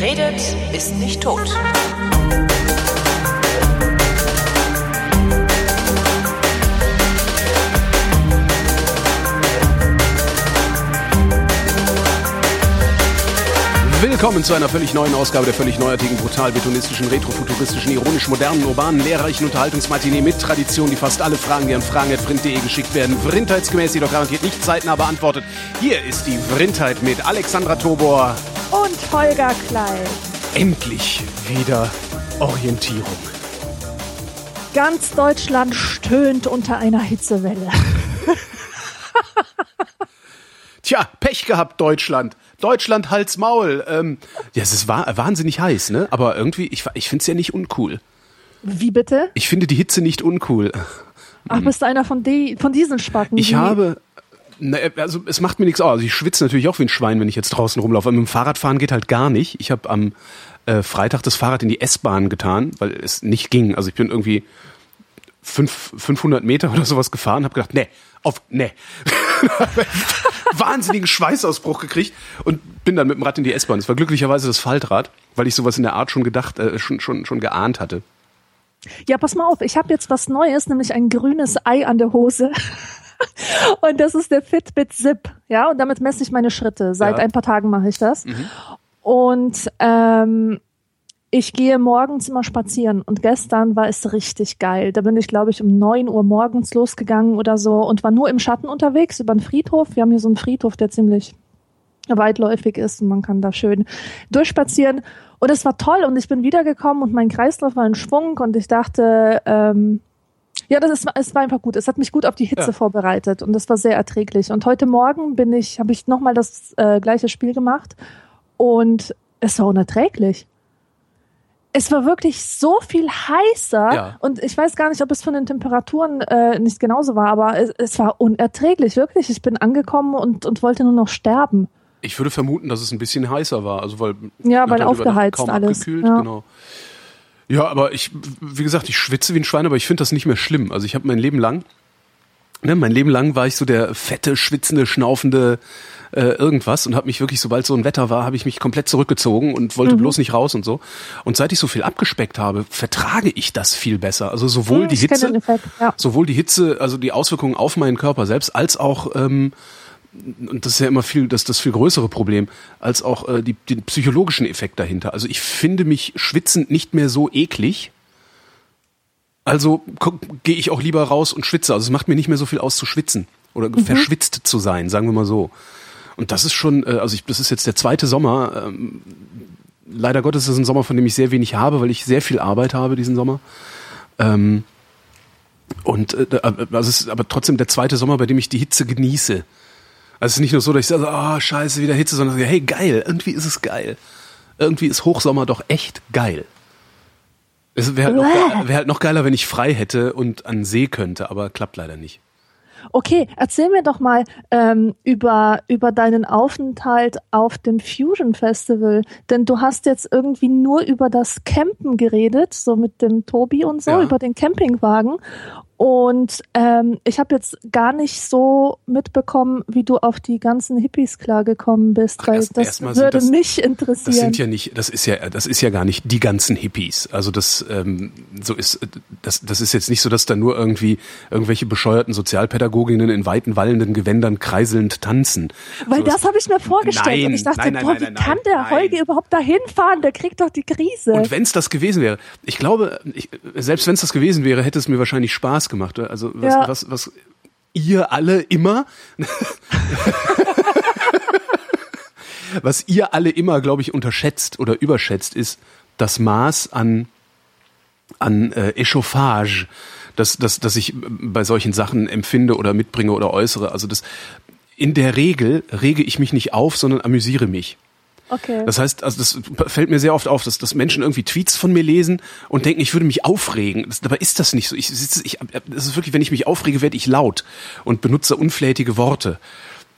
Redet, ist nicht tot. Willkommen zu einer völlig neuen Ausgabe der völlig neuartigen, brutal betonistischen, retrofuturistischen, ironisch modernen, urbanen, lehrreichen Unterhaltungsmatinee mit Tradition, die fast alle Fragen, die an fragen.vrint.de geschickt werden, vrindheitsgemäß jedoch garantiert nicht zeitnah beantwortet. Hier ist die Vrindheit mit Alexandra Tobor Holger Klein. Endlich wieder Orientierung. Ganz Deutschland stöhnt unter einer Hitzewelle. Tja, Pech gehabt, Deutschland. Deutschland, Hals, Maul. Ähm, ja, es ist wahnsinnig heiß, ne? Aber irgendwie, ich, ich finde es ja nicht uncool. Wie bitte? Ich finde die Hitze nicht uncool. Ach, bist du einer von, die, von diesen Spacken? Ich habe, na, also es macht mir nichts aus. Also ich schwitze natürlich auch wie ein Schwein, wenn ich jetzt draußen rumlaufe. Aber mit dem Fahrradfahren geht halt gar nicht. Ich habe am äh, Freitag das Fahrrad in die S-Bahn getan, weil es nicht ging. Also ich bin irgendwie fünf, 500 Meter oder sowas gefahren, habe gedacht, nee, auf, nee. Wahnsinnigen Schweißausbruch gekriegt und bin dann mit dem Rad in die S-Bahn. Es war glücklicherweise das Faltrad, weil ich sowas in der Art schon gedacht, äh, schon, schon, schon geahnt hatte. Ja, pass mal auf, ich habe jetzt was Neues, nämlich ein grünes Ei an der Hose. und das ist der Fitbit Zip, ja, und damit messe ich meine Schritte. Seit ja. ein paar Tagen mache ich das. Mhm. Und ähm, ich gehe morgens immer spazieren und gestern war es richtig geil. Da bin ich, glaube ich, um neun Uhr morgens losgegangen oder so und war nur im Schatten unterwegs über den Friedhof. Wir haben hier so einen Friedhof, der ziemlich weitläufig ist und man kann da schön durchspazieren. Und es war toll und ich bin wiedergekommen und mein Kreislauf war in Schwung und ich dachte, ähm, ja, das ist, es war einfach gut. Es hat mich gut auf die Hitze ja. vorbereitet und das war sehr erträglich. Und heute Morgen bin ich, habe ich nochmal das äh, gleiche Spiel gemacht und es war unerträglich es war wirklich so viel heißer ja. und ich weiß gar nicht, ob es von den Temperaturen äh, nicht genauso war, aber es, es, war unerträglich, wirklich. Ich bin angekommen und, und wollte nur noch sterben. Ich würde vermuten, dass es ein bisschen heißer war, also weil ja, weil aufgeheizt alles. Abgekühlt, ja. genau. Ja, aber ich, wie gesagt, ich schwitze wie ein Schwein, aber ich finde das nicht mehr schlimm. Also ich habe mein Leben lang, ne, mein Leben lang war ich so der fette, schwitzende, schnaufende äh, irgendwas und habe mich wirklich, sobald so ein Wetter war, habe ich mich komplett zurückgezogen und wollte mhm. bloß nicht raus und so. Und seit ich so viel abgespeckt habe, vertrage ich das viel besser. Also sowohl mhm, die Hitze, ja. sowohl die Hitze, also die Auswirkungen auf meinen Körper selbst, als auch ähm, und das ist ja immer viel, das das viel größere Problem, als auch äh, die, den psychologischen Effekt dahinter. Also ich finde mich schwitzend nicht mehr so eklig. Also gehe ich auch lieber raus und schwitze. Also es macht mir nicht mehr so viel aus zu schwitzen oder mhm. verschwitzt zu sein, sagen wir mal so. Und das ist schon, äh, also ich, das ist jetzt der zweite Sommer. Ähm, leider Gottes ist es ein Sommer, von dem ich sehr wenig habe, weil ich sehr viel Arbeit habe diesen Sommer. Ähm, und äh, also es ist aber trotzdem der zweite Sommer, bei dem ich die Hitze genieße. Also es ist nicht nur so, dass ich sage, oh scheiße, wieder Hitze, sondern hey geil, irgendwie ist es geil. Irgendwie ist Hochsommer doch echt geil. Es wäre halt, wär halt noch geiler, wenn ich frei hätte und an See könnte, aber klappt leider nicht. Okay, erzähl mir doch mal ähm, über, über deinen Aufenthalt auf dem Fusion Festival. Denn du hast jetzt irgendwie nur über das Campen geredet, so mit dem Tobi und so, ja. über den Campingwagen. Und ähm, ich habe jetzt gar nicht so mitbekommen, wie du auf die ganzen Hippies klargekommen bist, weil erst, das würde das, mich interessieren. Das sind ja nicht, das ist ja, das ist ja gar nicht die ganzen Hippies. Also das, ähm, so ist, das, das ist jetzt nicht so, dass da nur irgendwie irgendwelche bescheuerten Sozialpädagoginnen in weiten wallenden Gewändern kreiselnd tanzen. Weil so das habe ich mir vorgestellt nein, und ich dachte, nein, nein, boah, wie kann der Holger überhaupt dahin fahren? Der kriegt doch die Krise. Und wenn es das gewesen wäre, ich glaube, ich, selbst wenn es das gewesen wäre, hätte es mir wahrscheinlich Spaß gemacht. Also was, ja. was, was ihr alle immer, was ihr alle immer, glaube ich, unterschätzt oder überschätzt, ist das Maß an an äh, Echauffage, das, das, das ich bei solchen Sachen empfinde oder mitbringe oder äußere. Also das in der Regel rege ich mich nicht auf, sondern amüsiere mich. Okay. Das heißt, also das fällt mir sehr oft auf, dass, dass Menschen irgendwie Tweets von mir lesen und denken, ich würde mich aufregen. Das, dabei ist das nicht so. Ich sitze, ich, das ist wirklich, wenn ich mich aufrege, werde ich laut und benutze unflätige Worte.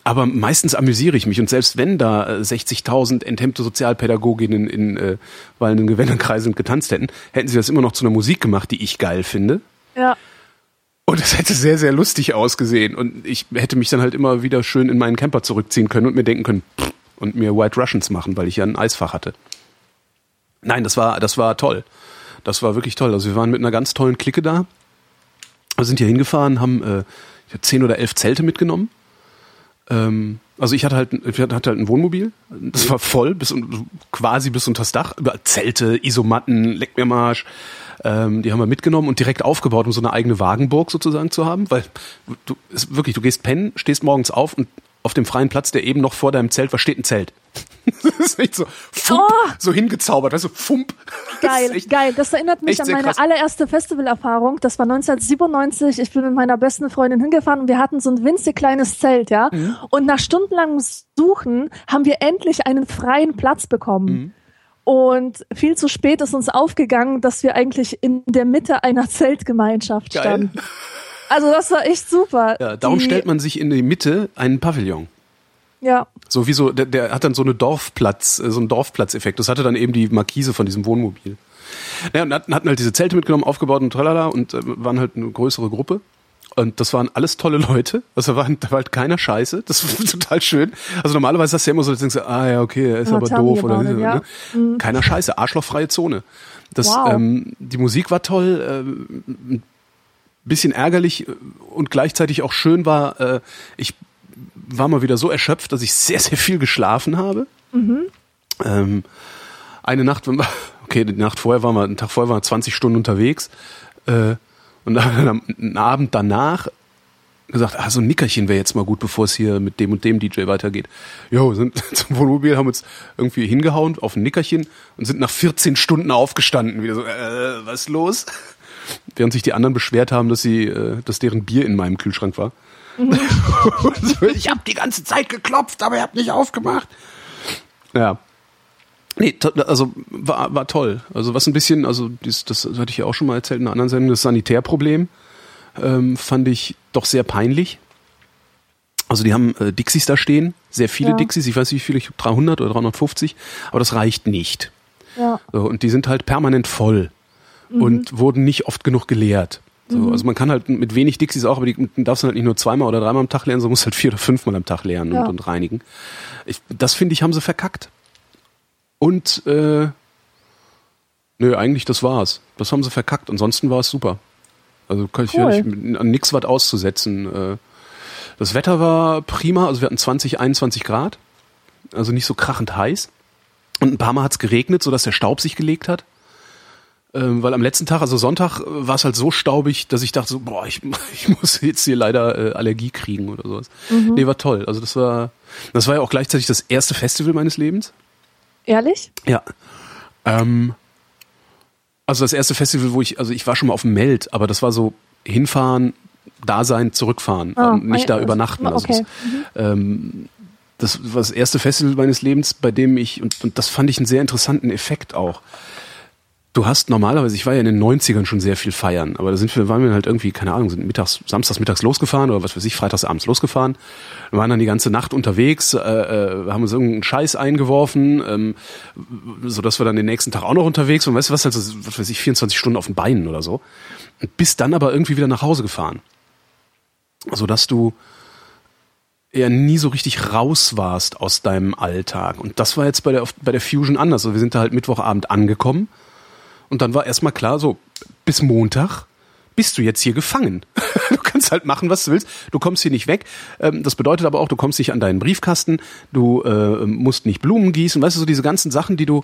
Aber meistens amüsiere ich mich und selbst wenn da 60.000 äh, enthemmte Sozialpädagoginnen in äh, wallenden Gewändern getanzt hätten, hätten sie das immer noch zu einer Musik gemacht, die ich geil finde. Ja. Und es hätte sehr, sehr lustig ausgesehen und ich hätte mich dann halt immer wieder schön in meinen Camper zurückziehen können und mir denken können, pff, und mir White Russians machen, weil ich ja ein Eisfach hatte. Nein, das war, das war toll. Das war wirklich toll. Also wir waren mit einer ganz tollen Clique da. Wir sind hier hingefahren, haben äh, zehn oder elf Zelte mitgenommen. Ähm, also ich hatte halt, ich hatte halt ein Wohnmobil. Das war voll, bis quasi bis unter das Dach. Zelte, Isomatten, Leck mir Marsch. Ähm, die haben wir mitgenommen und direkt aufgebaut, um so eine eigene Wagenburg sozusagen zu haben. Weil du ist wirklich, du gehst pennen, stehst morgens auf und auf dem freien Platz, der eben noch vor deinem Zelt war, steht ein Zelt. das ist echt so, fump, oh. so hingezaubert, weißt du, fump. Geil, das geil. Das erinnert mich an meine krass. allererste Festivalerfahrung. Das war 1997. Ich bin mit meiner besten Freundin hingefahren und wir hatten so ein winzig kleines Zelt, ja. Mhm. Und nach stundenlangem Suchen haben wir endlich einen freien Platz bekommen. Mhm. Und viel zu spät ist uns aufgegangen, dass wir eigentlich in der Mitte einer Zeltgemeinschaft Geil. standen. Also das war echt super. Ja, darum die, stellt man sich in die Mitte einen Pavillon. Ja. So wie so, der, der hat dann so eine Dorfplatz, äh, so einen Dorfplatzeffekt. Das hatte dann eben die Markise von diesem Wohnmobil. Ja, und hatten halt diese Zelte mitgenommen, aufgebaut und tralala und äh, waren halt eine größere Gruppe. Und das waren alles tolle Leute. Also da war, da war halt keiner Scheiße. Das war total schön. Also normalerweise hast du ja immer so, dass du denkst, ah ja, okay, er ist ja, aber doof oder it, ja. ne? Keiner Scheiße, arschlochfreie Zone. Das, wow. ähm, die Musik war toll, ähm, bisschen ärgerlich und gleichzeitig auch schön war, äh, ich war mal wieder so erschöpft, dass ich sehr, sehr viel geschlafen habe. Mhm. Ähm, eine Nacht, okay, die Nacht vorher waren wir, einen Tag vorher waren wir 20 Stunden unterwegs. Äh, und dann am Abend danach gesagt, ah, so ein Nickerchen wäre jetzt mal gut, bevor es hier mit dem und dem DJ weitergeht. Jo, sind zum Wohnmobil, haben uns irgendwie hingehauen auf ein Nickerchen und sind nach 14 Stunden aufgestanden. Wieder so, äh, was los? Während sich die anderen beschwert haben, dass sie, äh, dass deren Bier in meinem Kühlschrank war. Mhm. ich habe die ganze Zeit geklopft, aber ihr habt nicht aufgemacht. Ja. Nee, also war, war toll. Also was ein bisschen, also das, das hatte ich ja auch schon mal erzählt in einer anderen Sendung, das Sanitärproblem ähm, fand ich doch sehr peinlich. Also die haben äh, Dixies da stehen, sehr viele ja. Dixies, ich weiß nicht wie viele, ich 300 oder 350, aber das reicht nicht. Ja. So, und die sind halt permanent voll mhm. und wurden nicht oft genug geleert. So, mhm. Also man kann halt mit wenig Dixies auch, aber die darfst du halt nicht nur zweimal oder dreimal am Tag lernen, sondern musst halt vier oder fünfmal am Tag lernen ja. und, und, reinigen. Ich, das finde ich, haben sie verkackt. Und äh, nö, eigentlich das war's. Das haben sie verkackt. Ansonsten war es super. Also kann ich cool. ja nicht an nix was auszusetzen. Äh, das Wetter war prima, also wir hatten 20, 21 Grad. Also nicht so krachend heiß. Und ein paar Mal hat's geregnet, sodass der Staub sich gelegt hat. Ähm, weil am letzten Tag, also Sonntag, äh, war es halt so staubig, dass ich dachte so, boah, ich, ich muss jetzt hier leider äh, Allergie kriegen oder sowas. Mhm. Nee, war toll. Also das war, das war ja auch gleichzeitig das erste Festival meines Lebens. Ehrlich? Ja. Ähm, also das erste Festival, wo ich, also ich war schon mal auf dem Meld, aber das war so hinfahren, da sein, zurückfahren, oh, nicht da übernachten. Also okay. das, mhm. ähm, das war das erste Festival meines Lebens, bei dem ich, und, und das fand ich einen sehr interessanten Effekt auch du hast normalerweise, ich war ja in den 90ern schon sehr viel feiern, aber da sind wir, waren wir halt irgendwie, keine Ahnung, sind mittags, samstags mittags losgefahren oder was weiß ich, freitags abends losgefahren. Wir waren dann die ganze Nacht unterwegs, äh, äh, haben uns irgendeinen Scheiß eingeworfen, ähm, so dass wir dann den nächsten Tag auch noch unterwegs waren, weißt du was, halt, was weiß ich, 24 Stunden auf den Beinen oder so. Und bist dann aber irgendwie wieder nach Hause gefahren. So dass du eher nie so richtig raus warst aus deinem Alltag. Und das war jetzt bei der, bei der Fusion anders. Also wir sind da halt Mittwochabend angekommen und dann war erstmal klar, so, bis Montag bist du jetzt hier gefangen. Du kannst halt machen, was du willst. Du kommst hier nicht weg. Ähm, das bedeutet aber auch, du kommst nicht an deinen Briefkasten. Du äh, musst nicht Blumen gießen. Weißt du, so diese ganzen Sachen, die du,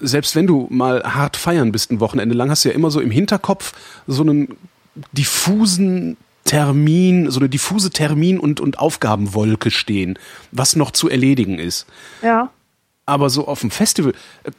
selbst wenn du mal hart feiern bist ein Wochenende lang, hast du ja immer so im Hinterkopf so einen diffusen Termin, so eine diffuse Termin- und, und Aufgabenwolke stehen, was noch zu erledigen ist. Ja. Aber so auf dem Festival, äh,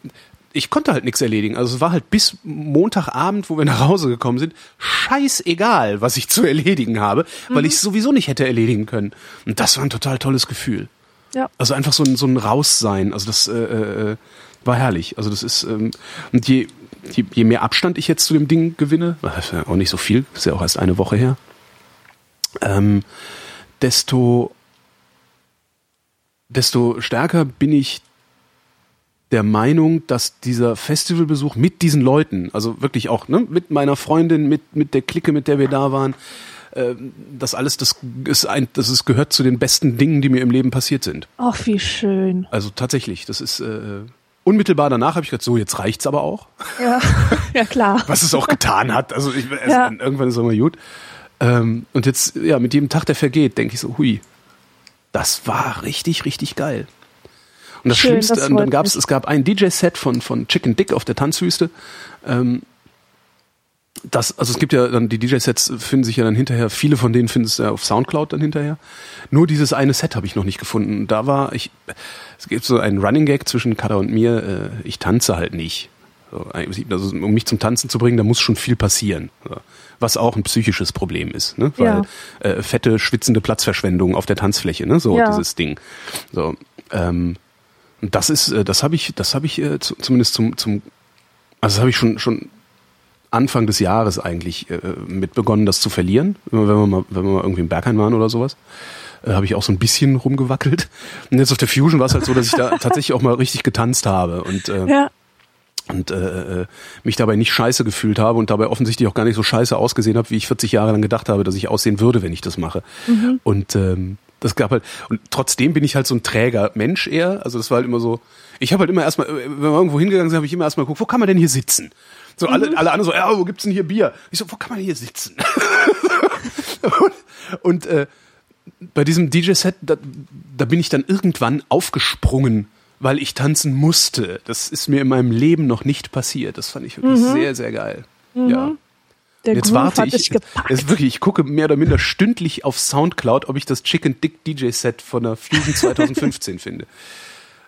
ich konnte halt nichts erledigen. Also es war halt bis Montagabend, wo wir nach Hause gekommen sind, scheißegal, was ich zu erledigen habe, weil mhm. ich es sowieso nicht hätte erledigen können. Und das war ein total tolles Gefühl. Ja. Also einfach so ein, so ein Raussein. Also das äh, äh, war herrlich. Also das ist ähm, und je, je, je mehr Abstand ich jetzt zu dem Ding gewinne, ja auch nicht so viel, ist ja auch erst eine Woche her, ähm, desto desto stärker bin ich der Meinung, dass dieser Festivalbesuch mit diesen Leuten, also wirklich auch ne, mit meiner Freundin, mit, mit der Clique, mit der wir da waren, äh, das alles, das ist ein, das ist, gehört zu den besten Dingen, die mir im Leben passiert sind. Ach, wie schön. Also tatsächlich, das ist, äh, unmittelbar danach habe ich gedacht, so, jetzt reicht's aber auch. Ja, ja klar. Was es auch getan hat. Also ich, es, Ja. irgendwann ist es immer gut. Ähm, und jetzt, ja, mit jedem Tag, der vergeht, denke ich so, hui, das war richtig, richtig geil. Und das Schön, Schlimmste, das und dann gab's, es gab ein DJ-Set von, von Chicken Dick auf der Tanzwüste. Ähm, das, also es gibt ja dann, die DJ-Sets finden sich ja dann hinterher, viele von denen findest du ja auf Soundcloud dann hinterher. Nur dieses eine Set habe ich noch nicht gefunden. Da war ich, es gibt so einen Running Gag zwischen Kada und mir, äh, ich tanze halt nicht. So, also, um mich zum Tanzen zu bringen, da muss schon viel passieren. So. Was auch ein psychisches Problem ist, ne? Weil Ja. äh, fette, schwitzende Platzverschwendung auf der Tanzfläche, ne? So Ja. dieses Ding. So, ähm, und das ist, äh, das habe ich, das habe ich äh, zu, zumindest zum, zum, also das habe ich schon schon Anfang des Jahres eigentlich äh, mit begonnen, das zu verlieren. Wenn wir mal, wenn wir mal irgendwie im Berghain waren oder sowas, äh, habe ich auch so ein bisschen rumgewackelt. Und jetzt auf der Fusion war es halt so, dass ich da tatsächlich auch mal richtig getanzt habe und äh, Ja. und äh, äh, mich dabei nicht scheiße gefühlt habe und dabei offensichtlich auch gar nicht so scheiße ausgesehen habe, wie ich 40 Jahre lang gedacht habe, dass ich aussehen würde, wenn ich das mache. Und ähm, das gab halt und trotzdem bin ich halt so ein träger Mensch eher. Also das war halt immer so. Ich habe halt immer erstmal, äh, wenn wir irgendwo hingegangen sind, habe ich immer erstmal geguckt, wo kann man denn hier sitzen? So alle, alle anderen so, ja, wo gibt's denn hier Bier? Ich so, wo kann man hier sitzen? und und äh, bei diesem DJ-Set, da, da bin ich dann irgendwann aufgesprungen, weil ich tanzen musste. Das ist mir in meinem Leben noch nicht passiert. Das fand ich wirklich sehr, sehr geil. Ja. Der Jetzt Groove warte ich. Es ist wirklich, ich gucke mehr oder minder stündlich auf Soundcloud, ob ich das Chicken Dick DJ Set von der Fusion 2015 finde.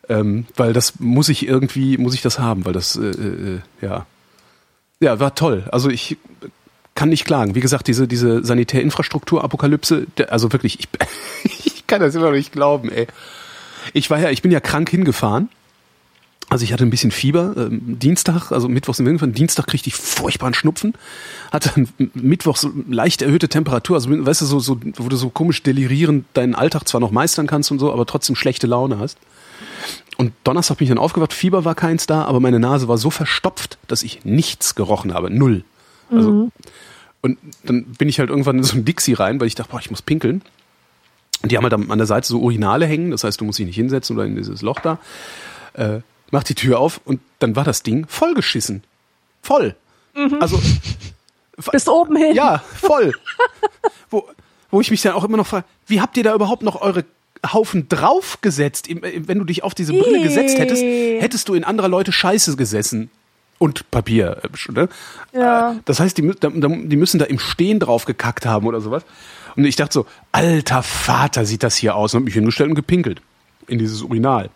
Ähm, weil das muss ich irgendwie, muss ich das haben, weil das, äh, äh, ja. Ja, war toll. Also ich kann nicht klagen. Wie gesagt, diese, diese Sanitärinfrastruktur-Apokalypse, also wirklich, ich, ich kann das immer noch nicht glauben, ey. Ich war ja, ich bin ja krank hingefahren. Also ich hatte ein bisschen Fieber, ähm, Dienstag, also Mittwochs im Irgendwann, Dienstag kriegte ich furchtbaren Schnupfen, hatte dann Mittwochs leicht erhöhte Temperatur, also weißt du, so, so, wo du so komisch delirierend deinen Alltag zwar noch meistern kannst und so, aber trotzdem schlechte Laune hast. Und Donnerstag bin ich dann aufgewacht, Fieber war keins da, aber meine Nase war so verstopft, dass ich nichts gerochen habe, null. Also, und dann bin ich halt irgendwann in so ein Dixie rein, weil ich dachte, boah, ich muss pinkeln. Und die haben halt an der Seite so Urinale hängen, das heißt, du musst dich nicht hinsetzen oder in dieses Loch da. Äh, mach die Tür auf und dann war das Ding vollgeschissen. Voll. Also, Bis oben hin. ja, voll. wo, wo ich mich dann auch immer noch frage, wie habt ihr da überhaupt noch eure Haufen draufgesetzt? Im- Wenn du dich auf diese Brille gesetzt hättest, hättest du in anderer Leute Scheiße gesessen. Und Papier. äh, Ne? Ja. Äh, Das heißt, die, die müssen da im Stehen drauf gekackt haben oder sowas. Und ich dachte so, alter Vater, sieht das hier aus. Und hab mich hingestellt und gepinkelt. In dieses Urinal.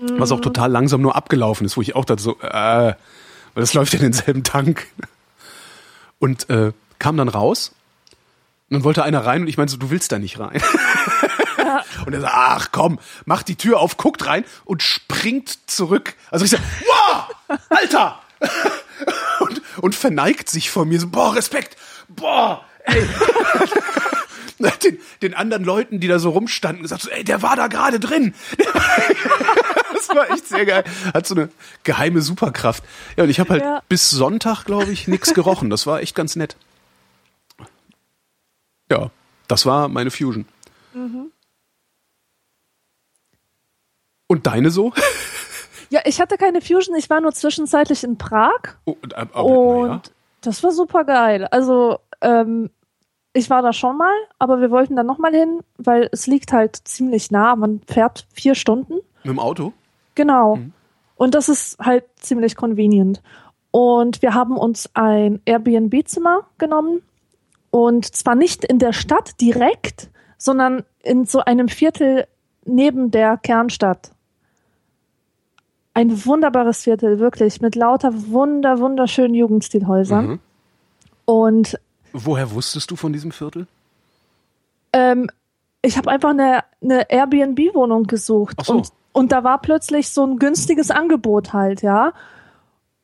Was auch total langsam nur abgelaufen ist, wo ich auch dachte so, äh, weil das läuft ja in denselben Tank. Und äh, kam dann raus und dann wollte einer rein und ich meinte so, du willst da nicht rein. Und er sagt, ach komm, macht die Tür auf, guckt rein und springt zurück. Also ich sag, wow, Alter! Und, und verneigt sich vor mir so, boah, Respekt, boah, ey. Den, den anderen Leuten, die da so rumstanden, gesagt so, ey, der war da gerade drin. Das war echt sehr geil. Hat so eine geheime Superkraft. Ja, und ich habe halt Ja. bis Sonntag, glaube ich, nichts gerochen. Das war echt ganz nett. Ja, das war meine Fusion. Und deine so? Ja, ich hatte keine Fusion, ich war nur zwischenzeitlich in Prag Oh, äh, aber, und ja. das war super geil. Also, ähm, ich war da schon mal, aber wir wollten da nochmal hin, weil es liegt halt ziemlich nah. Man fährt vier Stunden. Mit dem Auto? Genau. Mhm. Und das ist halt ziemlich convenient. Und wir haben uns ein Airbnb-Zimmer genommen. Und zwar nicht in der Stadt direkt, sondern in so einem Viertel neben der Kernstadt. Ein wunderbares Viertel, wirklich, mit lauter wunder, wunderschönen Jugendstilhäusern. Mhm. Und Woher wusstest du von diesem Viertel? ähm, ich habe einfach eine, eine Airbnb-Wohnung gesucht Ach so. und, und da war plötzlich so ein günstiges Angebot halt, ja.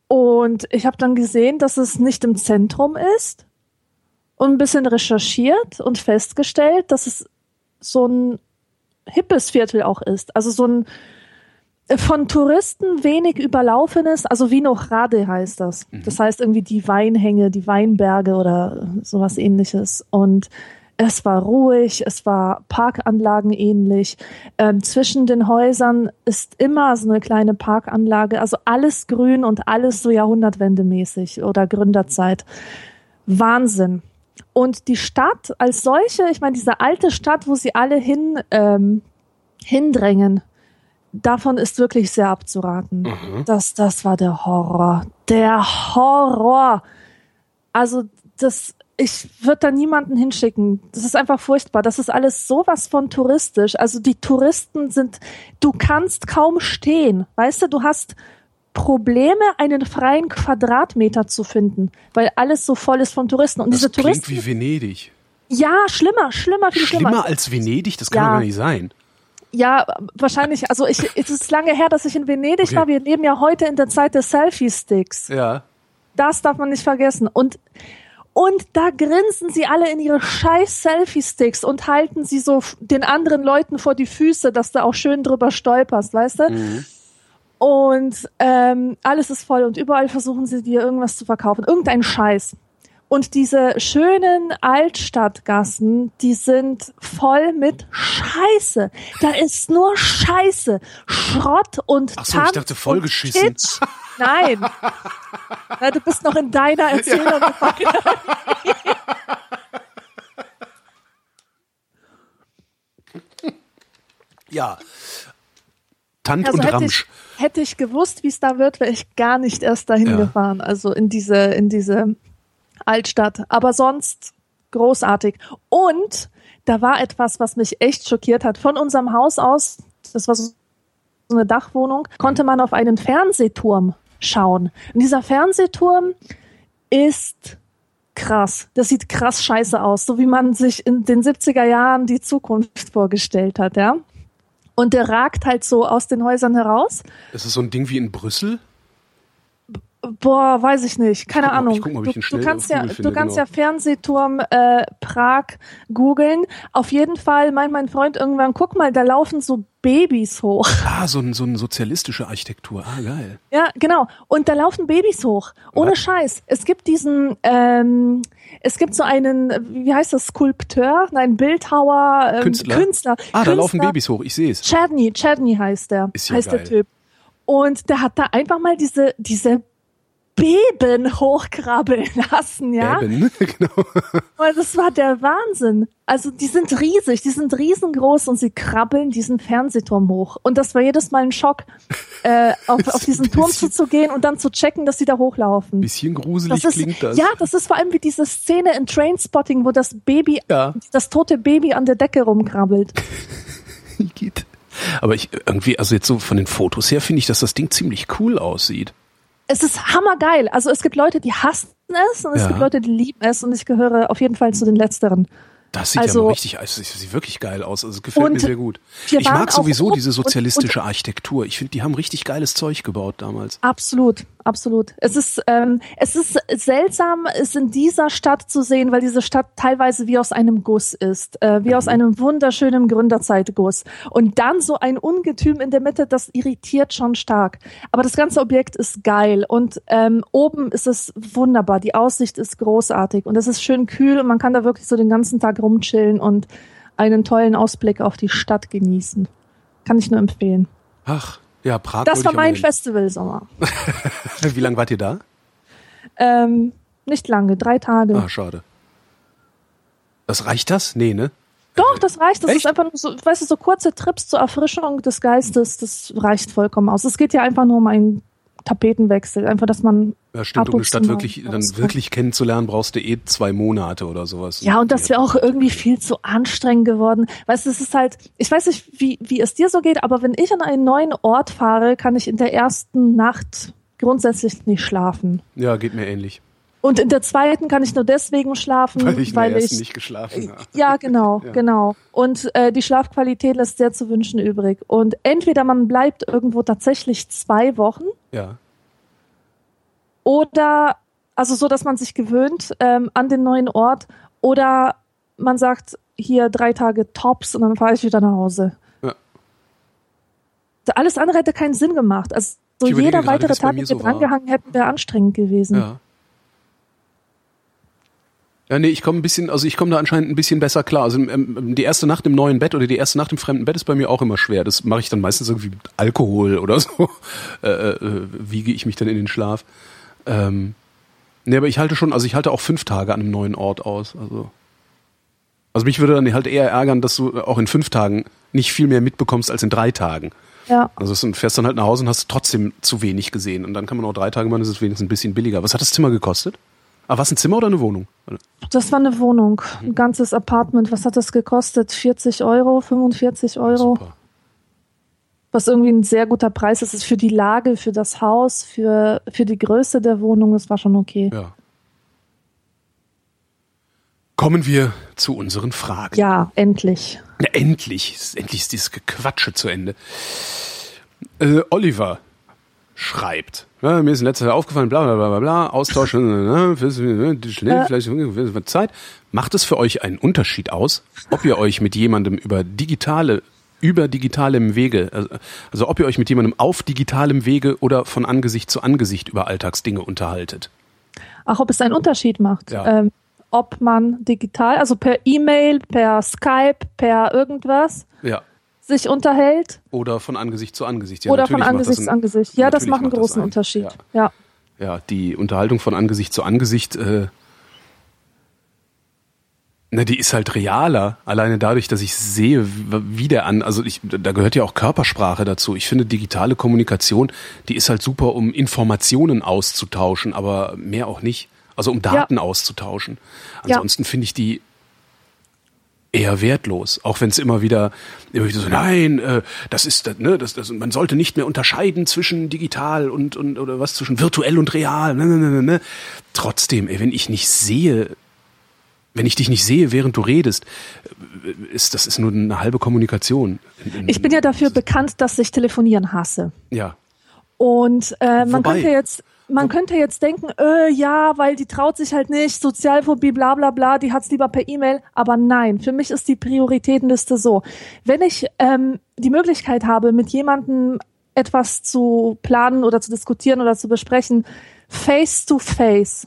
Und ich habe dann gesehen, dass es nicht im Zentrum ist und ein bisschen recherchiert und festgestellt, dass es so ein hippes Viertel auch ist. Also so ein von Touristen wenig überlaufenes, also Vinograde heißt das. Das heißt irgendwie die Weinhänge, die Weinberge oder sowas ähnliches. Und Es war ruhig, es war Parkanlagen ähnlich. Ähm, zwischen den Häusern ist immer so eine kleine Parkanlage, also alles grün und alles so Jahrhundertwendemäßig oder Gründerzeit. Wahnsinn. Und die Stadt als solche, ich meine, diese alte Stadt, wo sie alle hin, ähm, hindrängen, davon ist wirklich sehr abzuraten. Mhm. Das, das war der Horror. Der Horror. Also, das, ich würde da niemanden hinschicken. Das ist einfach furchtbar. Das ist alles sowas von touristisch. Also die Touristen sind, du kannst kaum stehen. Weißt du, du hast Probleme, einen freien Quadratmeter zu finden, weil alles so voll ist von Touristen. Und das diese klingt Touristen. wie Venedig. Ja, schlimmer, schlimmer, viel schlimmer. Schlimmer als Venedig? Das kann ja. doch gar nicht sein. Ja, wahrscheinlich. Also ich, es ist lange her, dass ich in Venedig okay. war. Wir leben ja heute in der Zeit des Selfie-Sticks. Ja. Das darf man nicht vergessen. Und und da grinsen sie alle in ihre scheiß Selfie-Sticks und halten sie so den anderen Leuten vor die Füße, dass du auch schön drüber stolperst, weißt du? Mhm. Und ähm, alles ist voll und überall versuchen sie dir irgendwas zu verkaufen. Irgendein Scheiß. Und diese schönen Altstadtgassen, die sind voll mit Scheiße. Da ist nur Scheiße, Schrott und Ach so, Tanz ich dachte vollgeschissen. Nein. Ja, du bist noch in deiner Erzählung. Ja. Tant also und hätte Ramsch. Ich, hätte ich gewusst, wie es da wird, wäre ich gar nicht erst dahin ja. gefahren. Also in diese, in diese Altstadt. Aber sonst großartig. Und da war etwas, was mich echt schockiert hat. Von unserem Haus aus, das war so eine Dachwohnung, konnte man auf einen Fernsehturm schauen. Und dieser Fernsehturm ist krass. Das sieht krass scheiße aus, so wie man sich in den 70er Jahren die Zukunft vorgestellt hat, ja. Und der ragt halt so aus den Häusern heraus. Ist es so ein Ding wie in Brüssel? Boah, weiß ich nicht. Keine mal, Ahnung. Mal, du, du, kannst ja, finde, du kannst genau. ja Fernsehturm äh, Prag googeln. Auf jeden Fall meint mein Freund irgendwann, guck mal, da laufen so Babys hoch. Ah, so, ein, so eine sozialistische Architektur. Ah, geil. Ja, genau. Und da laufen Babys hoch. Ohne Was? Scheiß. Es gibt diesen, ähm, es gibt so einen, wie heißt das, Skulpteur, nein, Bildhauer, ähm, Künstler. Künstler. Ah, Künstler. da laufen Babys hoch. Ich sehe es. Chadney, Chadney heißt der. Ist ja heißt geil. der Typ. Und der hat da einfach mal diese, diese Beben hochkrabbeln lassen, ja. Beben, genau. Und das war der Wahnsinn. Also die sind riesig, die sind riesengroß und sie krabbeln diesen Fernsehturm hoch. Und das war jedes Mal ein Schock, äh, auf, auf diesen Turm zuzugehen und dann zu checken, dass sie da hochlaufen. Bisschen gruselig das ist, klingt das. Ja, das ist vor allem wie diese Szene in Trainspotting, wo das Baby, ja. das tote Baby an der Decke rumkrabbelt. Geht. Aber ich irgendwie, also jetzt so von den Fotos her finde ich, dass das Ding ziemlich cool aussieht es ist hammergeil. Also es gibt Leute, die hassen es und es ja. gibt Leute, die lieben es und ich gehöre auf jeden Fall zu den Letzteren. Das sieht also, ja mal richtig, also das sieht wirklich geil aus. Also gefällt mir sehr gut. Ich mag sowieso diese sozialistische und, und, Architektur. Ich finde, die haben richtig geiles Zeug gebaut damals. Absolut, absolut. Es ist, ähm, es ist seltsam, es in dieser Stadt zu sehen, weil diese Stadt teilweise wie aus einem Guss ist, äh, wie mhm. aus einem wunderschönen Gründerzeitguss. Und dann so ein Ungetüm in der Mitte, das irritiert schon stark. Aber das ganze Objekt ist geil und ähm, oben ist es wunderbar. Die Aussicht ist großartig und es ist schön kühl und man kann da wirklich so den ganzen Tag rumchillen und einen tollen Ausblick auf die Stadt genießen. Kann ich nur empfehlen. Ach, ja, Prag. Das war mein Festivalsommer. Wie lange wart ihr da? Ähm, nicht lange, drei Tage. Ah, schade. Das reicht das? Nee, ne? Doch, das reicht. Das Echt? ist einfach nur so, weißt du, so kurze Trips zur Erfrischung des Geistes, das reicht vollkommen aus. Es geht ja einfach nur um einen Tapetenwechsel. Einfach, dass man. Ja, stimmt, um eine Stadt wirklich, dann wirklich kennenzulernen, brauchst du eh zwei Monate oder sowas. Ja, und das wäre auch irgendwie viel zu anstrengend geworden. Weißt du, es ist halt, ich weiß nicht, wie, wie es dir so geht, aber wenn ich an einen neuen Ort fahre, kann ich in der ersten Nacht grundsätzlich nicht schlafen. Ja, geht mir ähnlich. Und in der zweiten kann ich nur deswegen schlafen, weil ich, weil ich nicht geschlafen habe. Ja, genau, ja. genau. Und äh, die Schlafqualität lässt sehr zu wünschen übrig. Und entweder man bleibt irgendwo tatsächlich zwei Wochen. Ja. Oder also so, dass man sich gewöhnt ähm, an den neuen Ort. Oder man sagt hier drei Tage Tops und dann fahre ich wieder nach Hause. Ja. Alles andere hätte keinen Sinn gemacht. Also so jeder weitere Tag, den wir drangehangen hätten, wäre anstrengend gewesen. Ja. Ja, nee, ich komme ein bisschen, also ich komme da anscheinend ein bisschen besser klar. Also ähm, die erste Nacht im neuen Bett oder die erste Nacht im fremden Bett ist bei mir auch immer schwer. Das mache ich dann meistens irgendwie mit Alkohol oder so. Äh, äh, wiege ich mich dann in den Schlaf. Ähm, nee, aber ich halte schon, also ich halte auch fünf Tage an einem neuen Ort aus. Also, also mich würde dann halt eher ärgern, dass du auch in fünf Tagen nicht viel mehr mitbekommst als in drei Tagen. Ja. Also du fährst dann halt nach Hause und hast trotzdem zu wenig gesehen. Und dann kann man auch drei Tage machen, ist es wenigstens ein bisschen billiger. Was hat das Zimmer gekostet? Ah, was ein Zimmer oder eine Wohnung? Das war eine Wohnung, ein ganzes Apartment. Was hat das gekostet? 40 Euro, 45 Euro. Super. Was irgendwie ein sehr guter Preis ist, ist für die Lage, für das Haus, für, für die Größe der Wohnung. Das war schon okay. Ja. Kommen wir zu unseren Fragen. Ja, endlich. Ja, endlich. Endlich ist dieses Gequatsche zu Ende. Äh, Oliver schreibt. Ja, mir ist in letzter Zeit aufgefallen, bla bla bla bla, bla Austausch, ne, schnell, vielleicht Zeit. Macht es für euch einen Unterschied aus, ob ihr euch mit jemandem über digitale über digitalem Wege, also, also ob ihr euch mit jemandem auf digitalem Wege oder von Angesicht zu Angesicht über Alltagsdinge unterhaltet? Ach, ob es einen Unterschied macht. Ja. Ähm, ob man digital, also per E-Mail, per Skype, per irgendwas. Ja sich unterhält. Oder von Angesicht zu Angesicht. Ja, Oder von Angesicht zu Angesicht. Ja, das macht einen großen macht Unterschied. Ja. ja. ja. die Unterhaltung von Angesicht zu Angesicht, äh, na, die ist halt realer. Alleine dadurch, dass ich sehe, wie der an, also ich, da gehört ja auch Körpersprache dazu. Ich finde digitale Kommunikation, die ist halt super, um Informationen auszutauschen, aber mehr auch nicht. Also um Daten ja. auszutauschen. Ansonsten finde ich die eher wertlos, auch wenn es immer wieder, immer wieder so, nein, äh, das ist, ne, das, das, man sollte nicht mehr unterscheiden zwischen digital und, und oder was zwischen virtuell und real. Ne, ne, ne, ne. ne. Trotzdem, ey, wenn ich nicht sehe, wenn ich dich nicht sehe, während du redest, äh, ist das ist nur eine halbe Kommunikation. Ich bin ja dafür bekannt, dass ich telefonieren hasse. Ja. Und äh, man Wobei, könnte jetzt man könnte jetzt denken, äh, ja, weil die traut sich halt nicht, Sozialphobie, bla bla bla, die hat's lieber per E-Mail. Aber nein, für mich ist die Prioritätenliste so. Wenn ich ähm, die Möglichkeit habe, mit jemandem etwas zu planen oder zu diskutieren oder zu besprechen, face to face,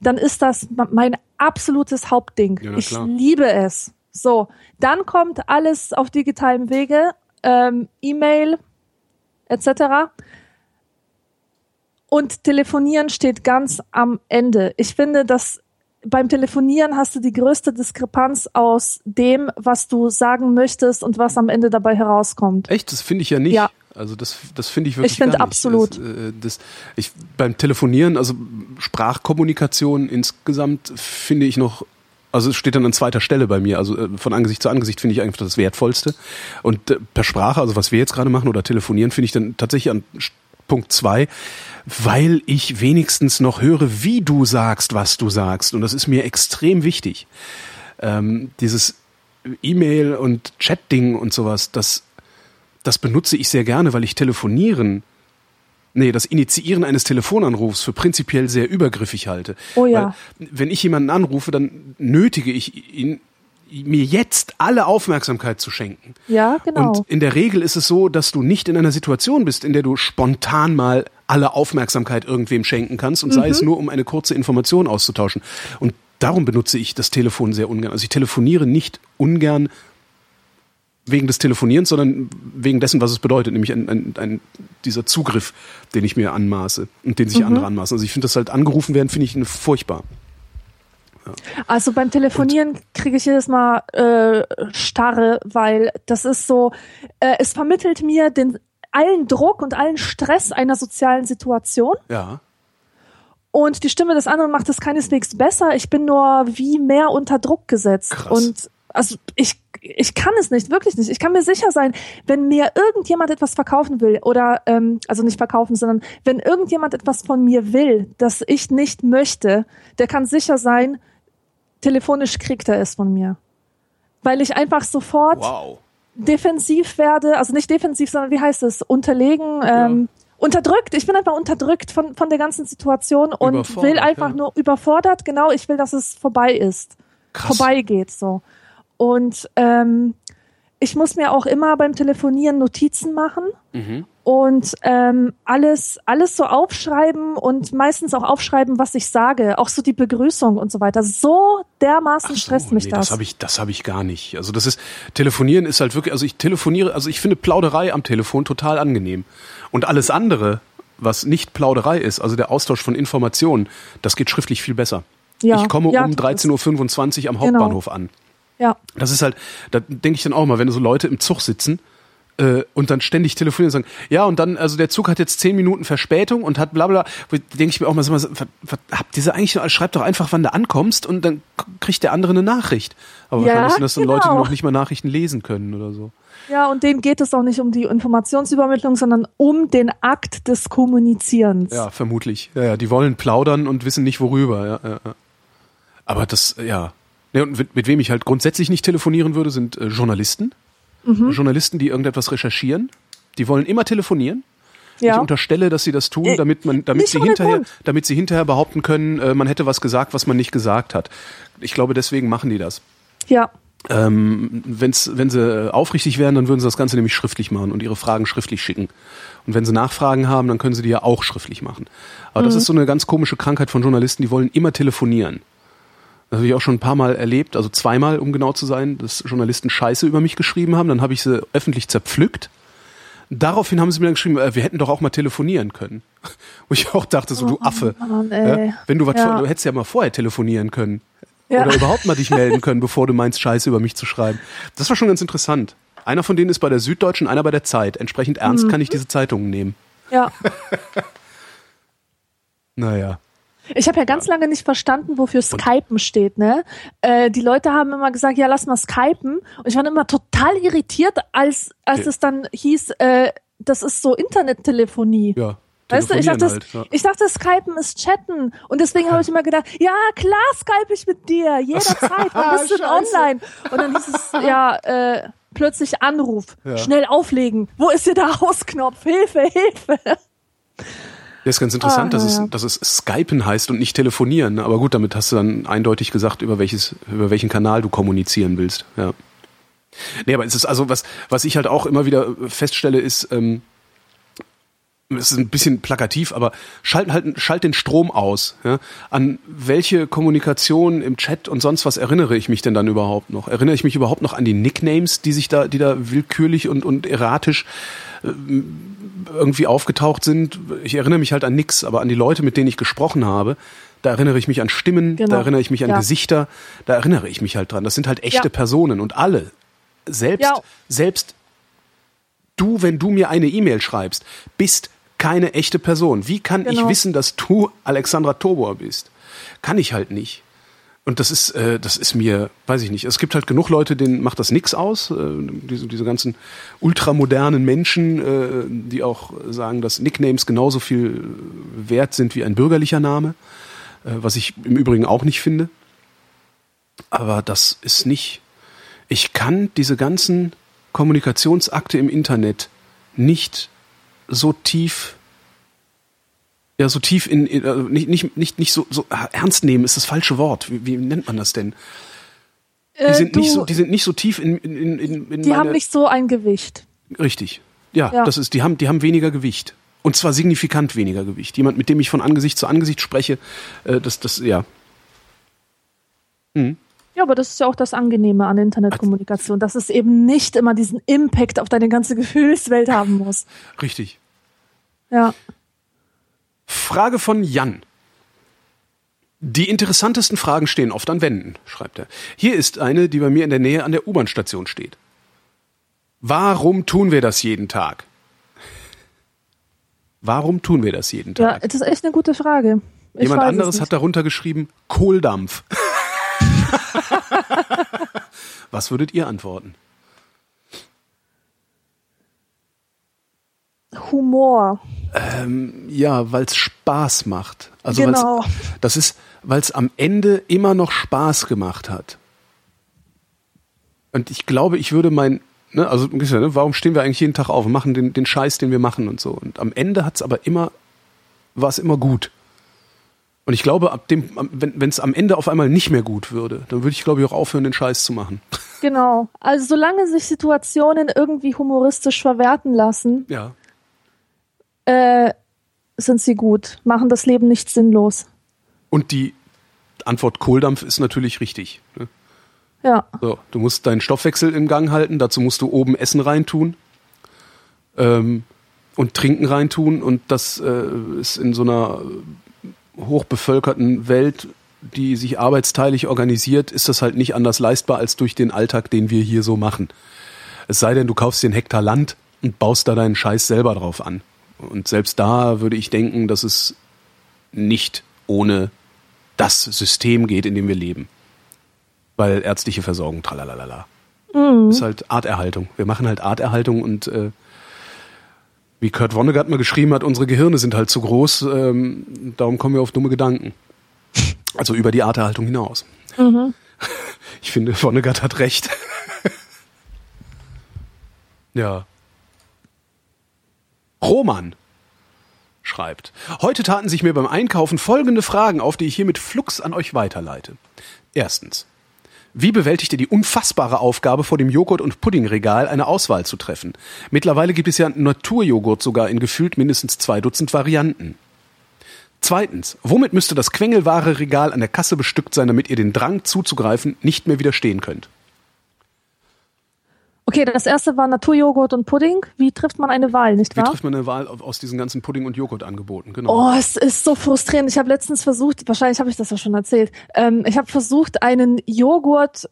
dann ist das mein absolutes Hauptding. Ja, ich liebe es. So, dann kommt alles auf digitalem Wege, ähm, E-Mail etc. Und telefonieren steht ganz am Ende. Ich finde, dass beim Telefonieren hast du die größte Diskrepanz aus dem, was du sagen möchtest und was am Ende dabei herauskommt. Echt? Das finde ich ja nicht. Ja. Also das, das finde ich wirklich. Ich finde absolut. Das, äh, das, ich, beim Telefonieren, also Sprachkommunikation insgesamt finde ich noch also es steht dann an zweiter Stelle bei mir. Also äh, von Angesicht zu Angesicht finde ich einfach das Wertvollste. Und äh, per Sprache, also was wir jetzt gerade machen oder telefonieren, finde ich dann tatsächlich an Punkt zwei, weil ich wenigstens noch höre, wie du sagst, was du sagst. Und das ist mir extrem wichtig. Ähm, dieses E-Mail und Chat-Ding und sowas, das, das benutze ich sehr gerne, weil ich telefonieren nee, das Initiieren eines Telefonanrufs für prinzipiell sehr übergriffig halte. Oh ja. Weil, wenn ich jemanden anrufe, dann nötige ich ihn mir jetzt alle Aufmerksamkeit zu schenken. Ja, genau. Und in der Regel ist es so, dass du nicht in einer Situation bist, in der du spontan mal alle Aufmerksamkeit irgendwem schenken kannst und mhm. sei es mhm. nur, um eine kurze Information auszutauschen. Und darum benutze ich das Telefon sehr ungern. Also ich telefoniere nicht ungern wegen des Telefonierens, sondern wegen dessen, was es bedeutet, nämlich ein, ein, ein, dieser Zugriff, den ich mir anmaße und den sich mhm. andere anmaßen. Also ich finde das halt angerufen werden, finde ich furchtbar. Also beim Telefonieren kriege ich jedes Mal äh, Starre, weil das ist so, äh, es vermittelt mir den allen Druck und allen Stress einer sozialen Situation. Ja. Und die Stimme des anderen macht es keineswegs besser. Ich bin nur wie mehr unter Druck gesetzt. Krass. Und also ich, ich kann es nicht, wirklich nicht. Ich kann mir sicher sein, wenn mir irgendjemand etwas verkaufen will oder ähm, also nicht verkaufen, sondern wenn irgendjemand etwas von mir will, das ich nicht möchte, der kann sicher sein, telefonisch kriegt er es von mir. Weil ich einfach sofort wow. defensiv werde, also nicht defensiv, sondern wie heißt es, unterlegen, ähm, ja. unterdrückt. Ich bin einfach unterdrückt von, von der ganzen Situation und will einfach ja. nur überfordert, genau, ich will, dass es vorbei ist. Krass. Vorbeigeht so. Und ähm, ich muss mir auch immer beim Telefonieren Notizen machen. Mhm. Und ähm, alles alles so aufschreiben und meistens auch aufschreiben, was ich sage, auch so die Begrüßung und so weiter. So dermaßen so, stresst mich nee, das. Das habe ich das habe ich gar nicht. Also das ist telefonieren ist halt wirklich also ich telefoniere, also ich finde Plauderei am Telefon total angenehm und alles andere, was nicht Plauderei ist, also der Austausch von Informationen, das geht schriftlich viel besser. Ja, ich komme ja, um 13.25 Uhr am genau. Hauptbahnhof genau. an. Ja. Das ist halt, da denke ich dann auch mal, wenn so Leute im Zug sitzen äh, und dann ständig telefonieren und sagen, ja, und dann, also der Zug hat jetzt zehn Minuten Verspätung und hat bla bla, denke ich mir auch mal, sag mal habt ihr eigentlich, schreibt doch einfach, wann du ankommst und dann kriegt der andere eine Nachricht. Aber ja, wahrscheinlich sind das dann genau. Leute, die noch nicht mal Nachrichten lesen können oder so. Ja, und denen geht es auch nicht um die Informationsübermittlung, sondern um den Akt des Kommunizierens. Ja, vermutlich. Ja, ja, die wollen plaudern und wissen nicht worüber. Ja, ja, ja. Aber das, ja. ja und mit, mit wem ich halt grundsätzlich nicht telefonieren würde, sind äh, Journalisten. Mhm. Journalisten, die irgendetwas recherchieren. Die wollen immer telefonieren. Ja. Ich unterstelle, dass sie das tun, äh, damit man, damit sie hinterher, damit sie hinterher behaupten können, äh, man hätte was gesagt, was man nicht gesagt hat. Ich glaube, deswegen machen die das. Ja. Ähm, wenn's, wenn sie aufrichtig wären, dann würden sie das Ganze nämlich schriftlich machen und ihre Fragen schriftlich schicken. Und wenn sie Nachfragen haben, dann können sie die ja auch schriftlich machen. Aber mhm. das ist so eine ganz komische Krankheit von Journalisten, die wollen immer telefonieren. Das habe ich auch schon ein paar Mal erlebt, also zweimal, um genau zu sein, dass Journalisten Scheiße über mich geschrieben haben. Dann habe ich sie öffentlich zerpflückt. Daraufhin haben sie mir dann geschrieben, äh, wir hätten doch auch mal telefonieren können. Wo ich auch dachte, so, du oh Affe. Mann, ja, wenn du was ja. du hättest ja mal vorher telefonieren können. Ja. Oder überhaupt mal dich melden können, bevor du meinst, Scheiße über mich zu schreiben. Das war schon ganz interessant. Einer von denen ist bei der Süddeutschen, einer bei der Zeit. Entsprechend ernst mhm. kann ich diese Zeitungen nehmen. Ja. naja. Ich habe ja ganz lange nicht verstanden, wofür Skypen steht. Ne? Äh, die Leute haben immer gesagt, ja, lass mal Skypen. Und ich war immer total irritiert, als, als okay. es dann hieß, äh, das ist so Internettelefonie. Ja. Weißt du, ich dachte, halt, ja. ich dachte, Skypen ist Chatten. Und deswegen habe ich immer gedacht, ja, klar Skype ich mit dir, jederzeit. Wann bist du online? Und dann hieß es, ja, äh, plötzlich Anruf, ja. schnell auflegen. Wo ist hier der Hausknopf? Hilfe, Hilfe. Ja, ist ganz interessant, ah, dass, ja. es, dass es Skypen heißt und nicht telefonieren. Aber gut, damit hast du dann eindeutig gesagt, über welches, über welchen Kanal du kommunizieren willst. Ja. Nee, aber es ist also, was, was ich halt auch immer wieder feststelle, ist, ähm, es ist ein bisschen plakativ, aber schalt halt schalt den Strom aus. Ja? An welche Kommunikation im Chat und sonst was erinnere ich mich denn dann überhaupt noch? Erinnere ich mich überhaupt noch an die Nicknames, die sich da, die da willkürlich und und erratisch äh, irgendwie aufgetaucht sind? Ich erinnere mich halt an nix, aber an die Leute, mit denen ich gesprochen habe, da erinnere ich mich an Stimmen, genau. da erinnere ich mich an ja. Gesichter, da erinnere ich mich halt dran. Das sind halt echte ja. Personen und alle selbst selbst du, wenn du mir eine E-Mail schreibst, bist keine echte Person. Wie kann genau. ich wissen, dass du Alexandra Tobor bist? Kann ich halt nicht. Und das ist, äh, das ist mir, weiß ich nicht. Es gibt halt genug Leute, denen macht das nix aus. Äh, diese, diese ganzen ultramodernen Menschen, äh, die auch sagen, dass Nicknames genauso viel wert sind wie ein bürgerlicher Name, äh, was ich im Übrigen auch nicht finde. Aber das ist nicht. Ich kann diese ganzen Kommunikationsakte im Internet nicht so tief ja so tief in, in also nicht nicht nicht nicht so so ernst nehmen ist das falsche Wort. Wie, wie nennt man das denn? Die äh, sind du, nicht so die sind nicht so tief in in in, in die meine, haben nicht so ein Gewicht. Richtig. Ja, ja, das ist die haben die haben weniger Gewicht. Und zwar signifikant weniger Gewicht. Jemand mit dem ich von Angesicht zu Angesicht spreche äh, das das ja. Hm. Ja, aber das ist ja auch das Angenehme an Internetkommunikation, dass es eben nicht immer diesen Impact auf deine ganze Gefühlswelt haben muss. Richtig. Ja. Frage von Jan. Die interessantesten Fragen stehen oft an Wänden, schreibt er. Hier ist eine, die bei mir in der Nähe an der U-Bahn-Station steht. Warum tun wir das jeden Tag? Warum tun wir das jeden Tag? Ja, das ist echt eine gute Frage. Ich Jemand anderes hat darunter geschrieben, Kohldampf. Was würdet ihr antworten? Humor. Ähm, ja, weil es Spaß macht. Also genau. das ist, weil es am Ende immer noch Spaß gemacht hat. Und ich glaube, ich würde mein, ne, also ne, warum stehen wir eigentlich jeden Tag auf und machen den, den Scheiß, den wir machen und so. Und am Ende hat es aber immer, war es immer gut. Und ich glaube, ab dem, wenn es am Ende auf einmal nicht mehr gut würde, dann würde ich, glaube ich, auch aufhören, den Scheiß zu machen. Genau. Also solange sich Situationen irgendwie humoristisch verwerten lassen, ja. äh, sind sie gut, machen das Leben nicht sinnlos. Und die Antwort Kohldampf ist natürlich richtig. Ne? Ja. So, du musst deinen Stoffwechsel im Gang halten, dazu musst du oben Essen reintun ähm, und Trinken reintun und das äh, ist in so einer hochbevölkerten Welt, die sich arbeitsteilig organisiert, ist das halt nicht anders leistbar als durch den Alltag, den wir hier so machen. Es sei denn, du kaufst einen Hektar Land und baust da deinen Scheiß selber drauf an. Und selbst da würde ich denken, dass es nicht ohne das System geht, in dem wir leben. Weil ärztliche Versorgung, tralalala. Mhm. Ist halt Arterhaltung. Wir machen halt Arterhaltung und äh, wie Kurt Vonnegut mal geschrieben hat, unsere Gehirne sind halt zu groß, ähm, darum kommen wir auf dumme Gedanken. Also über die Arterhaltung hinaus. Mhm. Ich finde, Vonnegut hat recht. ja. Roman schreibt. Heute taten sich mir beim Einkaufen folgende Fragen auf, die ich hier mit Flux an euch weiterleite. Erstens. Wie bewältigt ihr die unfassbare Aufgabe, vor dem Joghurt- und Puddingregal eine Auswahl zu treffen? Mittlerweile gibt es ja Naturjoghurt sogar in gefühlt mindestens zwei Dutzend Varianten. Zweitens, womit müsste das quengelware Regal an der Kasse bestückt sein, damit ihr den Drang zuzugreifen nicht mehr widerstehen könnt? Okay, das erste war Naturjoghurt und Pudding. Wie trifft man eine Wahl, nicht wahr? Wie trifft man eine Wahl aus diesen ganzen Pudding- und Joghurt-Angeboten? Genau. Oh, es ist so frustrierend. Ich habe letztens versucht, wahrscheinlich habe ich das ja schon erzählt, ähm, ich habe versucht, einen Joghurt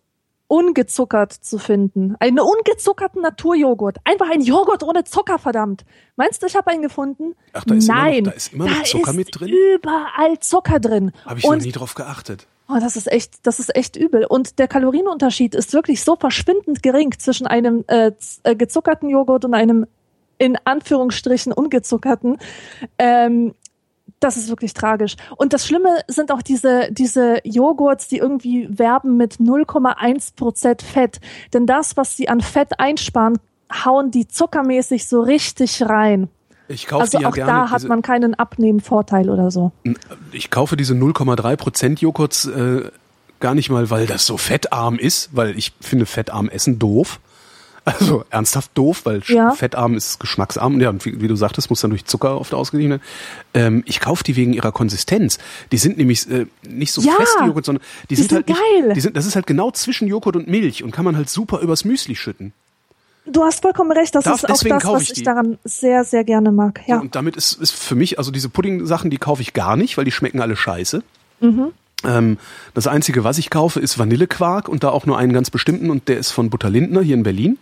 ungezuckert zu finden. Einen ungezuckerten Naturjoghurt. Einfach ein Joghurt ohne Zucker, verdammt. Meinst du, ich habe einen gefunden? Ach, da ist Nein, immer noch, da ist immer noch da Zucker ist mit drin? überall Zucker drin. Habe ich Und noch nie drauf geachtet. Oh, das ist echt, das ist echt übel. Und der Kalorienunterschied ist wirklich so verschwindend gering zwischen einem äh, äh, gezuckerten Joghurt und einem in Anführungsstrichen ungezuckerten. Ähm, das ist wirklich tragisch. Und das Schlimme sind auch diese, diese Joghurts, die irgendwie werben mit 0,1 Prozent Fett. Denn das, was sie an Fett einsparen, hauen die zuckermäßig so richtig rein. Ich kaufe Also die ja auch gerne. da hat diese, man keinen Abnehmvorteil oder so. ich kaufe diese 0,3 Prozent Joghurts äh, gar nicht mal, weil das so fettarm ist, weil ich finde fettarm Essen doof. Also ernsthaft doof, weil Ja. fettarm ist geschmacksarm. Ja, und wie, wie du sagtest, muss dann durch Zucker oft ausgeglichen werden. Ähm, ich kaufe die wegen ihrer Konsistenz. Die sind nämlich äh, nicht so Ja, fest wie Joghurt, sondern die, die sind, sind halt nicht, geil. Die sind, das ist halt genau zwischen Joghurt und Milch und kann man halt super übers Müsli schütten. Du hast vollkommen recht, das Darf- ist auch das, was ich ich daran sehr, sehr gerne mag. Ja. Und damit ist, ist für mich, also diese Pudding-Sachen, die kaufe ich gar nicht, weil die schmecken alle scheiße. Mhm. Ähm, das Einzige, was ich kaufe, ist Vanillequark und da auch nur einen ganz bestimmten und der ist von Butter Lindner hier in Berlin.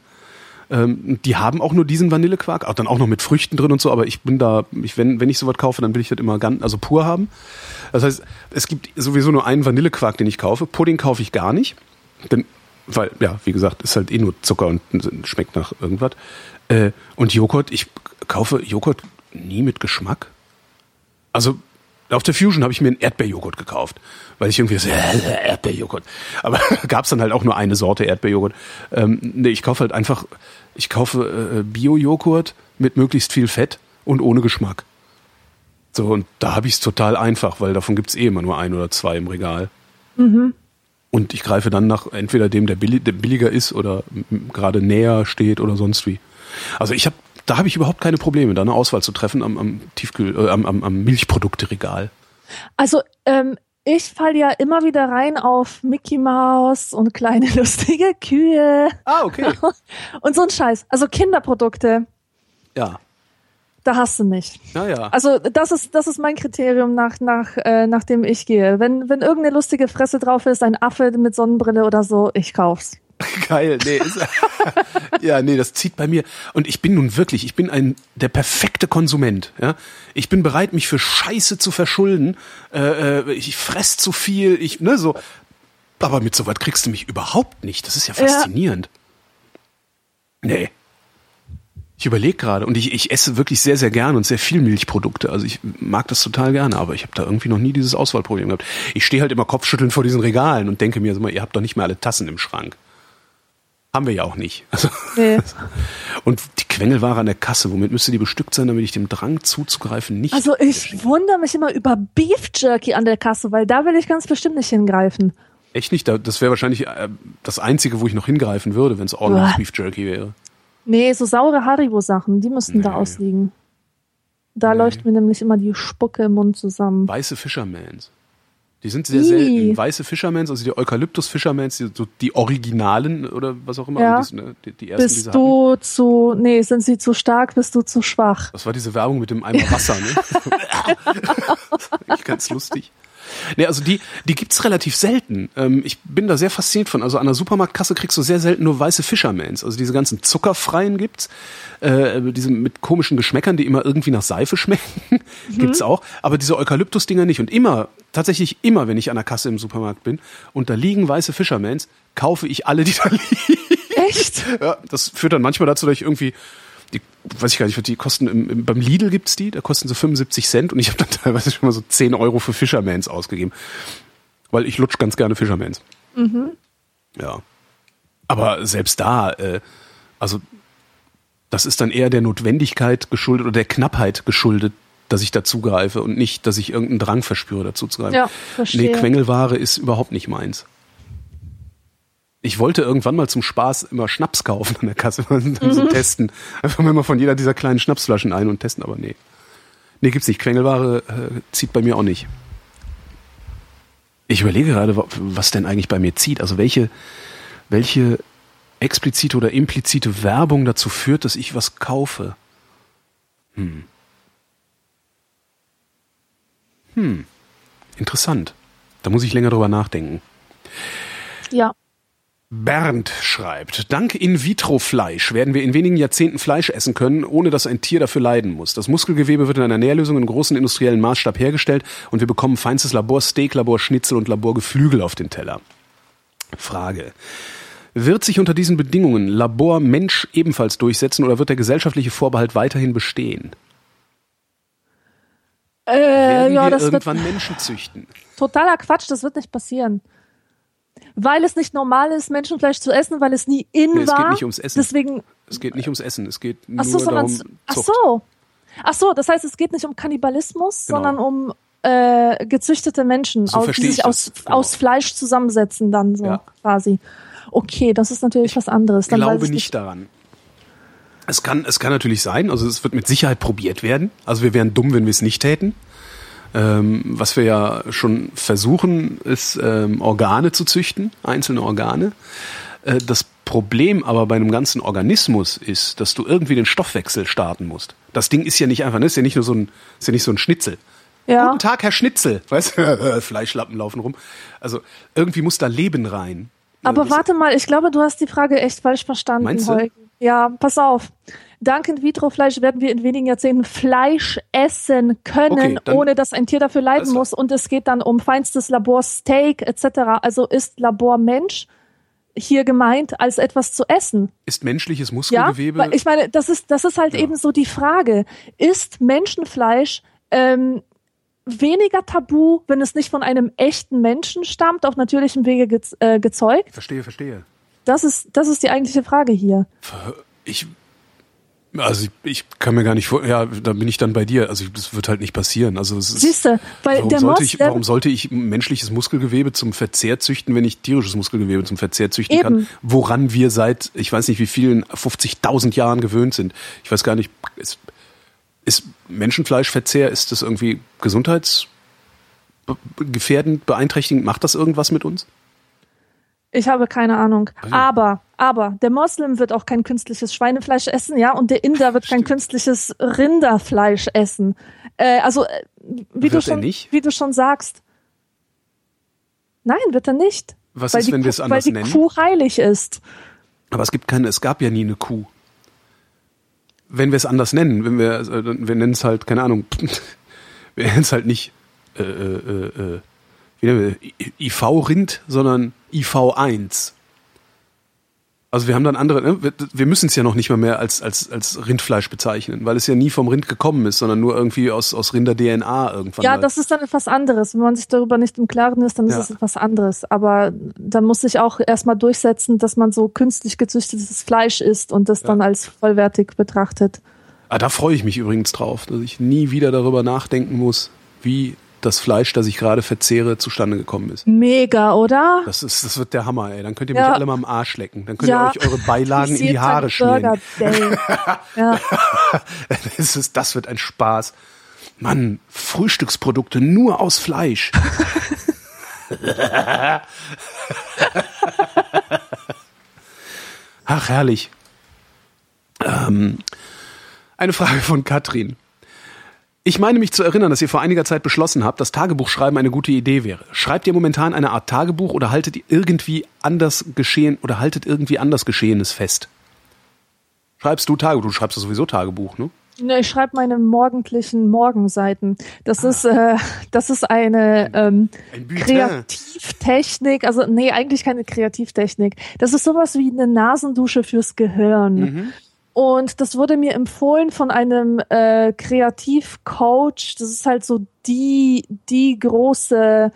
Ähm, die haben auch nur diesen Vanillequark, auch dann auch noch mit Früchten drin und so, aber ich bin da, ich, wenn, wenn ich sowas kaufe, dann will ich das immer ganz, also pur haben. Das heißt, es gibt sowieso nur einen Vanillequark, den ich kaufe. Pudding kaufe ich gar nicht. Denn, weil, ja, wie gesagt, ist halt eh nur Zucker und schmeckt nach irgendwas. Äh, und Joghurt, ich kaufe Joghurt nie mit Geschmack. Also auf der Fusion habe ich mir einen Erdbeerjoghurt gekauft, weil ich irgendwie so, äh, Erdbeerjoghurt. Aber gab's dann halt auch nur eine Sorte Erdbeerjoghurt. Ähm, nee, ich kaufe halt einfach, ich kaufe äh, Bio-Joghurt mit möglichst viel Fett und ohne Geschmack. So, und da habe ich es total einfach, weil davon gibt's eh immer nur ein oder zwei im Regal. Und ich greife dann nach entweder dem, der, billi der billiger ist oder gerade näher steht oder sonst wie. Also ich habe, da habe ich überhaupt keine Probleme, da eine Auswahl zu treffen am, am Tiefkühl, äh, am, am, am Milchprodukteregal. Also ähm, ich falle ja immer wieder rein auf Mickey Mouse und kleine lustige Kühe Ah, okay. und so ein Scheiß. Also Kinderprodukte, Ja. Da hast du mich. Naja. Also das ist das ist mein Kriterium nach nach äh, nach dem ich gehe. Wenn wenn irgendeine lustige Fresse drauf ist, ein Affe mit Sonnenbrille oder so, ich kauf's. Geil, nee, ist, ja, nee, das zieht bei mir. Und ich bin nun wirklich, ich bin ein der perfekte Konsument. Ja, ich bin bereit, mich für Scheiße zu verschulden. Äh, äh, ich fress zu viel, ich ne so. Aber mit sowas kriegst du mich überhaupt nicht. Das ist ja faszinierend. Nee. Ich überlege gerade und ich, ich esse wirklich sehr, sehr gerne und sehr viel Milchprodukte. Also ich mag das total gerne, aber ich habe da irgendwie noch nie dieses Auswahlproblem gehabt. Ich stehe halt immer kopfschüttelnd vor diesen Regalen und denke mir, mal, ihr habt doch nicht mehr alle Tassen im Schrank. Haben wir ja auch nicht. Also, Nee. und die Quengelware an der Kasse, womit müsste die bestückt sein, damit ich dem Drang zuzugreifen nicht. Also ich wundere mich immer über Beef Jerky an der Kasse, weil da will ich ganz bestimmt nicht hingreifen. Echt nicht? Da- Das wäre wahrscheinlich äh, das Einzige, wo ich noch hingreifen würde, wenn es ordentliches Uah. Beef Jerky wäre. Nee, so saure Haribo-Sachen, die müssten da ausliegen. Da nee. läuft mir nämlich immer die Spucke im Mund zusammen. Weiße Fishermans. Die sind sehr selten. Weiße Fishermans, also die Eukalyptus-Fishermans, die, so die Originalen oder was auch immer. Ja. Die, ne, die, die ersten, bist du hatten. zu, nee, sind sie zu stark, bist du zu schwach. Das war diese Werbung mit dem Eimer Wasser, ne? ganz lustig. Nee, also die, die gibt's relativ selten. Ähm, ich bin da sehr fasziniert von. Also an der Supermarktkasse kriegst du sehr selten nur weiße Fishermans. Also diese ganzen zuckerfreien gibt's, äh, diese mit komischen Geschmäckern, die immer irgendwie nach Seife schmecken, mhm. gibt's auch. Aber diese Eukalyptus-Dinger nicht. Und immer, tatsächlich immer, wenn ich an der Kasse im Supermarkt bin und da liegen weiße Fishermans, kaufe ich alle, die da liegen. Echt? Ja, das führt dann manchmal dazu, dass ich irgendwie die, weiß ich gar nicht, die kosten im, im, beim Lidl gibt's die, da kosten so 75 Cent und ich habe dann teilweise schon mal so 10 Euro für Fishermans ausgegeben. Weil ich lutsch ganz gerne Fishermans. Mhm. Ja. Aber selbst da, äh, also das ist dann eher der Notwendigkeit geschuldet oder der Knappheit geschuldet, dass ich dazugreife und nicht, dass ich irgendeinen Drang verspüre, dazu zu greifen. Ja, verstehe. Nee, Quengelware ist überhaupt nicht meins. Ich wollte irgendwann mal zum Spaß immer Schnaps kaufen an der Kasse und dann mhm. so testen. Einfach mal von jeder dieser kleinen Schnapsflaschen ein und testen, aber nee. Nee, gibt's nicht. Quengelware äh, zieht bei mir auch nicht. Ich überlege gerade, was denn eigentlich bei mir zieht. Also welche, welche explizite oder implizite Werbung dazu führt, dass ich was kaufe. Hm. Hm. Interessant. Da muss ich länger drüber nachdenken. Ja. Bernd schreibt, dank In-vitro-Fleisch werden wir in wenigen Jahrzehnten Fleisch essen können, ohne dass ein Tier dafür leiden muss. Das Muskelgewebe wird in einer Nährlösung in großen industriellen Maßstab hergestellt und wir bekommen feinstes Laborsteak, Laborschnitzel und Laborgeflügel auf den Teller. Frage. Wird sich unter diesen Bedingungen Labor Mensch ebenfalls durchsetzen oder wird der gesellschaftliche Vorbehalt weiterhin bestehen? Äh, Werden ja, wir irgendwann Menschen züchten? Totaler Quatsch, das wird nicht passieren weil es nicht normal ist, Menschenfleisch zu essen, weil es nie in nee, war. Es geht nicht ums Essen. Deswegen. Es geht nicht ums Essen. Es geht nur ach so, darum. Zucht. Ach so. Ach so, das heißt, es geht nicht um Kannibalismus, genau. sondern um äh, gezüchtete Menschen, so aus, die sich aus, genau. aus Fleisch zusammensetzen, dann so ja. quasi. Okay, das ist natürlich ich was anderes. Dann glaube nicht, nicht daran. Es kann, es kann natürlich sein, also es wird mit Sicherheit probiert werden. Also wir wären dumm, wenn wir es nicht täten. Ähm, was wir ja schon versuchen, ist ähm, Organe zu züchten, einzelne Organe. Äh, das Problem aber bei einem ganzen Organismus ist, dass du irgendwie den Stoffwechsel starten musst. Das Ding ist ja nicht einfach, ne? ist ja nicht nur so ein, ist ja nicht so ein Schnitzel. Ja. Guten Tag, Herr Schnitzel. Weißt du, Fleischlappen laufen rum. Also irgendwie muss da Leben rein. Aber das warte mal, ich glaube, du hast die Frage echt falsch verstanden. Meinst du? Ja, pass auf. Dank In-vitro-Fleisch werden wir in wenigen Jahrzehnten Fleisch essen können, okay, ohne dass ein Tier dafür leiden also. muss. Und es geht dann um feinstes Laborsteak etc. Also ist Labormensch hier gemeint als etwas zu essen. Ist menschliches Muskelgewebe? Ja, ich meine, das ist das ist halt ja. eben so die Frage: Ist Menschenfleisch ähm, weniger tabu, wenn es nicht von einem echten Menschen stammt, auf natürlichem Wege ge äh, gezeugt? Verstehe, verstehe. Das ist das ist die eigentliche Frage hier. Ich also ich, ich kann mir gar nicht vor, ja, da bin ich dann bei dir. Also das wird halt nicht passieren. Also es ist, Siehste, weil warum der sollte Moss, ich, warum sollte ich menschliches Muskelgewebe zum Verzehr züchten, wenn ich tierisches Muskelgewebe zum Verzehr züchten Eben. kann? Woran wir seit, ich weiß nicht wie vielen, 50.000 Jahren gewöhnt sind. Ich weiß gar nicht, ist, ist Menschenfleischverzehr, ist das irgendwie gesundheitsgefährdend, beeinträchtigend? Macht das irgendwas mit uns? Ich habe keine Ahnung. Also. Aber, aber der Moslem wird auch kein künstliches Schweinefleisch essen, ja, und der Inder wird kein künstliches Rinderfleisch essen. Äh, also, äh, wie du schon, wie du schon sagst. Nein, wird er nicht. Was ist, wenn wir es anders nennen? Weil die Kuh heilig ist. Aber es gibt keine, es gab ja nie eine Kuh. Wenn wir es anders nennen, wenn wir, äh, wir nennen es halt, keine Ahnung, wir nennen es halt nicht äh, äh, äh, IV-Rind, sondern IV1. Also wir haben dann andere, ne? wir müssen es ja noch nicht mal mehr als, als, als Rindfleisch bezeichnen, weil es ja nie vom Rind gekommen ist, sondern nur irgendwie aus, aus Rinder-DNA irgendwann. Ja, mal. das ist dann etwas anderes. Wenn man sich darüber nicht im Klaren ist, dann ist es etwas anderes. Aber da muss sich auch erstmal durchsetzen, dass man so künstlich gezüchtetes Fleisch isst und das ja. dann als vollwertig betrachtet. Ah, da freue ich mich übrigens drauf, dass ich nie wieder darüber nachdenken muss, wie das Fleisch, das ich gerade verzehre, zustande gekommen ist. Mega, oder? Das ist, das wird der Hammer, ey. Dann könnt ihr mich ja. alle mal am Arsch lecken. Dann könnt ja. ihr euch eure Beilagen in die Haare schmieren. ja. das, ist, das wird ein Spaß. Mann, Frühstücksprodukte nur aus Fleisch. Ach, herrlich. Ähm, eine Frage von Katrin. Ich meine mich zu erinnern, dass ihr vor einiger Zeit beschlossen habt, dass Tagebuchschreiben eine gute Idee wäre. Schreibt ihr momentan eine Art Tagebuch oder haltet ihr irgendwie anders geschehen oder haltet irgendwie anders Geschehenes fest? Schreibst du Tagebuch? Du schreibst ja sowieso Tagebuch, ne? Ne, ich schreibe meine morgendlichen Morgenseiten. Das ah. ist äh, das ist eine ähm, ein Kreativtechnik, also nee, eigentlich keine Kreativtechnik. Das ist sowas wie eine Nasendusche fürs Gehirn. Mhm. Und das wurde mir empfohlen von einem äh, Kreativcoach. Das ist halt so die, die große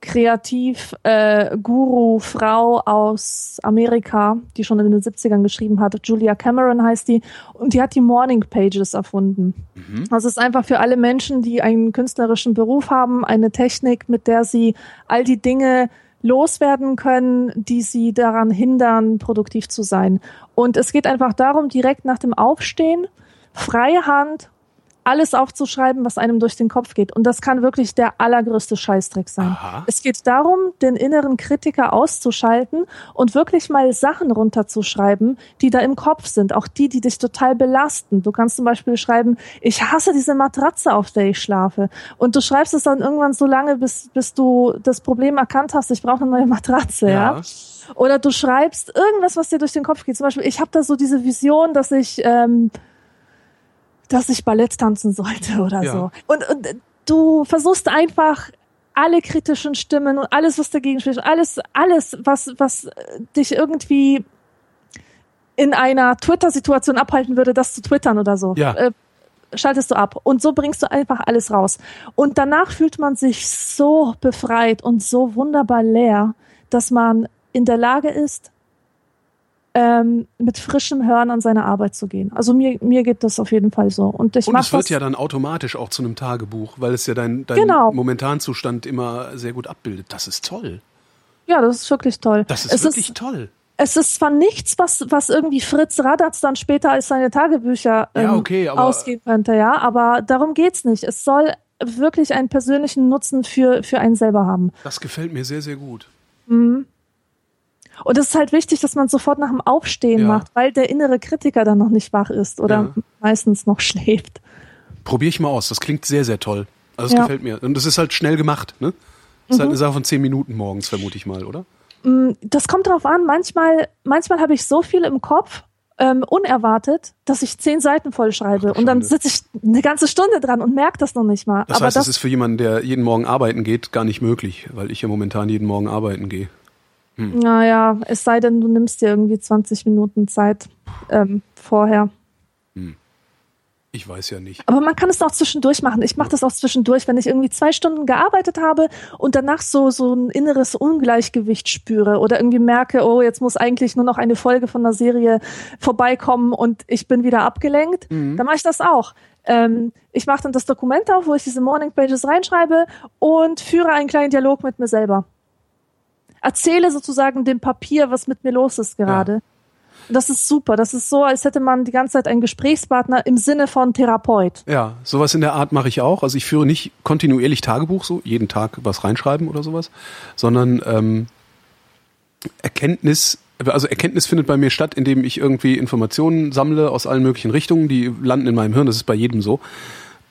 Kreativ-Guru-Frau äh, aus Amerika, die schon in den 70ern geschrieben hat. Julia Cameron heißt die. Und die hat die Morning Pages erfunden. Mhm. Das ist einfach für alle Menschen, die einen künstlerischen Beruf haben, eine Technik, mit der sie all die Dinge loswerden können, die sie daran hindern, produktiv zu sein. Und es geht einfach darum, direkt nach dem Aufstehen, freie Hand, alles aufzuschreiben, was einem durch den Kopf geht. Und das kann wirklich der allergrößte Scheißdreck sein. Aha. Es geht darum, den inneren Kritiker auszuschalten und wirklich mal Sachen runterzuschreiben, die da im Kopf sind. Auch die, die dich total belasten. Du kannst zum Beispiel schreiben, ich hasse diese Matratze, auf der ich schlafe. Und du schreibst es dann irgendwann so lange, bis, bis du das Problem erkannt hast, ich brauche eine neue Matratze, ja. ja? Oder du schreibst irgendwas, was dir durch den Kopf geht. Zum Beispiel, ich habe da so diese Vision, dass ich ähm, dass ich Ballett tanzen sollte oder ja. so. Und, und du versuchst einfach alle kritischen Stimmen und alles, was dagegen spricht, alles, alles, was, was dich irgendwie in einer Twitter-Situation abhalten würde, das zu twittern oder so. Ja. Äh, schaltest du ab. Und so bringst du einfach alles raus. Und danach fühlt man sich so befreit und so wunderbar leer, dass man in der Lage ist, ähm, mit frischem Hören an seine Arbeit zu gehen. Also mir, mir geht das auf jeden Fall so. Und, ich Und es wird ja dann automatisch auch zu einem Tagebuch, weil es ja dein, dein genau. Momentanzustand immer sehr gut abbildet. Das ist toll. Ja, das ist wirklich toll. Das ist es wirklich ist, toll. Es ist zwar nichts, was, was irgendwie Fritz Radatz dann später als seine Tagebücher ähm, ja, okay, ausgehen könnte, ja, aber darum geht's nicht. Es soll wirklich einen persönlichen Nutzen für, für einen selber haben. Das gefällt mir sehr, sehr gut. Mhm. Und es ist halt wichtig, dass man sofort nach dem Aufstehen ja. macht, weil der innere Kritiker dann noch nicht wach ist oder ja. meistens noch schläft. Probiere ich mal aus. Das klingt sehr, sehr toll. Also es ja. gefällt mir. Und das ist halt schnell gemacht, ne? Das ist halt mhm. halt eine Sache von zehn Minuten morgens, vermute ich mal, oder? Mm, das kommt drauf an. Manchmal, manchmal habe ich so viel im Kopf, ähm, unerwartet, dass ich zehn Seiten voll schreibe. Ach, und dann sitze ich eine ganze Stunde dran und merke das noch nicht mal. Das heißt, das, das ist für jemanden, der jeden Morgen arbeiten geht, gar nicht möglich, weil ich ja momentan jeden Morgen arbeiten gehe. Hm. Naja, es sei denn, du nimmst dir irgendwie 20 Minuten Zeit ähm, vorher. Hm. Ich weiß ja nicht. Aber man kann es auch zwischendurch machen. Ich mache das auch zwischendurch, wenn ich irgendwie zwei Stunden gearbeitet habe und danach so, so ein inneres Ungleichgewicht spüre oder irgendwie merke, oh, jetzt muss eigentlich nur noch eine Folge von der Serie vorbeikommen und ich bin wieder abgelenkt. Mhm. Dann mache ich das auch. Ähm, ich mache dann das Dokument auf, wo ich diese Morning Pages reinschreibe und führe einen kleinen Dialog mit mir selber erzähle sozusagen dem Papier, was mit mir los ist gerade. Ja. Das ist super. Das ist so, als hätte man die ganze Zeit einen Gesprächspartner im Sinne von Therapeut. Ja, sowas in der Art mache ich auch. Also ich führe nicht kontinuierlich Tagebuch, so jeden Tag was reinschreiben oder sowas, sondern ähm, Erkenntnis, also Erkenntnis findet bei mir statt, indem ich irgendwie Informationen sammle aus allen möglichen Richtungen, die landen in meinem Hirn. Das ist bei jedem so.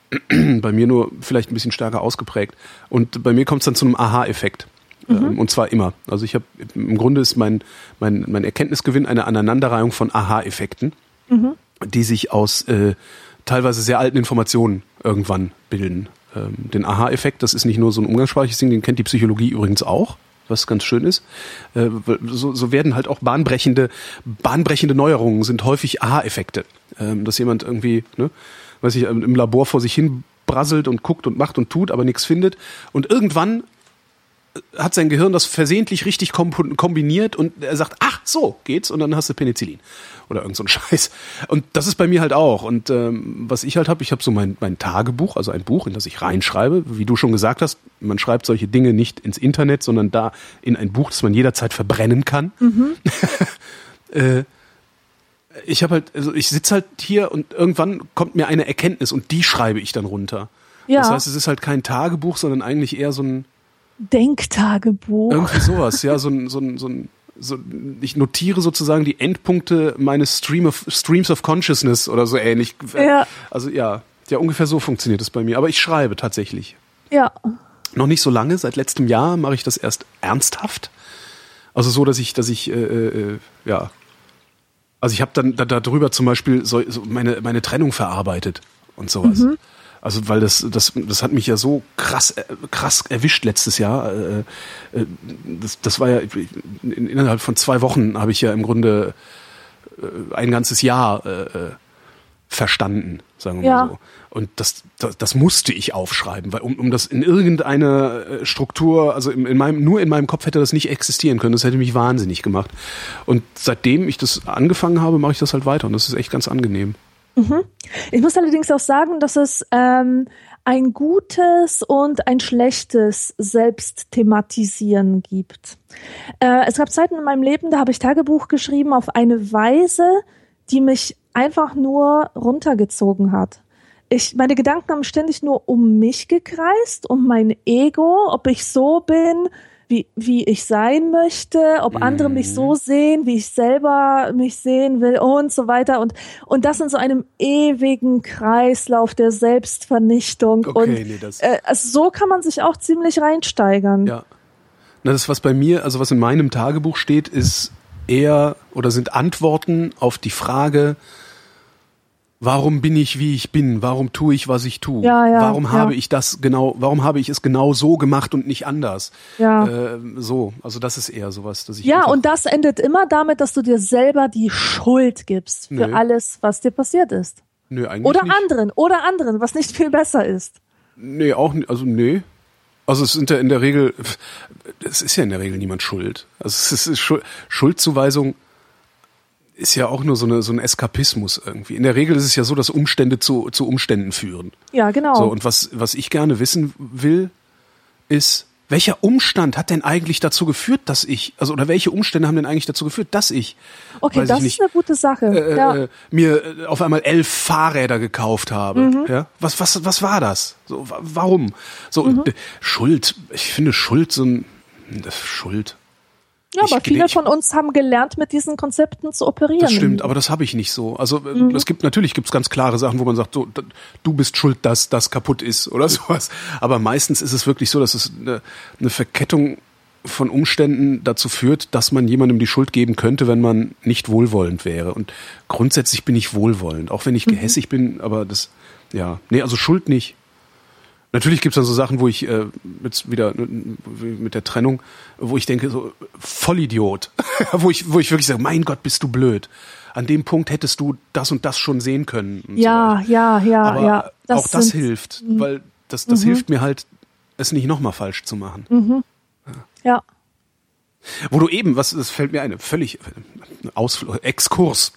bei mir nur vielleicht ein bisschen stärker ausgeprägt. Und bei mir kommt es dann zu einem Aha-Effekt. Mhm. Ähm, und zwar immer. Also ich habe im Grunde ist mein, mein, mein Erkenntnisgewinn eine Aneinanderreihung von Aha-Effekten, mhm. die sich aus äh, teilweise sehr alten Informationen irgendwann bilden. Ähm, den Aha-Effekt, das ist nicht nur so ein umgangssprachliches Ding, den kennt die Psychologie übrigens auch was ganz schön ist. Äh, so, so werden halt auch bahnbrechende, bahnbrechende Neuerungen sind häufig Aha-Effekte. Ähm, dass jemand irgendwie, ne, weiß ich, im Labor vor sich hin brasselt und guckt und macht und tut, aber nichts findet. Und irgendwann hat sein Gehirn das versehentlich richtig kombiniert und er sagt, ach, so geht's und dann hast du Penicillin oder irgend so ein Scheiß. Und das ist bei mir halt auch. Und ähm, was ich halt habe, ich habe so mein, mein Tagebuch, also ein Buch, in das ich reinschreibe. Wie du schon gesagt hast, man schreibt solche Dinge nicht ins Internet, sondern da in ein Buch, das man jederzeit verbrennen kann. Mhm. äh, ich habe halt, also ich sitze halt hier und irgendwann kommt mir eine Erkenntnis und die schreibe ich dann runter. Ja. Das heißt, es ist halt kein Tagebuch, sondern eigentlich eher so ein Denktagebuch. Irgendwie sowas, ja, so ein, so ein, so ein so, ich notiere sozusagen die Endpunkte meines Stream of, Streams of Consciousness oder so ähnlich. Ja. Also ja, ja, ungefähr so funktioniert es bei mir. Aber ich schreibe tatsächlich. Ja. Noch nicht so lange, seit letztem Jahr mache ich das erst ernsthaft. Also so, dass ich, dass ich, äh, äh, ja. Also ich habe dann da, darüber zum Beispiel so, so meine, meine Trennung verarbeitet und sowas. Mhm. Also weil das, das, das hat mich ja so krass, äh, krass erwischt letztes Jahr. Äh, äh, das, das war ja innerhalb von zwei Wochen habe ich ja im Grunde ein ganzes Jahr verstanden, sagen wir ja. mal so. Und das, das, das musste ich aufschreiben, weil um, um das in irgendeine Struktur, also in, in meinem, nur in meinem Kopf hätte das nicht existieren können. Das hätte mich wahnsinnig gemacht. Und seitdem ich das angefangen habe, mache ich das halt weiter und das ist echt ganz angenehm. Mhm. Ich muss allerdings auch sagen, dass es ähm, ein gutes und ein schlechtes Selbstthematisieren gibt. Äh, es gab Zeiten in meinem Leben, da habe ich Tagebuch geschrieben auf eine Weise, die mich einfach nur runtergezogen hat. Ich, meine Gedanken haben ständig nur um mich gekreist, um mein Ego, ob ich so bin, wie, wie ich sein möchte, ob andere mich so mhm. sehen, wie ich selber mich sehen will und so weiter. Und, und das in so einem ewigen Kreislauf der Selbstvernichtung. Okay, und nee, das äh, also so kann man sich auch ziemlich reinsteigern. Ja. Na, das, was bei mir, also was in meinem Tagebuch steht, ist eher oder sind Antworten auf die Frage, Warum bin ich wie ich bin? Warum tue ich, was ich tue? Ja, ja, warum ja. habe ich das genau, warum habe ich es genau so gemacht und nicht anders? Ja. Äh, so, also das ist eher sowas, dass ich. Ja, und das endet immer damit, dass du dir selber die Schuld gibst für Nö. alles, was dir passiert ist. Nö, eigentlich Oder nicht. anderen, oder anderen, was nicht viel besser ist. Nee, auch nicht, also nee. Also es sind ja in der Regel, es ist ja in der Regel niemand schuld. Also es ist Schuldzuweisung ist ja auch nur so, eine, so ein Eskapismus irgendwie. In der Regel ist es ja so, dass Umstände zu, zu Umständen führen. Ja, genau. So, und was, was ich gerne wissen will, ist, welcher Umstand hat denn eigentlich dazu geführt, dass ich, also oder welche Umstände haben denn eigentlich dazu geführt, dass ich, okay, das nicht, ist eine gute Sache, äh, ja. äh, mir äh, auf einmal elf Fahrräder gekauft habe. Mhm. Ja, was was was war das? So, warum? So mhm. Schuld. Ich finde Schuld so ein Schuld. Ja, aber viele ich, von uns haben gelernt, mit diesen Konzepten zu operieren. Das stimmt, aber das habe ich nicht so. Also äh, mhm. es gibt natürlich gibt's ganz klare Sachen, wo man sagt, so, du bist schuld, dass das kaputt ist oder sowas. Aber meistens ist es wirklich so, dass es eine, eine Verkettung von Umständen dazu führt, dass man jemandem die Schuld geben könnte, wenn man nicht wohlwollend wäre. Und grundsätzlich bin ich wohlwollend, auch wenn ich mhm. gehässig bin, aber das, ja, nee, also Schuld nicht. Natürlich gibt's dann so Sachen, wo ich äh, jetzt wieder mit der Trennung, wo ich denke, so Vollidiot, wo ich, wo ich wirklich sage, mein Gott, bist du blöd. An dem Punkt hättest du das und das schon sehen können. Ja, so ja, ja, Aber ja. Das auch das hilft, mhm. weil das, das mhm. hilft mir halt, es nicht nochmal falsch zu machen. Mhm. Ja. Wo du eben, was, das fällt mir eine völlig Ausflug, Exkurs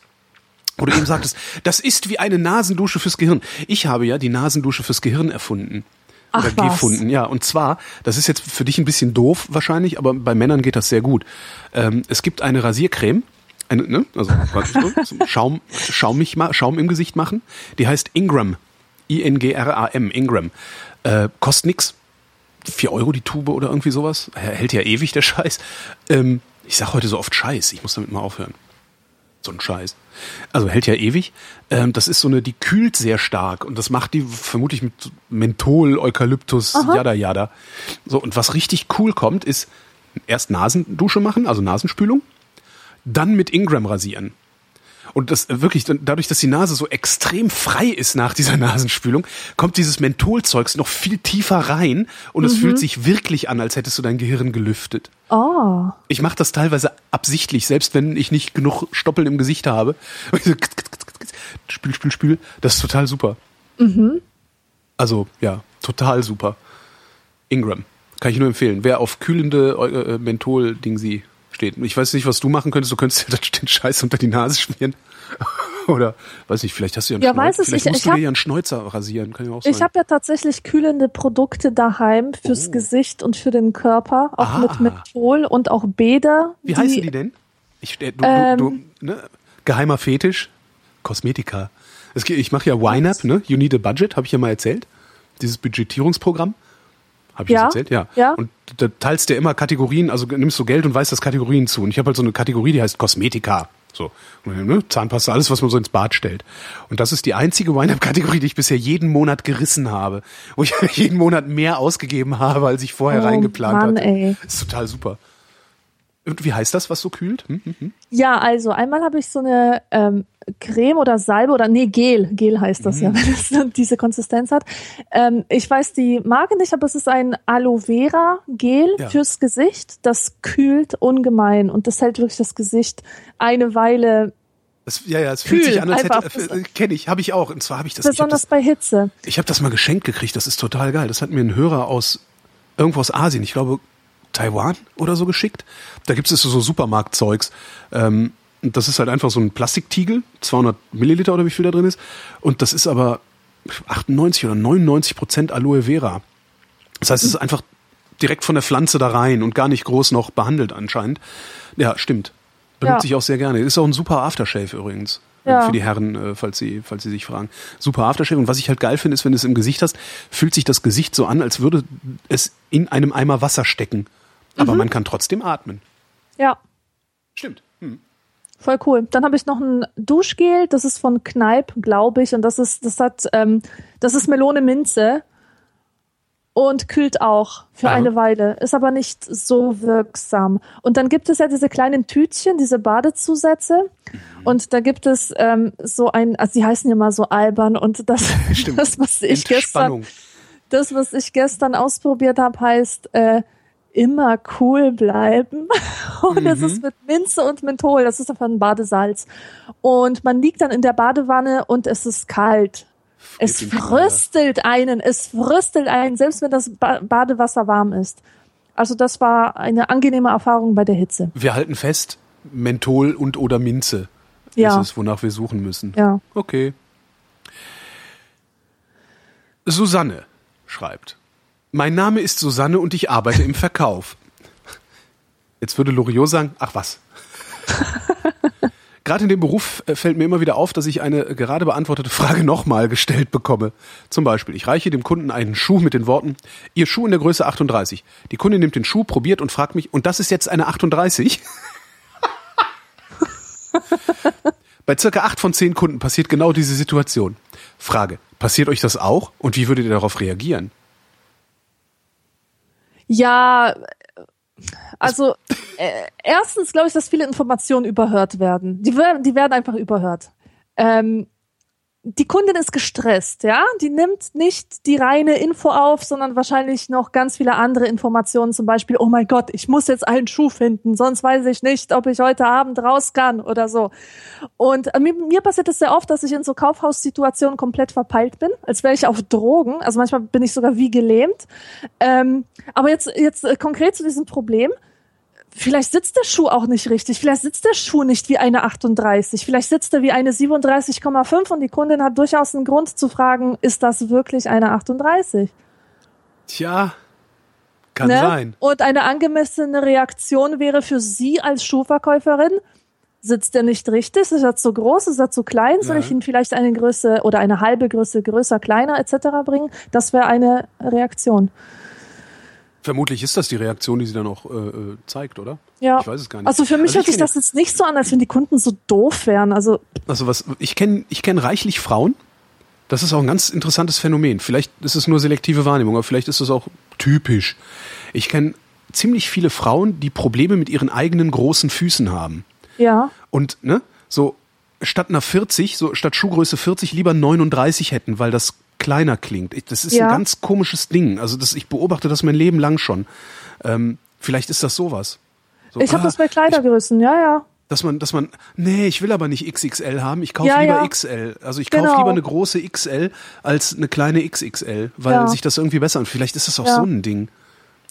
wo du eben sagtest, das ist wie eine Nasendusche fürs Gehirn. Ich habe ja die Nasendusche fürs Gehirn erfunden. Ach, oder was? gefunden, ja. Und zwar, das ist jetzt für dich ein bisschen doof wahrscheinlich, aber bei Männern geht das sehr gut. Ähm, es gibt eine Rasiercreme, eine, ne? also Schaum, Schaumig, Schaum im Gesicht machen. Die heißt Ingram. I-N-G-R-A-M, Ingram. Äh, kostet nix. Vier Euro die Tube oder irgendwie sowas. Hält ja ewig der Scheiß. Ähm, ich sag heute so oft Scheiß, ich muss damit mal aufhören. So ein Scheiß. Also hält ja ewig. Ähm, das ist so eine, die kühlt sehr stark und das macht die vermutlich mit Menthol, Eukalyptus, Aha. yada yada. So, und was richtig cool kommt, ist erst Nasendusche machen, also Nasenspülung, dann mit Ingram rasieren. Und das äh, wirklich, dadurch, dass die Nase so extrem frei ist nach dieser Nasenspülung, kommt dieses Mentholzeugs noch viel tiefer rein und mhm. es fühlt sich wirklich an, als hättest du dein Gehirn gelüftet. Oh. Ich mache das teilweise absichtlich, selbst wenn ich nicht genug Stoppeln im Gesicht habe. Spül, spül, spül. Das ist total super. Mhm. Also, ja, total super. Ingram. Kann ich nur empfehlen. Wer auf kühlende äh, Menthol-Dingsi steht. Ich weiß nicht, was du machen könntest. Du könntest ja den Scheiß unter die Nase schmieren. Oder, weiß nicht, vielleicht hast du ja einen Ja, Schnäuzer. weiß es vielleicht nicht. musst Ich du hab- dir ja einen Schnäuzer rasieren. Kann ja auch sein. Ich habe ja tatsächlich kühlende Produkte daheim fürs Oh. Gesicht und für den Körper, auch Ah. mit Menthol und auch Bäder. Wie heißen die denn? Ich, äh, du, Ähm, du, du, ne? Geheimer Fetisch? Kosmetika. Es ich mache ja YNAB, ne? You Need a Budget, habe ich ja mal erzählt. Dieses Budgetierungsprogramm. Habe ich Ja, das erzählt? Ja. ja. Und da teilst du immer Kategorien, also nimmst du Geld und weißt das Kategorien zu. Und ich habe halt so eine Kategorie, die heißt Kosmetika. So, ne? Zahnpasta, alles, was man so ins Bad stellt. Und das ist die einzige YNAB-Kategorie, die ich bisher jeden Monat gerissen habe. Wo ich jeden Monat mehr ausgegeben habe, als ich vorher Oh, reingeplant Mann, hatte. ey. Das ist total super. Und wie heißt das, was so kühlt? Hm, hm, hm. Ja, also einmal habe ich so eine ähm, Creme oder Salbe oder nee, Gel, Gel heißt das Mhm. ja, wenn es dann diese Konsistenz hat. Ähm, ich weiß die Marke nicht, aber es ist ein Aloe Vera Gel Ja. fürs Gesicht. Das kühlt ungemein und das hält wirklich das Gesicht eine Weile, Das, ja, ja, es fühlt sich an, als hätte, äh, kenne ich, habe ich auch. Und zwar habe ich das, ich habe besonders das, bei Hitze. ich hab das mal geschenkt gekriegt. Das ist total geil. Das hat mir ein Hörer aus irgendwo aus Asien, ich glaube Taiwan oder so geschickt. Da gibt es so Supermarktzeugs. Ähm, das ist halt einfach so ein Plastiktiegel, 200 Milliliter oder wie viel da drin ist. Und das ist aber 98 oder 99 Prozent Aloe Vera. Das heißt, es ist einfach direkt von der Pflanze da rein und gar nicht groß noch behandelt anscheinend. Ja, stimmt. Benutze Ja. ich auch sehr gerne. Ist auch ein super Aftershave übrigens. Ja. Für die Herren, äh, falls sie, falls sie sich fragen. Super Aftershave. Und was ich halt geil finde, ist, wenn du es im Gesicht hast, fühlt sich das Gesicht so an, als würde es in einem Eimer Wasser stecken. Aber man kann trotzdem atmen. Ja, Stimmt. Voll cool. Dann habe ich noch ein Duschgel, das ist von Kneipp, glaube ich, und das ist, das hat, ähm, das ist Melone Minze und kühlt auch für Aha. eine Weile, ist aber nicht so wirksam. Und dann gibt es ja diese kleinen Tütchen, diese Badezusätze. Und da gibt es ähm, so ein, also die heißen ja mal so albern und das, Stimmt. das was ich gestern, das, was ich gestern ausprobiert habe, heißt äh, immer cool bleiben. Und es Mhm. ist mit Minze und Menthol. Das ist einfach ein Badesalz. Und man liegt dann in der Badewanne und es ist kalt. Es Gib Schneider. fröstelt einen, es fröstelt einen, selbst wenn das ba Badewasser warm ist. Also das war eine angenehme Erfahrung bei der Hitze. Wir halten fest, Menthol und oder Minze Ja. ist es, wonach wir suchen müssen. Ja. Okay. Susanne schreibt. Mein Name ist Susanne und ich arbeite im Verkauf. Jetzt würde Loriot sagen, ach was. Gerade in dem Beruf äh, fällt mir immer wieder auf, dass ich eine gerade beantwortete Frage nochmal gestellt bekomme. Zum Beispiel, ich reiche dem Kunden einen Schuh mit den Worten, Ihr Schuh in der Größe 38. Die Kundin nimmt den Schuh, probiert und fragt mich, und das ist jetzt eine 38? Bei circa acht von zehn Kunden passiert genau diese Situation. Frage, passiert euch das auch und wie würdet ihr darauf reagieren? Ja, also äh, erstens glaube ich, dass viele Informationen überhört werden. Die, die werden einfach überhört. Ähm, die Kundin ist gestresst, ja. Die nimmt nicht die reine Info auf, sondern wahrscheinlich noch ganz viele andere Informationen. Zum Beispiel, oh mein Gott, ich muss jetzt einen Schuh finden, sonst weiß ich nicht, ob ich heute Abend raus kann oder so. Und äh, mir, mir passiert es sehr oft, dass ich in so Kaufhaussituationen komplett verpeilt bin, als wäre ich auf Drogen. Also manchmal bin ich sogar wie gelähmt. Ähm, aber jetzt, jetzt äh, konkret zu diesem Problem. Vielleicht sitzt der Schuh auch nicht richtig. Vielleicht sitzt der Schuh nicht wie eine 38. Vielleicht sitzt er wie eine 37,5 und die Kundin hat durchaus einen Grund zu fragen, ist das wirklich eine 38? Tja, kann Ne? sein. Und eine angemessene Reaktion wäre für Sie als Schuhverkäuferin, sitzt er nicht richtig? Ist er zu groß? Ist er zu klein? Soll Ja. ich ihn vielleicht eine Größe oder eine halbe Größe größer, kleiner etc. bringen? Das wäre eine Reaktion. Vermutlich ist das die Reaktion, die sie dann auch äh, äh, zeigt, oder? Ja. Ich weiß es gar nicht. Also für mich Also hört ich sich das jetzt nicht so an, als wenn die Kunden so doof wären. Also Also was ich kenne ich kenne reichlich Frauen. Das ist auch ein ganz interessantes Phänomen. Vielleicht ist es nur selektive Wahrnehmung, aber vielleicht ist es auch typisch. Ich kenne ziemlich viele Frauen, die Probleme mit ihren eigenen großen Füßen haben. ja, Und ne, so statt einer 40, so statt Schuhgröße 40 lieber 39 hätten, weil das kleiner klingt. Ich- Das ist Ja. ein ganz komisches Ding. Also das, ich beobachte das mein Leben lang schon. Ähm, vielleicht ist das sowas. So, ich habe ah, das bei Kleidergrößen, ja, ja. dass man, dass man, nee, ich will aber nicht XXL haben, ich kaufe Ja, lieber ja. XL. Also ich kaufe Genau. lieber eine große XL als eine kleine XXL, weil sich das irgendwie besser und vielleicht ist das auch so ein Ding.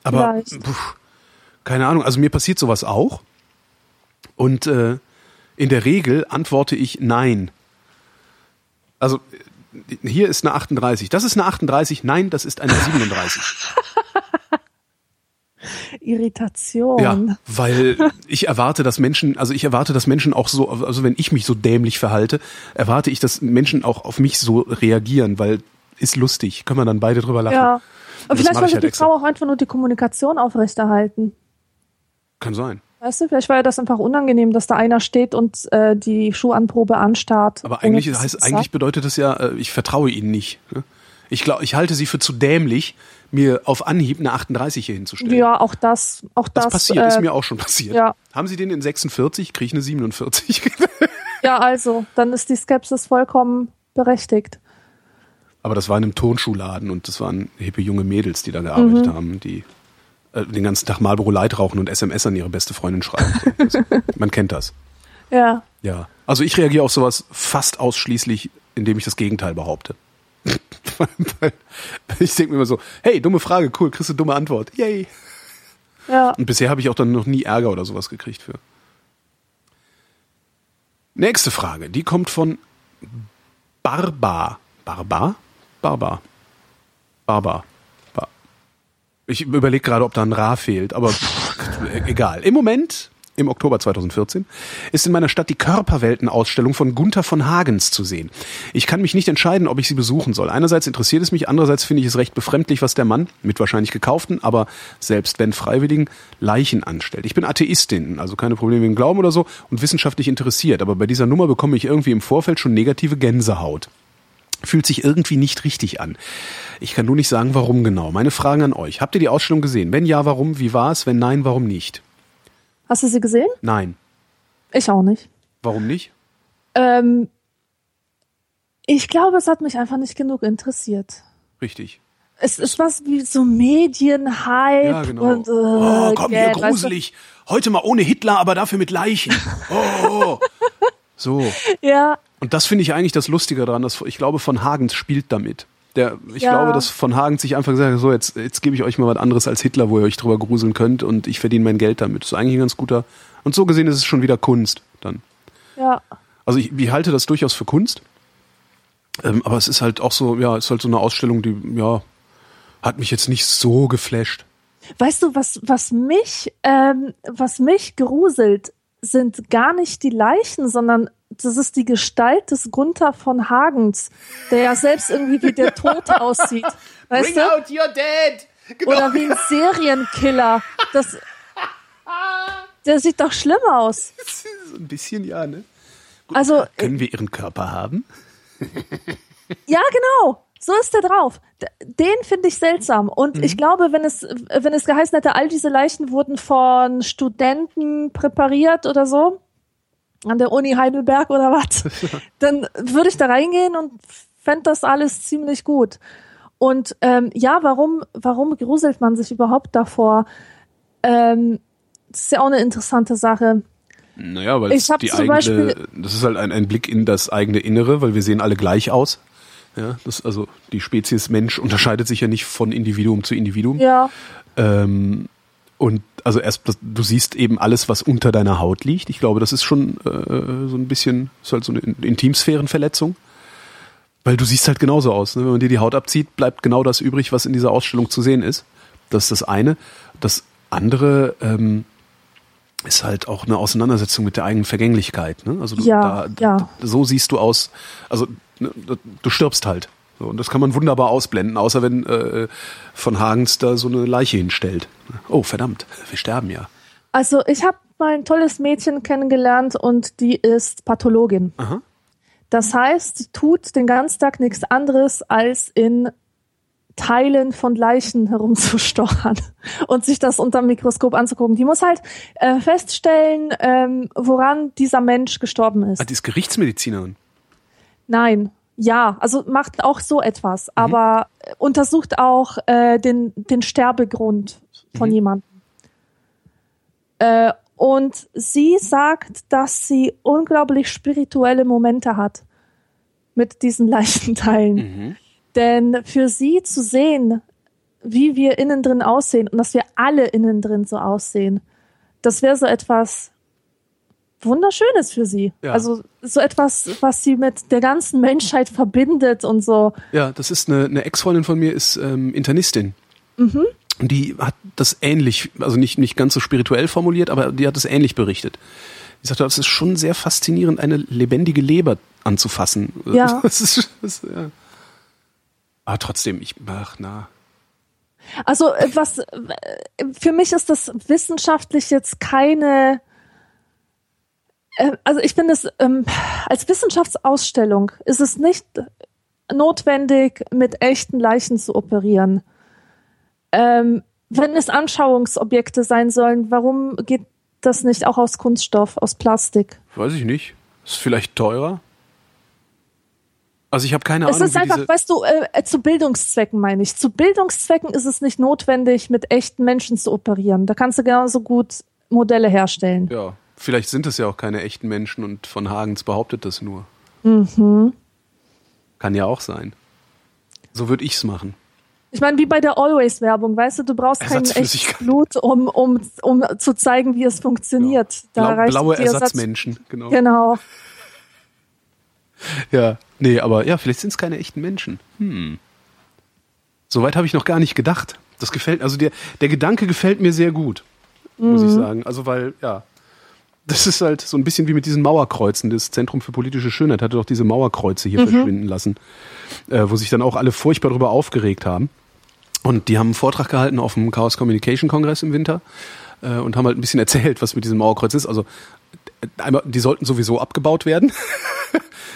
Aber puh, keine Ahnung, also mir passiert sowas auch. Und äh, in der Regel antworte ich nein. Also hier ist eine 38. Das ist eine 38. Nein, das ist eine 37. Irritation. Ja, weil ich erwarte, dass Menschen, also ich erwarte, dass Menschen auch so, also wenn ich mich so dämlich verhalte, erwarte ich, dass Menschen auch auf mich so reagieren, weil ist lustig, können wir dann beide drüber lachen. Ja. Und das vielleicht wollte halt die extra. Frau auch einfach nur die Kommunikation aufrechterhalten. Kann sein. Weißt du, vielleicht war ja das einfach unangenehm, dass da einer steht und äh, die Schuhanprobe anstarrt. Aber eigentlich heißt, eigentlich bedeutet das ja, äh, ich vertraue ihnen nicht. ne? Ich glaube, ich halte sie für zu dämlich, mir auf Anhieb eine 38 hier hinzustellen. Ja, auch das, auch das, das. passiert, äh, ist mir auch schon passiert. ja. Haben Sie den in 46? Kriege ich eine 47? Ja, also, dann ist die Skepsis vollkommen berechtigt. Aber das war in einem Turnschuhladen und das waren hippe junge Mädels, die da gearbeitet Mhm. haben, die äh, den ganzen Tag Marlboro Light rauchen und SMS an ihre beste Freundin schreiben. Man kennt das. Ja. Ja. Also ich reagiere auf sowas fast ausschließlich, indem ich das Gegenteil behaupte. Ich denke mir immer so, hey, dumme Frage, cool, kriegst du dumme Antwort. Yay. Ja. Und bisher habe ich auch dann noch nie Ärger oder sowas gekriegt für. Nächste Frage, die kommt von Barbar. Barbar? Barbar. Barbar. Ich überlege gerade, ob da ein Ra fehlt, aber egal. Im Moment, im Oktober 2014, ist in meiner Stadt die Körperweltenausstellung von Gunther von Hagens zu sehen. Ich kann mich nicht entscheiden, ob ich sie besuchen soll. Einerseits interessiert es mich, andererseits finde ich es recht befremdlich, was der Mann mit wahrscheinlich gekauften, aber selbst wenn freiwilligen Leichen anstellt. Ich bin Atheistin, also keine Probleme im Glauben oder so und wissenschaftlich interessiert, aber bei dieser Nummer bekomme ich irgendwie im Vorfeld schon negative Gänsehaut. Fühlt sich irgendwie nicht richtig an. Ich kann nur nicht sagen, warum genau. Meine Fragen an euch. Habt ihr die Ausstellung gesehen? Wenn ja, warum? Wie war es? Wenn nein, warum nicht? Hast du sie gesehen? Nein. Ich auch nicht. Warum nicht? Ähm, ich glaube, es hat mich einfach nicht genug interessiert. Richtig. Es ist was wie so Medienhype Ja, genau. und äh, oh, komm, hier Geld, weißt du? gruselig. Heute mal ohne Hitler, aber dafür mit Leichen. Oh. So. Ja, Und das finde ich eigentlich das Lustige daran. Dass, ich glaube, von Hagens spielt damit. Der, ich Ja. glaube, dass von Hagens sich einfach gesagt hat, so, jetzt, jetzt gebe ich euch mal was anderes als Hitler, wo ihr euch drüber gruseln könnt und ich verdiene mein Geld damit. Das ist eigentlich ein ganz guter. Und so gesehen ist es schon wieder Kunst dann. ja. Also ich, ich halte das durchaus für Kunst. Ähm, aber es ist halt auch so, ja, es ist halt so eine Ausstellung, die, ja, hat mich jetzt nicht so geflasht. Weißt du, was, was mich, ähm, was mich gruselt, sind gar nicht die Leichen, sondern das ist die Gestalt des Gunther von Hagens, der ja selbst irgendwie wie der Tod aussieht. Weißt du? out your dead! Genau. Oder wie ein Serienkiller. Das, der sieht doch schlimm aus. So ein bisschen, ja, ne? Also, Können wir ihren Körper haben? Ja, genau. So ist der drauf. Den finde ich seltsam. Und Mhm. ich glaube, wenn es, wenn es geheißen hätte, all diese Leichen wurden von Studenten präpariert oder so, an der Uni Heidelberg oder was, dann würde ich da reingehen und fände das alles ziemlich gut. Und ähm, ja, warum, warum gruselt man sich überhaupt davor? Ähm, das ist ja auch eine interessante Sache. Naja, weil Ich die eigene, Beispiel- das ist halt ein, ein Blick in das eigene Innere, weil wir sehen alle gleich aus. Ja, das, also die Spezies Mensch unterscheidet sich ja nicht von Individuum zu Individuum. Ja, Ähm, und also erst, du siehst eben alles, was unter deiner Haut liegt. Ich glaube, das ist schon äh, so ein bisschen, ist halt so eine In- Intimsphärenverletzung. Weil du siehst halt genauso aus. Ne? Wenn man dir die Haut abzieht, bleibt genau das übrig, was in dieser Ausstellung zu sehen ist. Das ist das eine. Das andere ähm, ist halt auch eine Auseinandersetzung mit der eigenen Vergänglichkeit. Ne? Also du, Ja, da, ja. so siehst du aus. Also ne, du stirbst halt. So, und das kann man wunderbar ausblenden, außer wenn äh, von Hagens da so eine Leiche hinstellt. Oh, verdammt, wir sterben ja. Also ich habe mal ein tolles Mädchen kennengelernt und die ist Pathologin. Aha. Das heißt, sie tut den ganzen Tag nichts anderes, als in Teilen von Leichen herumzustochern und sich das unter dem Mikroskop anzugucken. Die muss halt äh, feststellen, ähm, woran dieser Mensch gestorben ist. Ah, die ist Gerichtsmedizinerin. Nein, ja, also macht auch so etwas, aber äh, untersucht auch äh, den, den Sterbegrund von jemandem. Äh, und sie sagt, dass sie unglaublich spirituelle Momente hat mit diesen Leichenteilen. Denn für sie zu sehen, wie wir innen drin aussehen und dass wir alle innen drin so aussehen, das wäre so etwas, Wunderschönes für sie. Ja. Also so etwas, was sie mit der ganzen Menschheit verbindet und so. Ja, das ist eine, eine Ex-Freundin von mir, ist ähm, Internistin. Mhm. Und die hat das ähnlich, also nicht, nicht ganz so spirituell formuliert, aber die hat es ähnlich berichtet. Die sagte, es ist schon sehr faszinierend, eine lebendige Leber anzufassen. Ja. Das ist, das, ja. Aber trotzdem, ich, ach, na. Also äh, was äh, für mich ist das wissenschaftlich jetzt keine also ich finde es ähm, als Wissenschaftsausstellung ist es nicht notwendig mit echten Leichen zu operieren. Ähm, wenn es Anschauungsobjekte sein sollen, warum geht das nicht auch aus Kunststoff, aus Plastik? Weiß ich nicht. Ist vielleicht teurer? Also ich habe keine Es Ahnung. ist wie einfach, weißt du, äh, zu Bildungszwecken meine ich. Zu Bildungszwecken ist es nicht notwendig, mit echten Menschen zu operieren. Da kannst du genauso gut Modelle herstellen. ja, vielleicht sind es ja auch keine echten Menschen und von Hagens behauptet das nur. Mhm. Kann ja auch sein. So würde ich's machen. Ich meine, wie bei der Always-Werbung, weißt du, du brauchst kein echtes. Blut, um, um, um zu zeigen, wie es funktioniert. Da Blau, reicht blaue die Ersatz- Ersatzmenschen, genau. Genau. Ja, nee, aber ja, vielleicht sind es keine echten Menschen. Hm. Soweit habe ich noch gar nicht gedacht. Das gefällt, also der, der Gedanke gefällt mir sehr gut, muss Mhm. ich sagen. Also weil, ja, das ist halt so ein bisschen wie mit diesen Mauerkreuzen. Das Zentrum für politische Schönheit hatte doch diese Mauerkreuze Mhm. hier verschwinden lassen, äh, wo sich dann auch alle furchtbar darüber aufgeregt haben. Und die haben einen Vortrag gehalten auf dem Chaos Communication Kongress im Winter äh, und haben halt ein bisschen erzählt, was mit diesem Mauerkreuz ist. Also äh, einmal, die sollten sowieso abgebaut werden.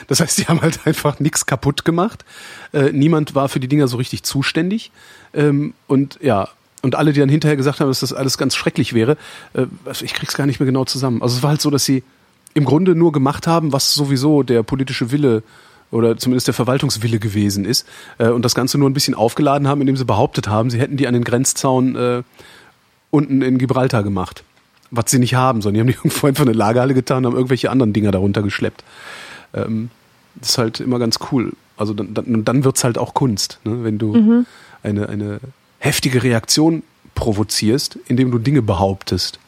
Das heißt, die haben halt einfach nichts kaputt gemacht. Äh, niemand war für die Dinger so richtig zuständig. Ähm, und ja, und alle, die dann hinterher gesagt haben, dass das alles ganz schrecklich wäre, äh, also ich krieg's gar nicht mehr genau zusammen. Also es war halt so, dass sie im Grunde nur gemacht haben, was sowieso der politische Wille oder zumindest der Verwaltungswille gewesen ist äh, und das Ganze nur ein bisschen aufgeladen haben, indem sie behauptet haben, sie hätten die an den Grenzzaun äh, unten in Gibraltar gemacht. Was sie nicht haben, sondern die haben die irgendwo einfach in eine Lagerhalle getan und haben irgendwelche anderen Dinger darunter geschleppt. Ähm, das ist halt immer ganz cool. Also dann, dann, dann wird's halt auch Kunst, ne? wenn du eine, eine heftige Reaktion provozierst, indem du Dinge behauptest.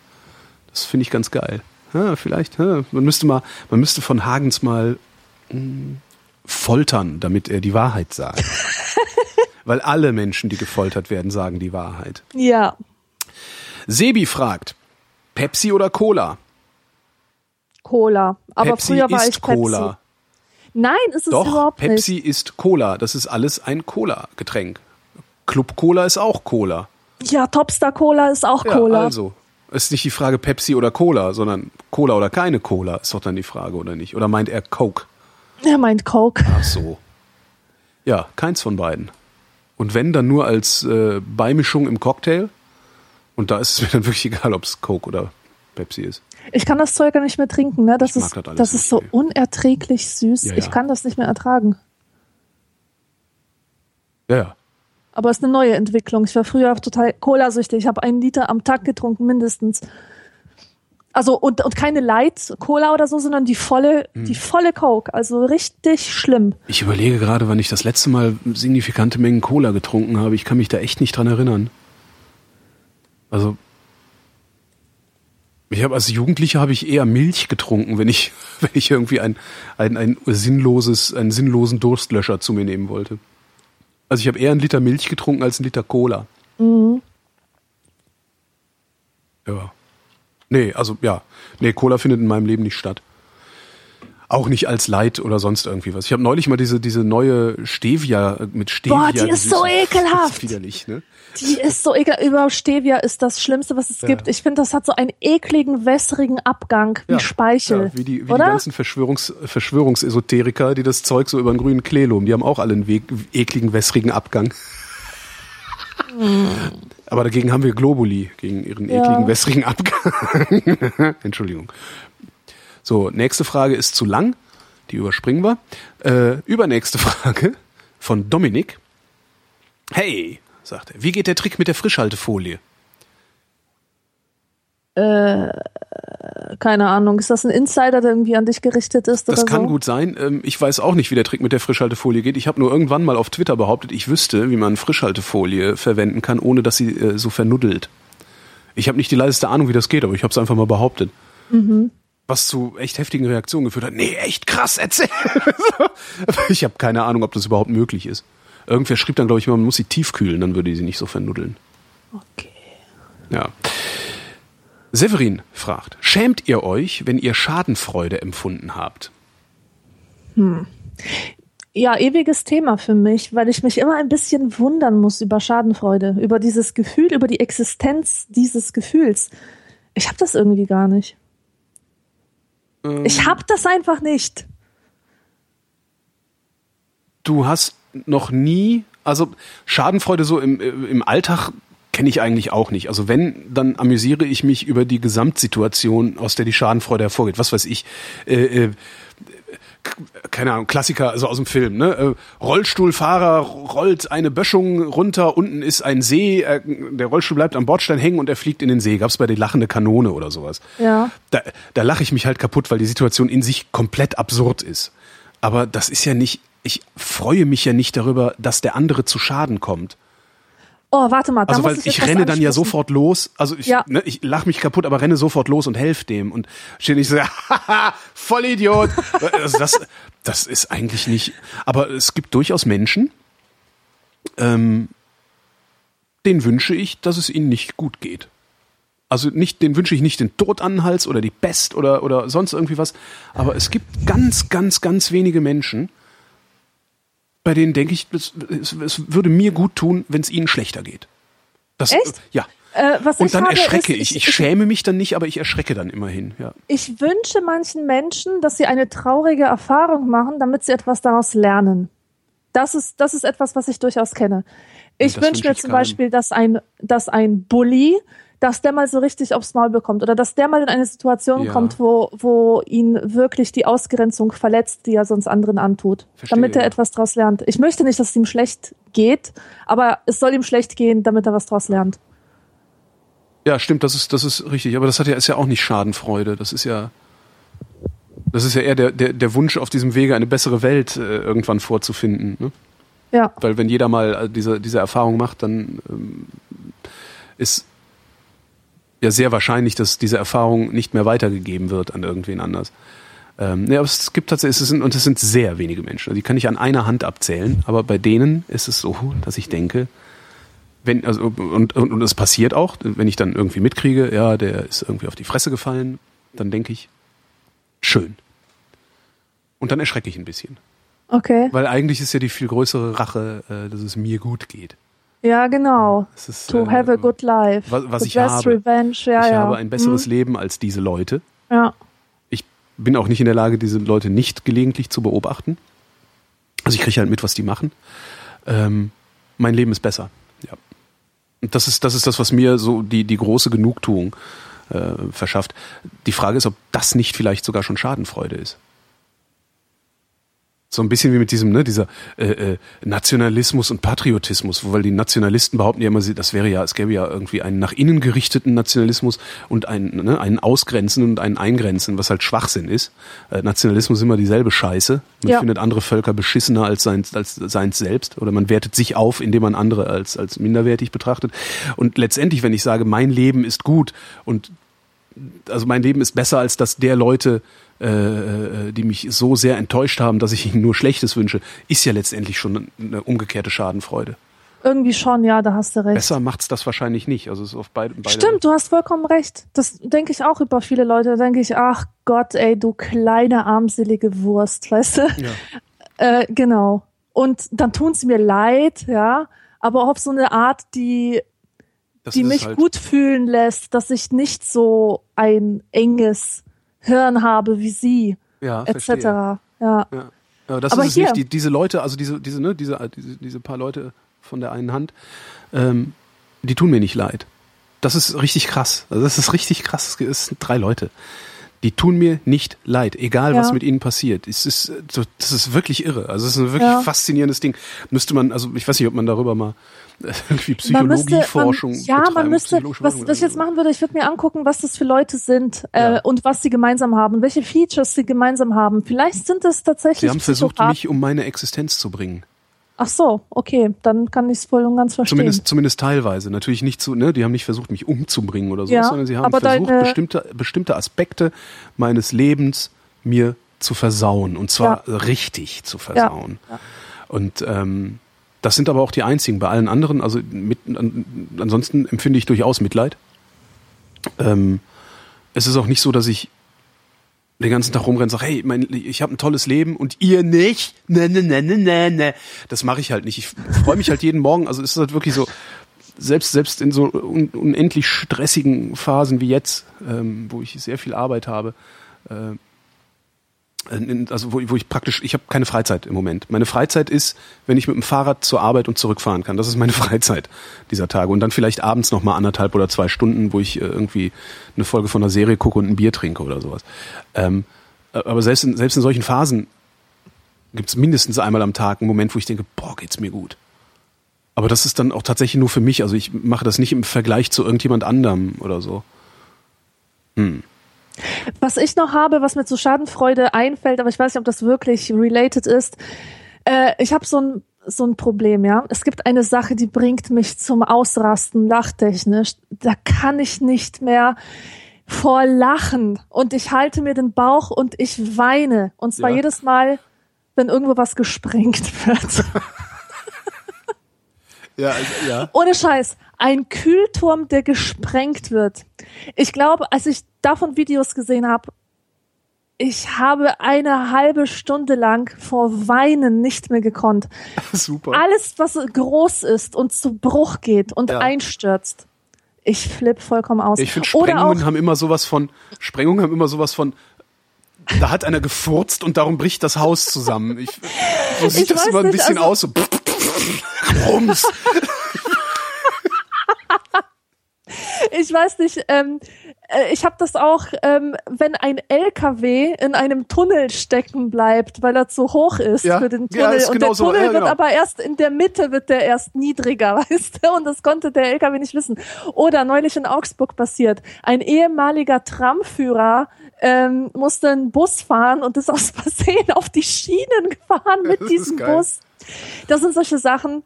Das finde ich ganz geil. Ja, vielleicht, ja, man müsste mal, man müsste von Hagens mal mh, foltern, damit er die Wahrheit sagt. Weil alle Menschen, die gefoltert werden, sagen die Wahrheit. Ja. Sebi fragt, Pepsi oder Cola? Cola. Aber Pepsi früher war ist ich Pepsi. Cola. Nein, ist es Doch, überhaupt Pepsi nicht. ist Cola. Das ist alles ein Cola-Getränk. Club Cola ist auch Cola. Ja, Topstar Cola ist auch Ja, Cola. also. Es ist nicht die Frage Pepsi oder Cola, sondern Cola oder keine Cola ist doch dann die Frage, oder nicht? Oder meint er Coke? Er meint Coke. Ach so. Ja, keins von beiden. Und wenn, dann nur als äh, Beimischung im Cocktail. Und da ist es mir dann wirklich egal, ob es Coke oder Pepsi ist. Ich kann das Zeug gar nicht mehr trinken, ne? Das Ich ist, das das ist so nee. unerträglich süß. Ja, Ich ja. kann das nicht mehr ertragen. Ja, ja. Aber es ist eine neue Entwicklung. Ich war früher total Cola-süchtig. Ich habe einen Liter am Tag getrunken, mindestens. Also und, und keine Light Cola oder so, sondern die volle, Hm. die volle Coke. Also richtig schlimm. Ich überlege gerade, wann ich das letzte Mal signifikante Mengen Cola getrunken habe. Ich kann mich da echt nicht dran erinnern. Also ich habe als Jugendlicher habe ich eher Milch getrunken, wenn ich wenn ich irgendwie ein ein ein sinnloses einen sinnlosen Durstlöscher zu mir nehmen wollte. Also ich habe eher einen Liter Milch getrunken als einen Liter Cola. Ja. Nee, also ja. Nee, Cola findet in meinem Leben nicht statt. Auch nicht als Light oder sonst irgendwie was. Ich habe neulich mal diese, diese neue Stevia äh, mit Stevia. Boah, die ist so ekelhaft. Ist widerlich, ne? Die ist so ekel. Überhaupt Stevia ist das Schlimmste, was es gibt. Ich finde, das hat so einen ekligen, wässrigen Abgang wie Ja, Speichel. Ja, wie die, wie die oder? ganzen Verschwörungs, Verschwörungsesoteriker, die das Zeug so über den grünen Klee loben. Die haben auch alle einen weg, ekligen, wässrigen Abgang. Aber dagegen haben wir Globuli, gegen ihren Ja. ekligen, wässrigen Abgang. Entschuldigung. So, nächste Frage ist zu lang. Die überspringen wir. Äh, übernächste Frage von Dominik. Hey, sagt er, wie geht der Trick mit der Frischhaltefolie? Keine Ahnung. Ist das ein Insider, der irgendwie an dich gerichtet ist Das kann so? gut sein. Ähm, Ich weiß auch nicht, wie der Trick mit der Frischhaltefolie geht. Ich habe nur irgendwann mal auf Twitter behauptet, ich wüsste, wie man Frischhaltefolie verwenden kann, ohne dass sie äh, so vernuddelt. Ich habe nicht die leiseste Ahnung, wie das geht, aber ich habe es einfach mal behauptet. Was zu echt heftigen Reaktionen geführt hat. Nee, echt krass, erzähl. ich habe keine Ahnung, ob das überhaupt möglich ist. Irgendwer schrieb dann, glaube ich, man muss sie tiefkühlen, dann würde sie nicht so vernuddeln. Okay. Ja. Severin fragt, schämt ihr euch, wenn ihr Schadenfreude empfunden habt? Hm. Ja, ewiges Thema für mich, weil ich mich immer ein bisschen wundern muss über Schadenfreude, über dieses Gefühl, über die Existenz dieses Gefühls. Ich habe das irgendwie gar nicht. Ähm, ich habe das einfach nicht. Du hast noch nie, also Schadenfreude so im, im Alltag kenne ich eigentlich auch nicht. Also wenn, dann amüsiere ich mich über die Gesamtsituation, aus der die Schadenfreude hervorgeht. Was weiß ich, äh, äh, keine Ahnung, Klassiker, also aus dem Film, ne? Äh, Rollstuhlfahrer rollt eine Böschung runter, unten ist ein See, äh, der Rollstuhl bleibt am Bordstein hängen und er fliegt in den See. Gab's bei die lachende Kanone oder sowas. Ja. Da, da lache ich mich halt kaputt, weil die Situation in sich komplett absurd ist. Aber das ist ja nicht, ich freue mich ja nicht darüber, dass der andere zu Schaden kommt. Oh, warte mal. Da also weil ich, ich renne dann ja sofort los. Also ich, ja. ne, ich lach mich kaputt, aber renne sofort los und helfe dem und stehe nicht so, haha, voll Idiot. also das, das ist eigentlich nicht. Aber es gibt durchaus Menschen, ähm, denen wünsche ich, dass es ihnen nicht gut geht. Also nicht, den wünsche ich nicht den Tod an den Hals oder die Pest oder, oder sonst irgendwie was. Aber es gibt ganz, ganz, ganz wenige Menschen, bei denen denke ich, es, es, würde mir gut tun, wenn es ihnen schlechter geht. Das, Echt? Ja. Äh, und dann erschrecke ist, ich. Ich, schäme mich dann nicht, aber ich erschrecke dann immerhin. Ja. Ich wünsche manchen Menschen, dass sie eine traurige Erfahrung machen, damit sie etwas daraus lernen. Das ist, das ist etwas, was ich durchaus kenne. Ich wünsche mir zum Beispiel, dass ein, dass ein Bully dass der mal so richtig aufs Maul bekommt oder dass der mal in eine Situation ja. kommt, wo, wo ihn wirklich die Ausgrenzung verletzt, die er sonst anderen antut, Verstehe, damit er etwas daraus lernt. Ich möchte nicht, dass es ihm schlecht geht, aber es soll ihm schlecht gehen, damit er was daraus lernt. Ja, stimmt, das ist, das ist richtig. Aber das hat ja, ist ja auch nicht Schadenfreude. Das ist ja, das ist ja eher der, der, der Wunsch auf diesem Wege, eine bessere Welt äh, irgendwann vorzufinden. Ne? Ja. Weil wenn jeder mal äh, diese, diese Erfahrung macht, dann ähm, ist ja sehr wahrscheinlich, dass diese Erfahrung nicht mehr weitergegeben wird an irgendwen anders. Ähm, ja, aber es gibt tatsächlich, es sind, und es sind sehr wenige Menschen. Also die kann ich an einer Hand abzählen, aber bei denen ist es so, dass ich denke, wenn, also, und, und, und es passiert auch, wenn ich dann irgendwie mitkriege, ja, der ist irgendwie auf die Fresse gefallen, dann denke ich, schön. Und dann erschrecke ich ein bisschen. Okay. Weil eigentlich ist ja die viel größere Rache, äh, dass es mir gut geht. Ja, genau. Ist, to äh, have a good life. Was, was ich habe. Revenge. Ja, ich ja. habe ein besseres mhm. Leben als diese Leute. Ja. Ich bin auch nicht in der Lage, diese Leute nicht gelegentlich zu beobachten. Also ich kriege halt mit, was die machen. Ähm, mein Leben ist besser. Ja. Und das ist, das ist das, was mir so die, die große Genugtuung äh, verschafft. Die Frage ist, ob das nicht vielleicht sogar schon Schadenfreude ist. So ein bisschen wie mit diesem, ne, dieser äh, äh, Nationalismus und Patriotismus, weil die Nationalisten behaupten ja immer, das wäre ja, es gäbe ja irgendwie einen nach innen gerichteten Nationalismus und einen, ne, einen Ausgrenzen und einen Eingrenzen, was halt Schwachsinn ist. Äh, Nationalismus ist immer dieselbe Scheiße. Man ja. findet andere Völker beschissener als sein, als seins selbst oder man wertet sich auf, indem man andere als, als minderwertig betrachtet. Und letztendlich, wenn ich sage, mein Leben ist gut und also mein Leben ist besser als das der Leute, äh, äh, die mich so sehr enttäuscht haben, dass ich ihnen nur Schlechtes wünsche, ist ja letztendlich schon eine umgekehrte Schadenfreude. Irgendwie schon, ja, da hast du recht. Besser macht's das wahrscheinlich nicht. Also es ist auf beide, beide Stimmt, du hast vollkommen recht. Das denke ich auch über viele Leute. Da denke ich, ach Gott, ey, du kleine armselige Wurst, weißt du? Ja. Äh, genau. Und dann tun sie mir leid, ja, aber auf so eine Art, die das die mich halt. gut fühlen lässt, dass ich nicht so ein enges Hirn habe wie sie, ja, etc. Ja. ja. ja. das Aber ist es hier. nicht. Die, diese Leute, also diese, diese, ne, diese, diese, diese paar Leute von der einen Hand, ähm, die tun mir nicht leid. Das ist richtig krass. Also das ist richtig krass. Es sind drei Leute. Die tun mir nicht leid, egal ja. was mit ihnen passiert. Es ist, das ist wirklich irre. Also es ist ein wirklich ja. faszinierendes Ding. Müsste man, also ich weiß nicht, ob man darüber mal irgendwie Psychologieforschung. Ja, man müsste, was, was ich jetzt machen würde, ich würde mir angucken, was das für Leute sind äh, ja. und was sie gemeinsam haben, welche Features sie gemeinsam haben. Vielleicht sind es tatsächlich. Sie haben versucht, mich um meine Existenz zu bringen. Ach so, okay, dann kann ich es voll und ganz verstehen. Zumindest, zumindest teilweise. Natürlich nicht so, ne, die haben nicht versucht, mich umzubringen oder so, Ja, sondern sie haben versucht, deine- bestimmte, bestimmte Aspekte meines Lebens mir zu versauen. Und zwar richtig zu versauen. Ja. Und ähm, das sind aber auch die einzigen. Bei allen anderen, also mit, an, ansonsten empfinde ich durchaus Mitleid. Ähm, es ist auch nicht so, dass ich den ganzen Tag rumrenne und sage, hey, mein, ich habe ein tolles Leben und ihr nicht. Ne, ne, ne, ne, ne, ne. Das mache ich halt nicht. Ich freue mich halt jeden Morgen. Also es ist halt wirklich so, selbst, selbst in so un, unendlich stressigen Phasen wie jetzt, ähm, wo ich sehr viel Arbeit habe, äh, also wo, wo ich praktisch, ich habe keine Freizeit im Moment. Meine Freizeit ist, wenn ich mit dem Fahrrad zur Arbeit und zurückfahren kann. Das ist meine Freizeit dieser Tage. Und dann vielleicht abends noch mal anderthalb oder zwei Stunden, wo ich äh, irgendwie eine Folge von einer Serie gucke und ein Bier trinke oder sowas. Ähm, aber selbst in, selbst in solchen Phasen gibt es mindestens einmal am Tag einen Moment, wo ich denke, boah, geht's mir gut. Aber das ist dann auch tatsächlich nur für mich. Also ich mache das nicht im Vergleich zu irgendjemand anderem oder so. Was ich noch habe, was mir zu Schadenfreude einfällt, aber ich weiß nicht, ob das wirklich related ist. Äh, ich habe so ein so ein Problem, ja. Es gibt eine Sache, die bringt mich zum Ausrasten, lachtechnisch. Da kann ich nicht mehr vor Lachen und ich halte mir den Bauch und ich weine. Und zwar Ja. jedes Mal, wenn irgendwo was gesprengt wird. Ja, ja. Ohne Scheiß. Ein Kühlturm, der gesprengt wird. Ich glaube, als ich davon Videos gesehen habe, ich habe eine halbe Stunde lang vor Weinen nicht mehr gekonnt. Super. Alles, was groß ist und zu Bruch geht und Ja. einstürzt. Ich flipp vollkommen aus. Ich finde, Sprengungen auch, haben immer sowas von, Sprengungen haben immer sowas von, da hat einer gefurzt und darum bricht das Haus zusammen. Ich, so sieht Ich das immer ein nicht, bisschen also- aus. So, Rums. Ich weiß nicht, ähm, äh, ich habe das auch, ähm, wenn ein LKW in einem Tunnel stecken bleibt, weil er zu hoch ist Ja. für den Ja, Tunnel. ist und genau der so. Tunnel Ja, wird genau. aber erst in der Mitte wird der erst niedriger, weißt du? Und das konnte der LKW nicht wissen. Oder neulich in Augsburg passiert. Ein ehemaliger Tramführer ähm, musste einen Bus fahren und ist aus Versehen auf die Schienen gefahren mit diesem. Bus. Das sind solche Sachen,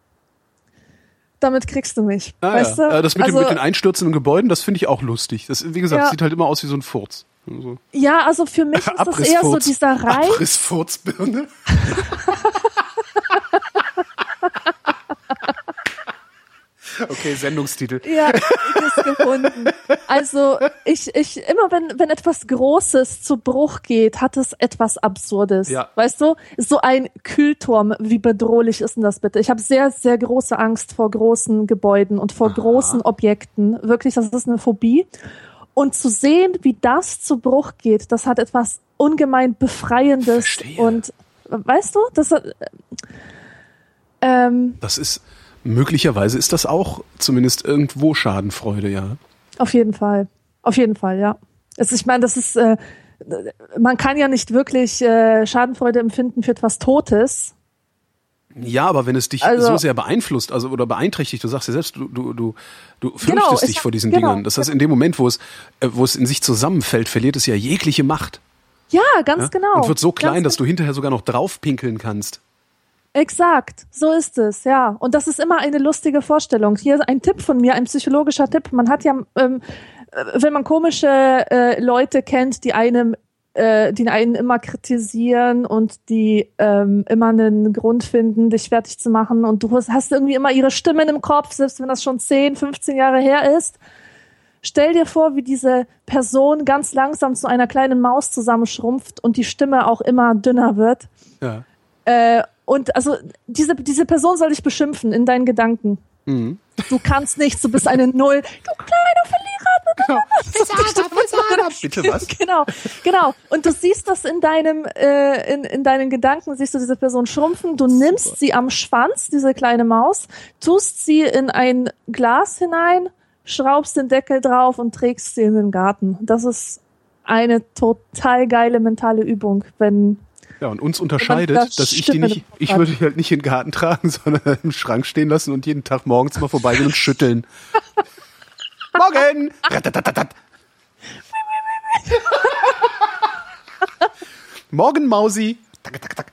damit kriegst du mich. Ah, weißt ja. du? Das mit, also, den, mit den einstürzenden Gebäuden, das finde ich auch lustig. Das, wie gesagt, Ja. sieht halt immer aus wie so ein Furz. So. Ja, also für mich ist das eher so dieser Reiz. Abrissfurzbirne. Okay, Sendungstitel. Ja, ich gefunden. Also ich, ich, immer wenn, wenn etwas Großes zu Bruch geht, hat es etwas Absurdes. Ja. Weißt du? So ein Kühlturm, wie bedrohlich ist denn das bitte? Ich habe sehr, sehr große Angst vor großen Gebäuden und vor großen Objekten. Wirklich, das ist eine Phobie. Und zu sehen, wie das zu Bruch geht, das hat etwas ungemein Befreiendes. Verstehe. Und weißt du, das hat, ähm, Das ist, möglicherweise ist das auch zumindest irgendwo Schadenfreude, ja. Auf jeden Fall. Auf jeden Fall, ja. Also ich meine, das ist, äh, man kann ja nicht wirklich äh, Schadenfreude empfinden für etwas Totes. Ja, aber wenn es dich Also- so sehr beeinflusst, also oder beeinträchtigt, du sagst ja selbst, du du du, du fürchtest Genau, dich vor diesen genau. Dingern. Das heißt, in dem Moment, wo es äh, wo es in sich zusammenfällt, verliert es ja jegliche Macht. Ja, ganz Ja? genau. Und wird so klein, Ganz dass du hinterher sogar noch draufpinkeln kannst. Exakt, so ist es, ja. Und das ist immer eine lustige Vorstellung. Hier ein Tipp von mir, ein psychologischer Tipp. Man hat ja, ähm, äh, wenn man komische äh, Leute kennt, die einem, äh, die einen immer kritisieren und die ähm, immer einen Grund finden, dich fertig zu machen und du hast, hast irgendwie immer ihre Stimmen im Kopf, selbst wenn das schon 10, 15 Jahre her ist. Stell dir vor, wie diese Person ganz langsam zu einer kleinen Maus zusammenschrumpft und die Stimme auch immer dünner wird. Ja. Äh, und also diese, diese Person soll dich beschimpfen in deinen Gedanken. Mhm. Du kannst nichts, du bist eine Null. Du kleiner Verlierer. Bitte was? Genau, genau. Und du siehst das in deinem, äh, in, in deinen Gedanken, siehst du diese Person schrumpfen. Du nimmst sie am Schwanz, diese kleine Maus, tust sie in ein Glas hinein, schraubst den Deckel drauf und trägst sie in den Garten. Das ist eine total geile mentale Übung, wenn Ja, und uns unterscheidet, das dass ich die nicht, ich würde die halt nicht in den Garten tragen, sondern im Schrank stehen lassen und jeden Tag morgens mal vorbeigehen und schütteln. Morgen! Morgen, Mausi. Tak, tak, tak.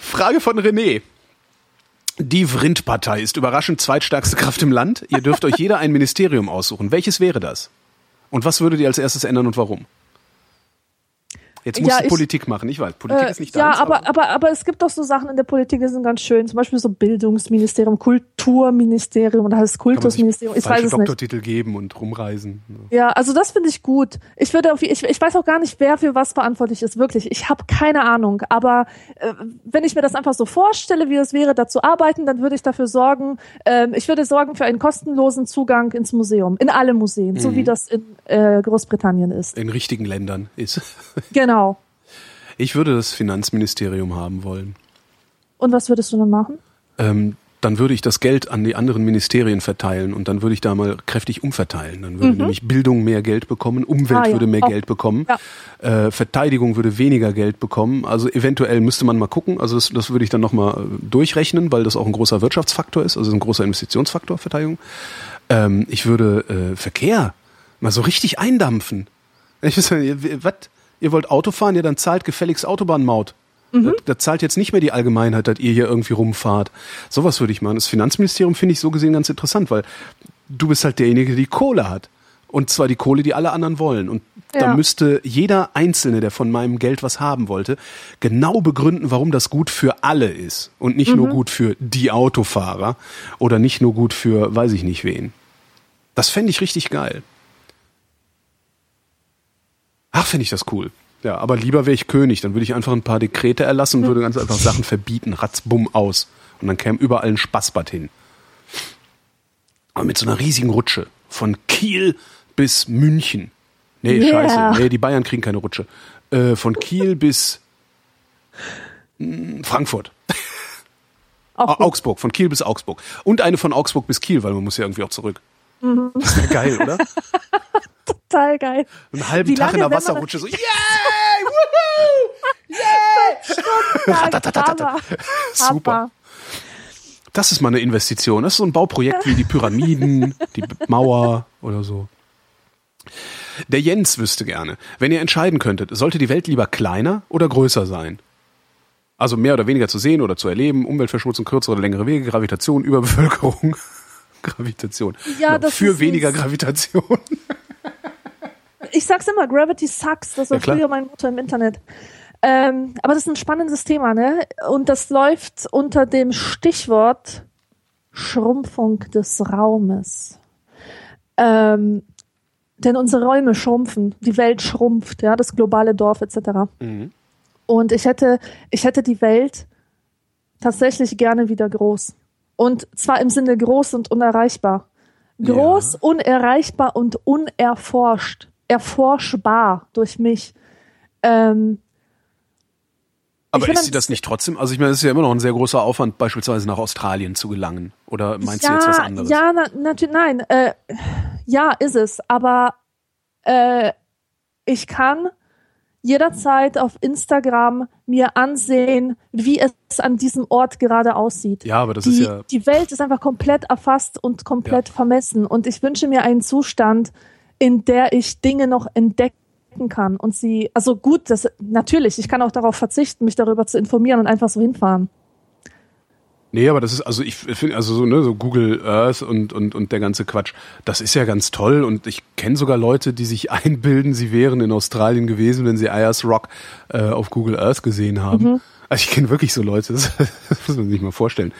Frage von René. Die Vrindpartei ist überraschend zweitstärkste Kraft im Land. Ihr dürft euch jeder ein Ministerium aussuchen. Welches wäre das? Und was würdet ihr als erstes ändern und warum? Jetzt musst Ja, du ich- Politik machen. Ich weiß, Politik Äh, ist nicht ja, deins, aber, aber, aber es gibt doch so Sachen in der Politik, die sind ganz schön. Zum Beispiel so Bildungsministerium, Kulturministerium oder heißt Kultusministerium. Ich weiß es nicht. Doktortitel geben und rumreisen. Ja, also das finde ich gut. Ich würde auf, ich, ich weiß auch gar nicht, wer für was verantwortlich ist, wirklich. Ich habe keine Ahnung. Aber äh, wenn ich mir das einfach so vorstelle, wie es wäre, da zu arbeiten, dann würde ich dafür sorgen, ähm, ich würde sorgen für einen kostenlosen Zugang ins Museum, in alle Museen, so wie das in äh, Großbritannien ist. In richtigen Ländern ist. Genau. Ich würde das Finanzministerium haben wollen. Und was würdest du dann machen? ähm, dann würde ich das Geld an die anderen Ministerien verteilen und dann würde ich da mal kräftig umverteilen. Dann würde nämlich Bildung mehr Geld bekommen, Umwelt Mhm. Ah, ja. würde mehr Auch- Geld bekommen, Ja. äh, Verteidigung würde weniger Geld bekommen. Also eventuell müsste man mal gucken. Also das, das würde ich dann nochmal äh, durchrechnen, weil das auch ein großer Wirtschaftsfaktor ist, also ein großer Investitionsfaktor, Verteidigung. Ähm, ich würde äh, Verkehr mal so richtig eindampfen. Ich weiß was? Ihr wollt Auto fahren, ja, dann zahlt gefälligst Autobahnmaut. Da, da zahlt jetzt nicht mehr die Allgemeinheit, dass ihr hier irgendwie rumfahrt. Sowas würde ich machen. Das Finanzministerium finde ich so gesehen ganz interessant, weil du bist halt derjenige, der die Kohle hat. Und zwar die Kohle, die alle anderen wollen. Und da Ja. müsste jeder Einzelne, der von meinem Geld was haben wollte, genau begründen, warum das gut für alle ist. Und nicht nur gut für die Autofahrer oder nicht nur gut für weiß ich nicht wen. Das fände ich richtig geil. Ach, finde ich das cool. Ja, aber lieber wäre ich König, dann würde ich einfach ein paar Dekrete erlassen und würde ganz einfach Sachen verbieten, ratzbumm aus. Und dann käme überall ein Spaßbad hin. Aber mit so einer riesigen Rutsche. Von Kiel bis München. Nee, Yeah. scheiße. Nee, die Bayern kriegen keine Rutsche. Äh, von Kiel bis mh, Frankfurt. Gut. Augsburg, von Kiel bis Augsburg. Und eine von Augsburg bis Kiel, weil man muss ja irgendwie auch zurück. Mhm. Das wäre geil, oder? total geil. Einen halben Wie Tag in der Wasserrutsche so, yay, woohoo! Hammer. Super. Das ist mal eine Investition. Das ist so ein Bauprojekt wie die Pyramiden, die Mauer oder so. Der Jens wüsste gerne, wenn ihr entscheiden könntet, sollte die Welt lieber kleiner oder größer sein? Also mehr oder weniger zu sehen oder zu erleben, Umweltverschmutzung, kürzere oder längere Wege, Gravitation, Überbevölkerung. Gravitation. Ja, das Für ist weniger. Gravitation. Ich sag's immer, Gravity sucks. Das war Ja, klar. früher mein Motto im Internet. Ähm, aber das ist ein spannendes Thema, ne? Und das läuft unter dem Stichwort Schrumpfung des Raumes. Ähm, denn unsere Räume schrumpfen, die Welt schrumpft, ja, das globale Dorf etc. Und ich hätte, ich hätte die Welt tatsächlich gerne wieder groß. Und zwar im Sinne groß und unerreichbar. Groß, Ja. unerreichbar und unerforscht. Erforschbar durch mich. Ähm, Aber ist sie das nicht trotzdem? Also ich meine, es ist ja immer noch ein sehr großer Aufwand, beispielsweise nach Australien zu gelangen. Oder meinst ja, du jetzt was anderes? Ja, na, natürlich, nein. Äh, ja, ist es. Aber äh, ich kann jederzeit auf Instagram mir ansehen, wie es an diesem Ort gerade aussieht. Ja, aber das die, ist ja. die Welt ist einfach komplett erfasst und komplett vermessen. Und ich wünsche mir einen Zustand, in der ich Dinge noch entdecken kann und sie, also gut, das natürlich, ich kann auch darauf verzichten, mich darüber zu informieren und einfach so hinfahren. Nee, aber das ist, also ich finde, also so, ne, so Google Earth und, und, und der ganze Quatsch, das ist ja ganz toll und ich kenne sogar Leute, die sich einbilden, sie wären in Australien gewesen, wenn sie Ayers Rock äh, auf Google Earth gesehen haben. Also ich kenne wirklich so Leute, das, das muss man sich mal vorstellen.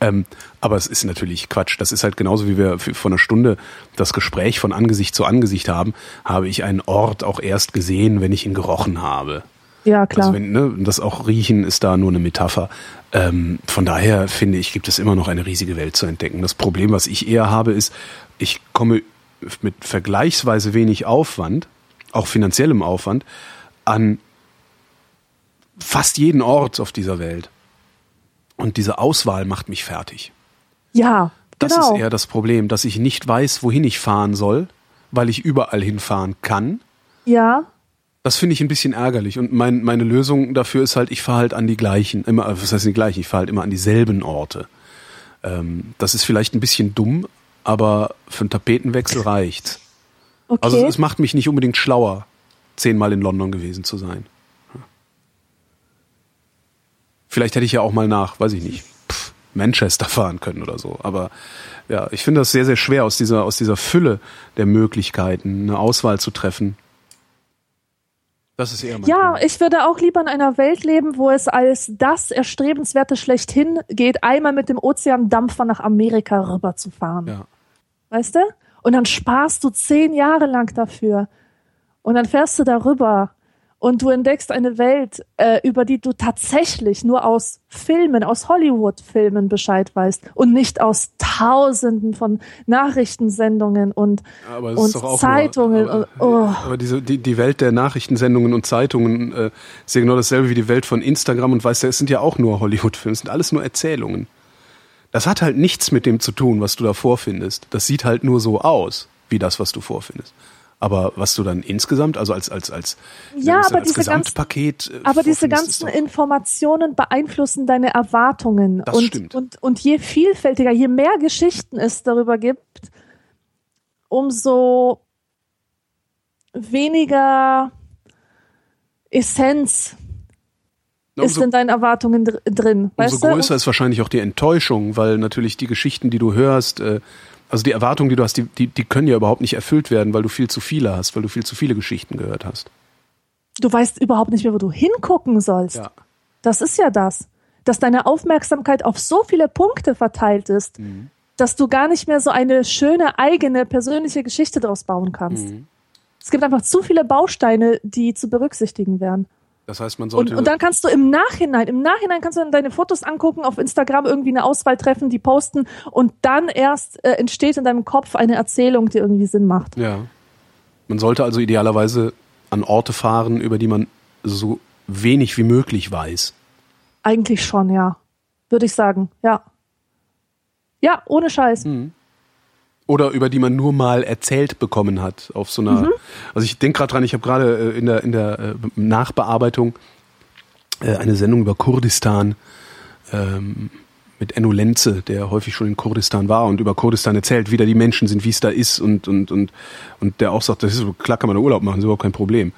Ähm, aber es ist natürlich Quatsch. Das ist halt genauso, wie wir vor einer Stunde das Gespräch von Angesicht zu Angesicht haben, habe ich einen Ort auch erst gesehen, wenn ich ihn gerochen habe. Ja, klar. Also wenn, ne, das auch Riechen ist da nur eine Metapher. Ähm, von daher finde ich, gibt es immer noch eine riesige Welt zu entdecken. Das Problem, was ich eher habe, ist, ich komme mit vergleichsweise wenig Aufwand, auch finanziellem Aufwand, an fast jeden Ort auf dieser Welt. Und diese Auswahl macht mich fertig. ja, Das genau. ist eher das Problem, dass ich nicht weiß, wohin ich fahren soll, weil ich überall hinfahren kann. ja, Das finde ich ein bisschen ärgerlich. Und mein, meine Lösung dafür ist halt, ich fahre halt an die gleichen, immer, äh, was heißt die gleichen? Ich fahre halt immer an dieselben Orte. Ähm, das ist vielleicht ein bisschen dumm, aber für einen Tapetenwechsel reicht. okay. Also es macht mich nicht unbedingt schlauer, zehnmal in London gewesen zu sein. Vielleicht hätte ich ja auch mal nach, weiß ich nicht, pff, Manchester fahren können oder so. Aber ja, ich finde das sehr, sehr schwer, aus dieser, aus dieser Fülle der Möglichkeiten eine Auswahl zu treffen. Das ist eher mein Ja, Punkt. ich würde auch lieber in einer Welt leben, wo es als das Erstrebenswerte schlechthin geht, einmal mit dem Ozeandampfer nach Amerika rüber zu fahren. Ja. Weißt du? Und dann sparst du zehn Jahre lang dafür. Und dann fährst du darüber und du entdeckst eine Welt, äh, über die du tatsächlich nur aus Filmen, aus Hollywood-Filmen Bescheid weißt und nicht aus Tausenden von Nachrichtensendungen und, und Zeitungen. Nur, aber, und, oh. aber diese, die, die Welt der Nachrichtensendungen und Zeitungen äh, ist ja genau dasselbe wie die Welt von Instagram und weißt du, es sind ja auch nur Hollywood-Filme, es sind alles nur Erzählungen. Das hat halt nichts mit dem zu tun, was du da vorfindest. Das sieht halt nur so aus, wie das, was du vorfindest. Aber was du dann insgesamt, also als als als ja, aber als diese Gesamtpaket, ganzen, äh, aber diese ganzen Informationen beeinflussen deine Erwartungen das und stimmt. und und je vielfältiger, je mehr Geschichten es darüber gibt, umso weniger Essenz Na, ist in deinen Erwartungen drin. Umso größer du? ist wahrscheinlich auch die Enttäuschung, weil natürlich die Geschichten, die du hörst, äh, also die Erwartungen, die du hast, die, die, die können ja überhaupt nicht erfüllt werden, weil du viel zu viele hast, weil du viel zu viele Geschichten gehört hast. Du weißt überhaupt nicht mehr, wo du hingucken sollst. Ja. Das ist ja das. Dass deine Aufmerksamkeit auf so viele Punkte verteilt ist, mhm. dass du gar nicht mehr so eine schöne eigene persönliche Geschichte daraus bauen kannst. Mhm. Es gibt einfach zu viele Bausteine, die zu berücksichtigen wären. Das heißt, man sollte. Und, und, dann kannst du im Nachhinein, im Nachhinein kannst du dann deine Fotos angucken, auf Instagram irgendwie eine Auswahl treffen, die posten und dann erst äh, entsteht in deinem Kopf eine Erzählung, die irgendwie Sinn macht. Ja. Man sollte also idealerweise an Orte fahren, über die man so wenig wie möglich weiß. Eigentlich schon, ja. Würde ich sagen, ja. Ja, ohne Scheiß. Mhm oder über die man nur mal erzählt bekommen hat auf so einer. Mhm. Also ich denke gerade dran, ich habe gerade äh, in der in der äh, Nachbearbeitung äh, eine Sendung über Kurdistan ähm, mit Enno Lenze, der häufig schon in Kurdistan war und über Kurdistan erzählt, wie da die Menschen sind, wie es da ist und und und und der auch sagt, das ist klar, kann man Urlaub machen, ist überhaupt kein Problem,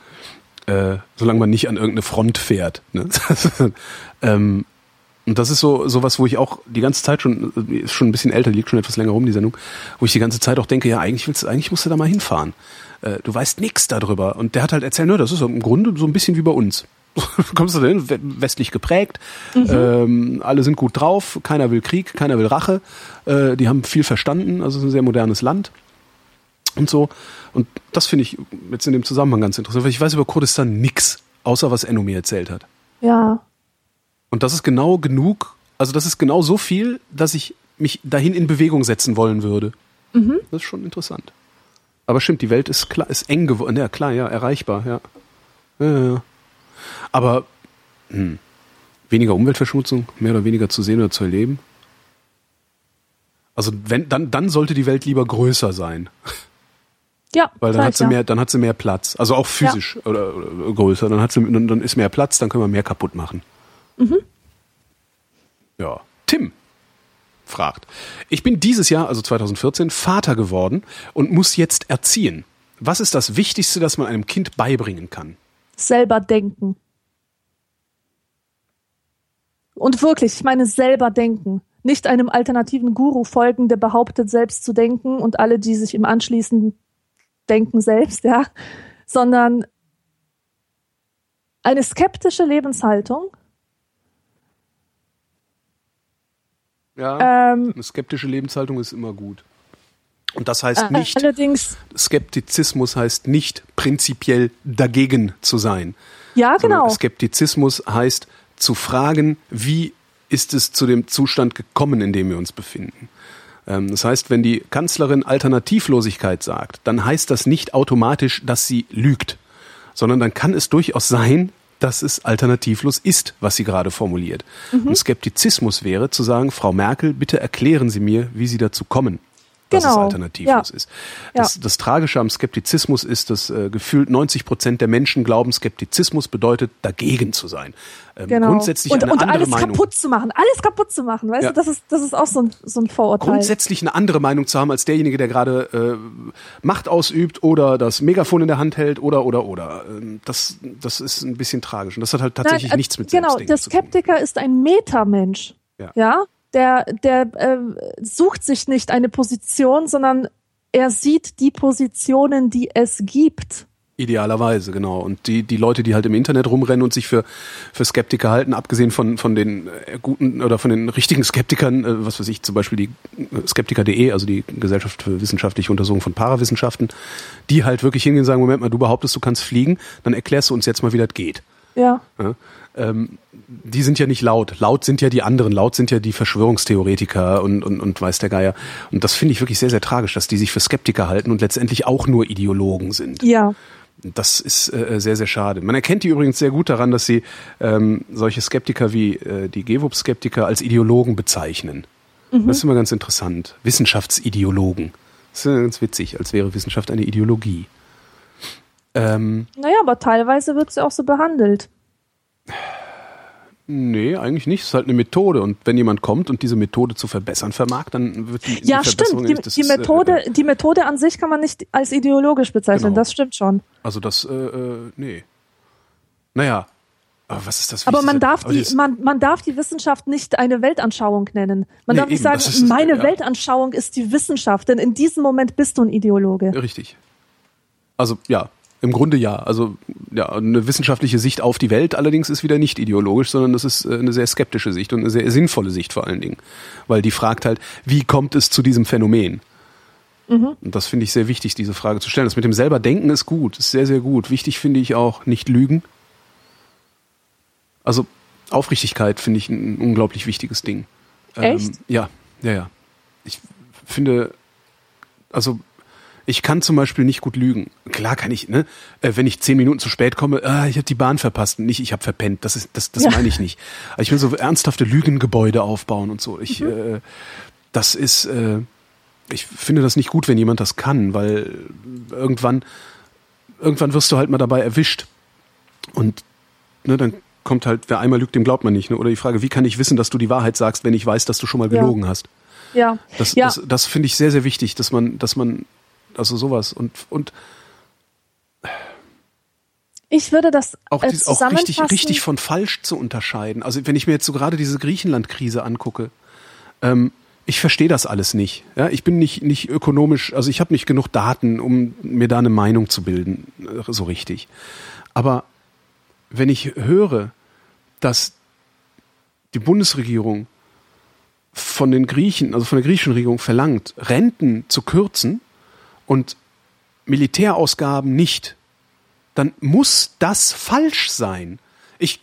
äh, solange man nicht an irgendeine Front fährt. Ne? ähm, und das ist so sowas, wo ich auch die ganze Zeit schon, ist schon ein bisschen älter, liegt schon etwas länger rum, die Sendung, wo ich die ganze Zeit auch denke, ja, eigentlich willst du, eigentlich musst du da mal hinfahren. Äh, du weißt nichts darüber. Und der hat halt erzählt, nö, das ist im Grunde so ein bisschen wie bei uns. Kommst du da hin, westlich geprägt, mhm. ähm, alle sind gut drauf, keiner will Krieg, keiner will Rache, äh, die haben viel verstanden, also es ist ein sehr modernes Land und so. Und das finde ich jetzt in dem Zusammenhang ganz interessant, weil ich weiß über Kurdistan nix, außer was Enno mir erzählt hat. Ja, und das ist genau genug, also das ist genau so viel, dass ich mich dahin in Bewegung setzen wollen würde. Mhm. Das ist schon interessant. Aber stimmt, die Welt ist klar, ist eng geworden. Ja, klar, ja, erreichbar, ja. ja, ja. Aber hm, weniger Umweltverschmutzung, mehr oder weniger zu sehen oder zu erleben. Also wenn, dann, dann sollte die Welt lieber größer sein. Ja, weil dann hat sie ja. mehr, dann hat sie mehr Platz. Also auch physisch ja. oder, oder, größer. Dann hat sie, dann, dann ist mehr Platz, dann können wir mehr kaputt machen. Mhm. Ja. Tim fragt. Ich bin dieses Jahr, also 2014, Vater geworden und muss jetzt erziehen. Was ist das Wichtigste, das man einem Kind beibringen kann? Selber denken. Und wirklich, ich meine selber denken. Nicht einem alternativen Guru folgen, der behauptet, selbst zu denken und alle, die sich ihm anschließen, denken selbst, ja. Sondern eine skeptische Lebenshaltung, Ja, ähm, eine skeptische Lebenshaltung ist immer gut. Und das heißt äh, nicht, allerdings, Skeptizismus heißt nicht prinzipiell dagegen zu sein. Ja, genau. Skeptizismus heißt zu fragen, wie ist es zu dem Zustand gekommen, in dem wir uns befinden. Ähm, das heißt, wenn die Kanzlerin Alternativlosigkeit sagt, dann heißt das nicht automatisch, dass sie lügt, sondern dann kann es durchaus sein, dass es alternativlos ist, was sie gerade formuliert. Mhm. Und Skeptizismus wäre zu sagen, Frau Merkel, bitte erklären Sie mir, wie Sie dazu kommen. Dass Genau. es alternativlos Ja. ist. Das, Ja. das Tragische am Skeptizismus ist, dass äh, gefühlt 90 Prozent der Menschen glauben, Skeptizismus bedeutet, dagegen zu sein. Ähm, Genau. Grundsätzlich und, eine und andere alles Meinung. kaputt zu machen, alles kaputt zu machen, weißt Ja. du, das ist, das ist auch so ein, so ein Vorurteil. grundsätzlich eine andere Meinung zu haben als derjenige, der gerade äh, Macht ausübt oder das Megafon in der Hand hält oder oder oder. Ähm, Das, das ist ein bisschen tragisch und das hat halt tatsächlich Nein, äh, nichts mit Genau, Selbstdenken der zu tun. Skeptiker ist ein Metamensch. Ja. ja? Der, der äh, sucht sich nicht eine Position, sondern er sieht die Positionen, die es gibt. Idealerweise, genau. Und die, die Leute, die halt im Internet rumrennen und sich für, für Skeptiker halten, abgesehen von, von den äh, guten oder von den richtigen Skeptikern, äh, was weiß ich, zum Beispiel die äh, Skeptiker.de, also die Gesellschaft für wissenschaftliche Untersuchung von Parawissenschaften, die halt wirklich hingehen und sagen, Moment mal, du behauptest, du kannst fliegen, dann erklärst du uns jetzt mal, wie das geht. Ja. Ja? Ähm, die sind ja nicht laut. Laut sind ja die anderen. Laut sind ja die Verschwörungstheoretiker und, und, und weiß der Geier. Und das finde ich wirklich sehr, sehr tragisch, dass die sich für Skeptiker halten und letztendlich auch nur Ideologen sind. Ja. Das ist äh, sehr, sehr schade. Man erkennt die übrigens sehr gut daran, dass sie ähm, solche Skeptiker wie äh, die GEWUP-Skeptiker als Ideologen bezeichnen. Das ist immer ganz interessant. Wissenschaftsideologen. Das ist ganz witzig, als wäre Wissenschaft eine Ideologie. Ähm, Naja, aber teilweise wird sie auch so behandelt. nee, eigentlich nicht. Es ist halt eine Methode. Und wenn jemand kommt und diese Methode zu verbessern vermag, dann wird die, Ja, die stimmt. Die, die, ist, äh, Methode, die Methode an sich kann man nicht als ideologisch bezeichnen. Genau. Das stimmt schon. Also das, äh, äh, nee. Naja, aber was ist das Aber Wichtigste? man darf Aber die, man, man darf die Wissenschaft nicht eine Weltanschauung nennen. Man Nee, darf nicht eben, sagen, ist- meine ja. Weltanschauung ist die Wissenschaft, denn in diesem Moment bist du ein Ideologe. Richtig. Also ja, im Grunde ja. Also ja, eine wissenschaftliche Sicht auf die Welt allerdings ist wieder nicht ideologisch, sondern das ist äh, eine sehr skeptische Sicht und eine sehr sinnvolle Sicht vor allen Dingen. Weil die fragt halt, wie kommt es zu diesem Phänomen? Und das finde ich sehr wichtig, diese Frage zu stellen. Das mit dem selber Denken ist gut, ist sehr, sehr gut. Wichtig finde ich auch, nicht lügen. Also Aufrichtigkeit finde ich ein unglaublich wichtiges Ding. Echt? Ähm, ja, ja, ja. Ich finde, also ich kann zum Beispiel nicht gut lügen. Klar kann ich, ne? Äh, wenn ich zehn Minuten zu spät komme, ah, ich habe die Bahn verpasst, nicht ich habe verpennt. Das ist, das, das Ja. meine ich nicht. Aber ich will so ernsthafte Lügengebäude aufbauen und so. Ich, Mhm. äh, das ist, äh, ich finde das nicht gut, wenn jemand das kann, weil irgendwann, irgendwann wirst du halt mal dabei erwischt. Und ne, dann kommt halt, wer einmal lügt, dem glaubt man nicht. Ne? Oder die Frage, wie kann ich wissen, dass du die Wahrheit sagst, wenn ich weiß, dass du schon mal Ja. gelogen hast? Ja. Das, ja. das, das finde ich sehr, sehr wichtig, dass man, dass man, also sowas und, und ich würde das auch, äh, auch richtig, richtig von falsch zu unterscheiden. Also wenn ich mir jetzt so gerade diese Griechenland-Krise angucke, ähm, ich verstehe das alles nicht. Ja, ich bin nicht, nicht ökonomisch, also ich habe nicht genug Daten, um mir da eine Meinung zu bilden, äh, so richtig. Aber wenn ich höre, dass die Bundesregierung von den Griechen, also von der griechischen Regierung verlangt, Renten zu kürzen und Militärausgaben nicht, dann muss das falsch sein. Ich,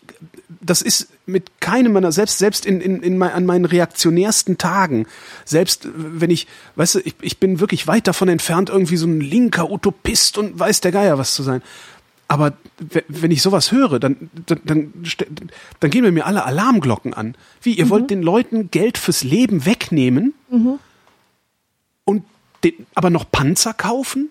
das ist mit keinem meiner, selbst, selbst in, in, in mein, an meinen reaktionärsten Tagen, selbst wenn ich, weißt du, ich, ich bin wirklich weit davon entfernt, irgendwie so ein linker Utopist und weiß der Geier was zu sein. Aber we- wenn ich sowas höre, dann, dann, dann, dann gehen mir alle Alarmglocken an. Wie, ihr wollt den Leuten Geld fürs Leben wegnehmen und den, aber noch Panzer kaufen?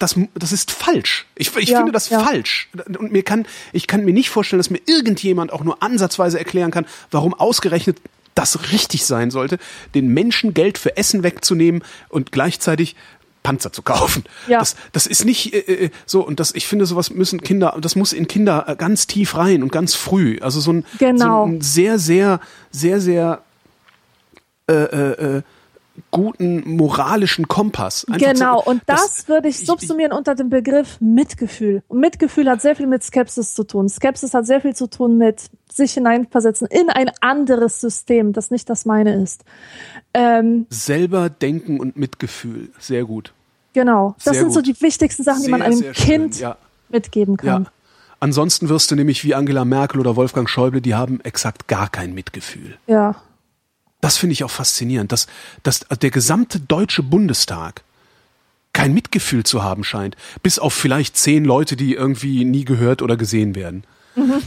Das, das ist falsch. Ich, ich Ja, finde das ja. falsch. Und mir kann, ich kann mir nicht vorstellen, dass mir irgendjemand auch nur ansatzweise erklären kann, warum ausgerechnet das richtig sein sollte, den Menschen Geld für Essen wegzunehmen und gleichzeitig Panzer zu kaufen. Ja. Das, das ist nicht äh, äh, so und das ich finde sowas müssen Kinder das muss in Kinder äh, ganz tief rein und ganz früh also so ein, Genau. so ein sehr sehr sehr sehr äh, äh, äh, guten moralischen Kompass Einfach Genau, so, und das, würde ich ich- subsumieren unter dem Begriff Mitgefühl. Und Mitgefühl hat sehr viel mit Skepsis zu tun. Skepsis hat sehr viel zu tun mit sich hineinversetzen in ein anderes System, das nicht das meine ist. Ähm, selber denken und Mitgefühl sehr gut genau, das Sehr sind so gut. die wichtigsten Sachen, die man Sehr, einem sehr schön, Kind ja. mitgeben kann. ja ansonsten wirst du nämlich wie Angela Merkel oder Wolfgang Schäuble die haben exakt gar kein Mitgefühl Ja, Das finde ich auch faszinierend, dass, dass der gesamte deutsche Bundestag kein Mitgefühl zu haben scheint, bis auf vielleicht zehn Leute, die irgendwie nie gehört oder gesehen werden.